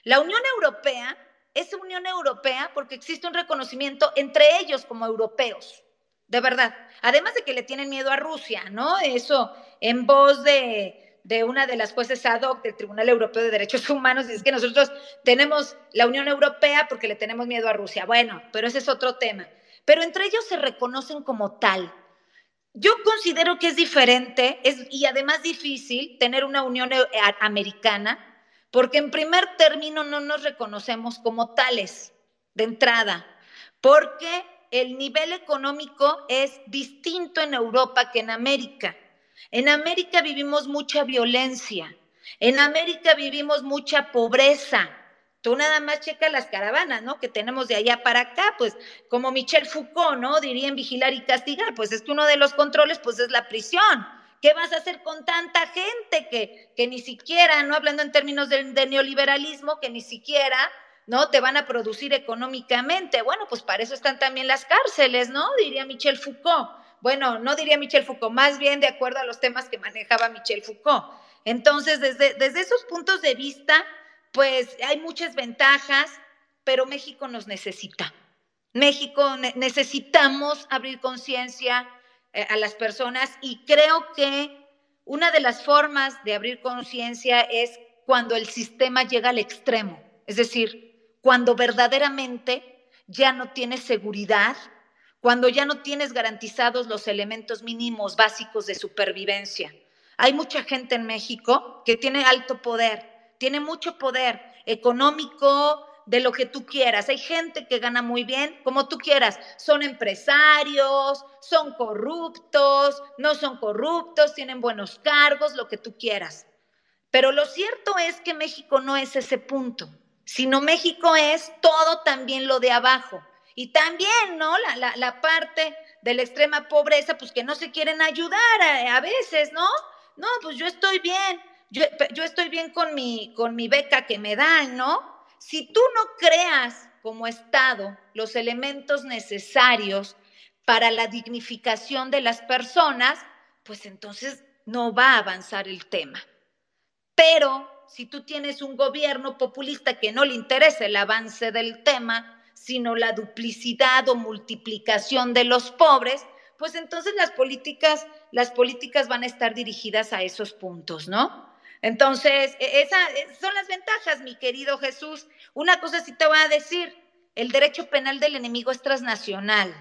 La Unión Europea es Unión Europea porque existe un reconocimiento entre ellos como europeos, de verdad. Además de que le tienen miedo a Rusia, ¿no? Eso en voz de, de una de las jueces ad hoc del Tribunal Europeo de Derechos Humanos, y es que nosotros tenemos la Unión Europea porque le tenemos miedo a Rusia. Bueno, pero ese es otro tema. Pero entre ellos se reconocen como tal. Yo considero que es diferente es, y además difícil tener una Unión e, Americana, porque en primer término no nos reconocemos como tales de entrada, porque el nivel económico es distinto en Europa que en América. En América vivimos mucha violencia, en América vivimos mucha pobreza. Tú nada más checa las caravanas, ¿no? Que tenemos de allá para acá, pues como Michel Foucault, ¿no? Dirían vigilar y castigar, pues es que uno de los controles, pues es la prisión. ¿Qué vas a hacer con tanta gente que, que ni siquiera, no hablando en términos de, neoliberalismo, que ni siquiera, ¿no? Te van a producir económicamente. Bueno, pues para eso están también las cárceles, ¿no? Diría Michel Foucault bueno, no diría Michel Foucault, más bien de acuerdo a los temas que manejaba Michel Foucault. Entonces, desde, desde esos puntos de vista, pues hay muchas ventajas, pero México nos necesita. México necesitamos abrir conciencia a las personas y creo que una de las formas de abrir conciencia es cuando el sistema llega al extremo, es decir, cuando verdaderamente ya no tiene seguridad, cuando ya no tienes garantizados los elementos mínimos básicos de supervivencia. Hay mucha gente en México que tiene alto poder, tiene mucho poder económico, de lo que tú quieras. Hay gente que gana muy bien, como tú quieras. Son empresarios, son corruptos, no son corruptos, tienen buenos cargos, lo que tú quieras. Pero lo cierto es que México no es ese punto, sino México es todo también lo de abajo. Y también, ¿no? La, parte de la extrema pobreza, pues que no se quieren ayudar a, veces, ¿no? No, pues yo estoy bien, yo, yo, estoy bien con mi, con mi beca que me dan, ¿no? Si tú no creas como Estado los elementos necesarios para la dignificación de las personas, pues entonces no va a avanzar el tema. Pero si tú tienes un gobierno populista que no le interesa el avance del tema, sino la duplicidad o multiplicación de los pobres, pues entonces las políticas, las políticas van a estar dirigidas a esos puntos, ¿no? Entonces, e, esas e, son las ventajas, mi querido Jesús. Una cosa sí te voy a decir, el derecho penal del enemigo es transnacional.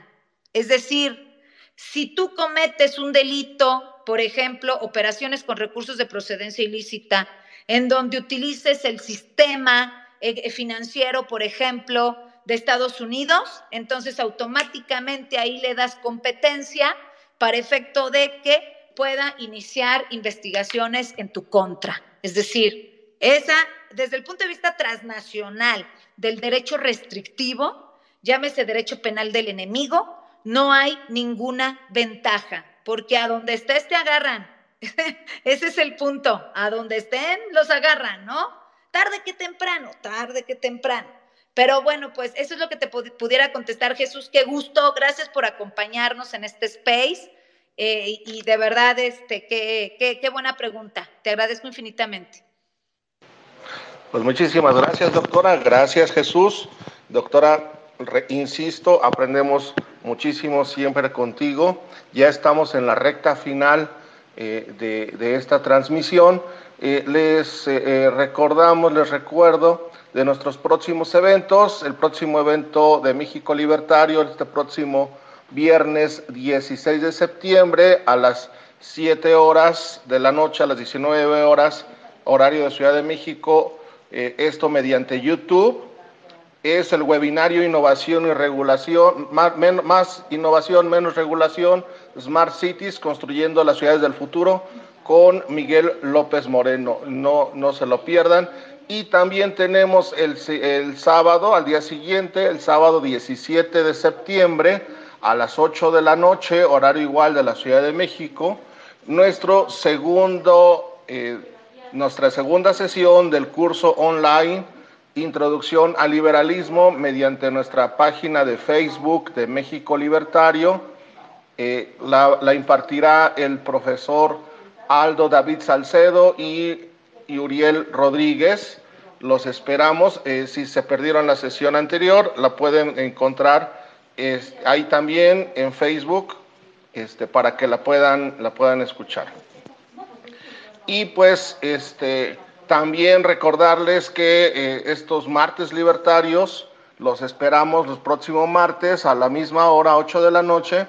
Es decir, si tú cometes un delito, por ejemplo, operaciones con recursos de procedencia ilícita, en donde utilices el sistema eh, financiero, por ejemplo, de Estados Unidos, entonces automáticamente ahí le das competencia para efecto de que pueda iniciar investigaciones en tu contra. Es decir, esa, desde el punto de vista transnacional del derecho restrictivo, llámese derecho penal del enemigo, no hay ninguna ventaja, porque a donde estés te agarran. Ese es el punto, a donde estén los agarran, ¿no? Tarde que temprano, tarde que temprano. Pero bueno, pues eso es lo que te pudiera contestar Jesús. Qué gusto, gracias por acompañarnos en este space. Eh, y de verdad, este, qué, qué, buena pregunta. Te agradezco infinitamente. Pues muchísimas gracias, doctora. Gracias, Jesús. Doctora, insisto, aprendemos muchísimo siempre contigo. Ya estamos en la recta final de, esta transmisión. les recordamos, les recuerdo de nuestros próximos eventos, el próximo evento de México Libertario, este próximo viernes 16 de septiembre a las 7 horas de la noche, a las 19 horas, horario de Ciudad de México, esto mediante YouTube es el webinario Innovación y Regulación, más, innovación, menos regulación, Smart Cities, construyendo las ciudades del futuro, con Miguel López Moreno. No, no se lo pierdan. Y también tenemos el, el sábado, al día siguiente, el sábado 17 de septiembre, a las 8 de la noche, horario igual de la Ciudad de México, nuestro segundo, eh, nuestra segunda sesión del curso online Introducción al Liberalismo mediante nuestra página de Facebook de México Libertario. Eh, la, impartirá el profesor Aldo David Salcedo y, Uriel Rodríguez. Los esperamos. Eh, si se perdieron la sesión anterior, la pueden encontrar ahí también en Facebook este, para que la puedan, la puedan escuchar. Y pues, este, también recordarles que eh, estos martes libertarios los esperamos los próximos martes a la misma hora, 8 de la noche,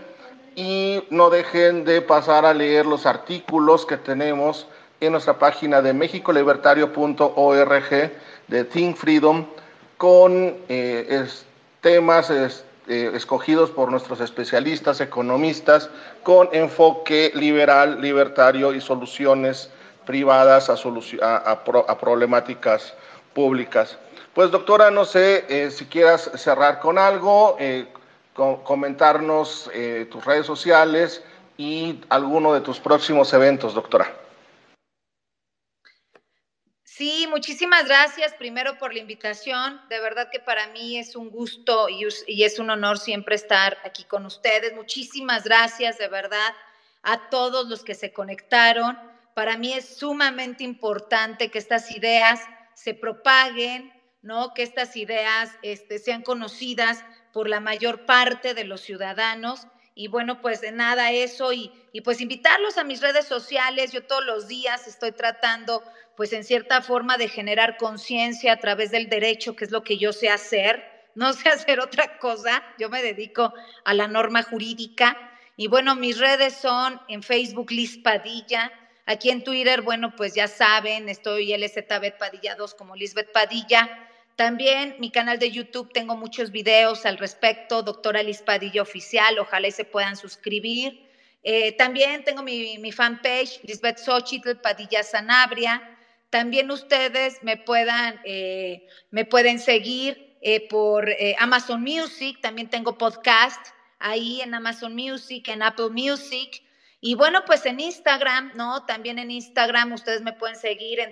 y no dejen de pasar a leer los artículos que tenemos en nuestra página de mexicolibertario.org de Think Freedom con eh, temas eh, escogidos por nuestros especialistas, economistas, con enfoque liberal, libertario y soluciones privadas a, problemáticas públicas. Pues doctora, no sé eh, si quieras cerrar con algo, eh, comentarnos tus redes sociales y alguno de tus próximos eventos, doctora. Sí, muchísimas gracias primero por la invitación. De verdad que para mí es un gusto y es un honor siempre estar aquí con ustedes. Muchísimas gracias de verdad a todos los que se conectaron. Para mí es sumamente importante que estas ideas se propaguen, ¿no? Que estas ideas este, sean conocidas por la mayor parte de los ciudadanos. Y bueno, pues de nada eso y, y pues invitarlos a mis redes sociales. Yo todos los días estoy tratando, pues en cierta forma, de generar conciencia a través del derecho, que es lo que yo sé hacer. No sé hacer otra cosa. Yo me dedico a la norma jurídica. Y bueno, mis redes son en Facebook Liz Padilla, Aquí en Twitter, bueno, pues ya saben, estoy LZB Padilla 2 como Lisbeth Padilla. También mi canal de YouTube tengo muchos videos al respecto, doctora Liz Padilla Oficial, ojalá y se puedan suscribir. Eh, también tengo mi, fanpage, Lisbeth Xochitl Padilla Sanabria. También ustedes me, eh, me pueden seguir eh, por Amazon Music, también tengo podcast ahí en Amazon Music, en Apple Music. Y bueno, pues en Instagram, ¿no? También en Instagram ustedes me pueden seguir en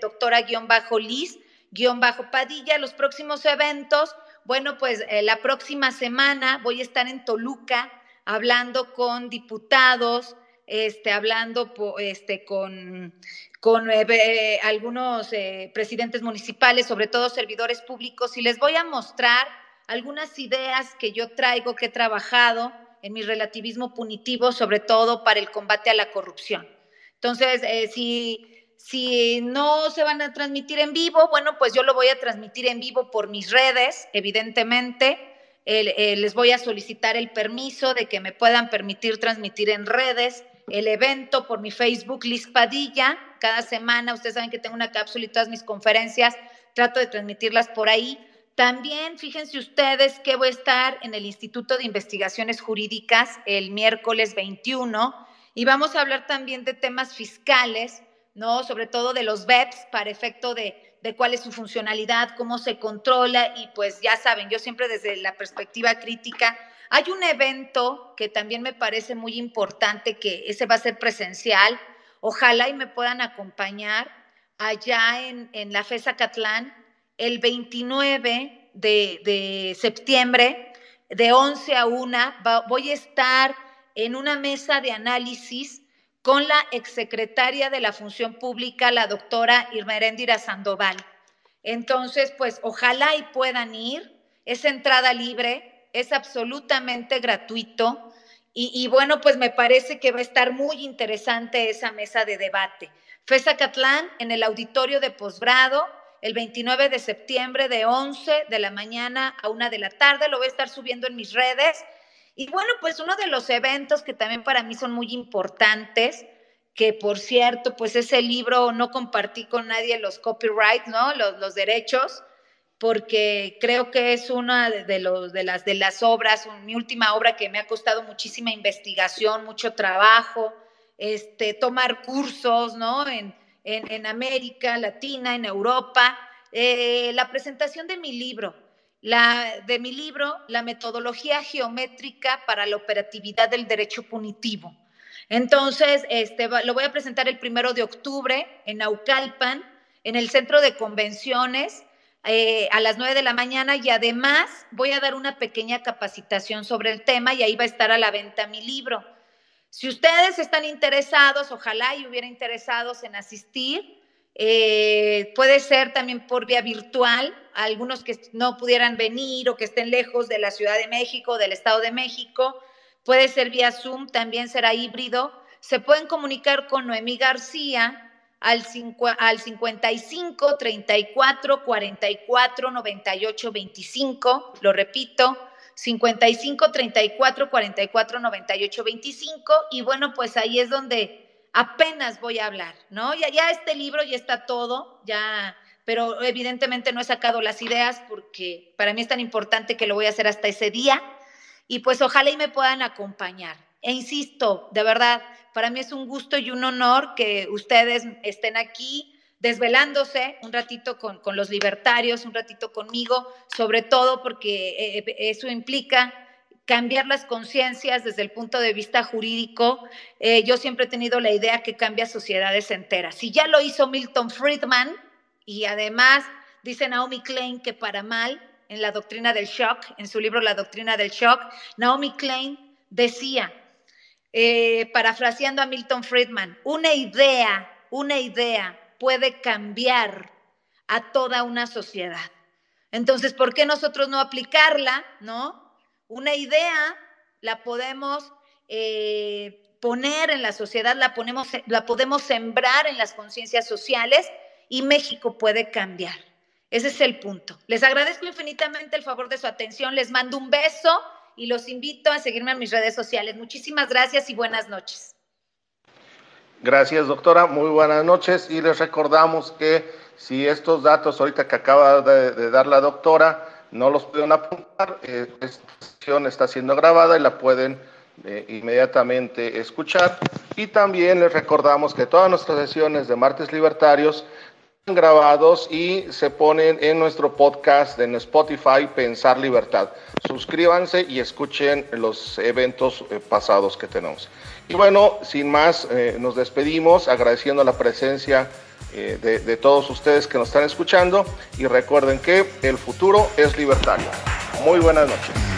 doctora-liz-padilla. Los próximos eventos, bueno, pues eh, la próxima semana voy a estar en Toluca hablando con diputados, este, hablando este, con, con eh, algunos eh, presidentes municipales, sobre todo servidores públicos, y les voy a mostrar algunas ideas que yo traigo, que he trabajado en mi relativismo punitivo, sobre todo para el combate a la corrupción. Entonces, eh, si, si no se van a transmitir en vivo, bueno, pues yo lo voy a transmitir en vivo por mis redes, evidentemente. Eh, les voy a solicitar el permiso de que me puedan permitir transmitir en redes el evento por mi Facebook Liz Padilla. Cada semana, ustedes saben que tengo una cápsula y todas mis conferencias, trato de transmitirlas por ahí. También fíjense ustedes que voy a estar en el Instituto de Investigaciones Jurídicas el miércoles 21 y vamos a hablar también de temas fiscales, ¿no? Sobre todo de los BEPS para efecto de, de cuál es su funcionalidad, cómo se controla y pues ya saben, yo siempre desde la perspectiva crítica, hay un evento que también me parece muy importante, que ese va a ser presencial, ojalá y me puedan acompañar allá en, en la FESA Catlán el 29 de, septiembre, de 11 a 1, voy a estar en una mesa de análisis con la exsecretaria de la Función Pública, la doctora Irmeréndira Sandoval. Entonces, pues ojalá y puedan ir, es entrada libre, es absolutamente gratuito Y, bueno, pues me parece que va a estar muy interesante esa mesa de debate. FESA Catlán en el auditorio de posgrado el 29 de septiembre de 11 de la mañana a 1 de la tarde. Lo voy a estar subiendo en mis redes. Y bueno, pues uno de los eventos que también para mí son muy importantes, que por cierto, pues ese libro no compartí con nadie los copyrights, ¿no? Los, derechos, porque creo que es una de, las, obras, mi última obra que me ha costado muchísima investigación, mucho trabajo, este, tomar cursos, ¿no? En, en, América Latina, en Europa, eh, la presentación de mi libro, de mi libro, La metodología geométrica para la operatividad del derecho punitivo. Entonces, este, lo voy a presentar el primero de octubre en Naucalpan, en el centro de convenciones, eh, a las nueve de la mañana y además voy a dar una pequeña capacitación sobre el tema y ahí va a estar a la venta mi libro. Si ustedes están interesados, ojalá y hubiera interesados en asistir, eh, puede ser también por vía virtual, algunos que no pudieran venir o que estén lejos de la Ciudad de México, del Estado de México, puede ser vía Zoom, también será híbrido. Se pueden comunicar con Noemí García al, al 55 34 44 98 25, lo repito, 55 34 44 98 25 y bueno, pues ahí es donde apenas voy a hablar, ¿no? Ya, este libro ya está todo, ya, pero evidentemente no he sacado las ideas porque para mí es tan importante que lo voy a hacer hasta ese día y pues ojalá y me puedan acompañar. E insisto, de verdad, para mí es un gusto y un honor que ustedes estén aquí desvelándose un ratito con, los libertarios, un ratito conmigo, sobre todo porque eh, eh, eso implica cambiar las conciencias desde el punto de vista jurídico. Eh, yo siempre he tenido la idea que cambia sociedades enteras. Si ya lo hizo Milton Friedman y además dice Naomi Klein que para mal en la doctrina del shock, en su libro La doctrina del shock, Naomi Klein decía, parafraseando a Milton Friedman, una idea, una idea puede cambiar a toda una sociedad. Entonces, ¿por qué nosotros no aplicarla? ¿No? Una idea la podemos eh, poner en la sociedad, la, ponemos, la podemos sembrar en las conciencias sociales y México puede cambiar. Ese es el punto. Les agradezco infinitamente el favor de su atención, les mando un beso y los invito a seguirme en mis redes sociales. Muchísimas gracias y buenas noches. Gracias, doctora. Muy buenas noches. Y les recordamos que si estos datos ahorita que acaba de, dar la doctora no los pueden apuntar, eh, esta sesión está siendo grabada y la pueden eh, inmediatamente escuchar. Y también les recordamos que todas nuestras sesiones de Martes Libertarios están grabados y se ponen en nuestro podcast en Spotify Pensar Libertad. Suscríbanse y escuchen los eventos eh, pasados que tenemos. Y bueno, sin más, eh, nos despedimos agradeciendo la presencia eh, de, de todos ustedes que nos están escuchando y recuerden que el futuro es libertario. Muy buenas noches.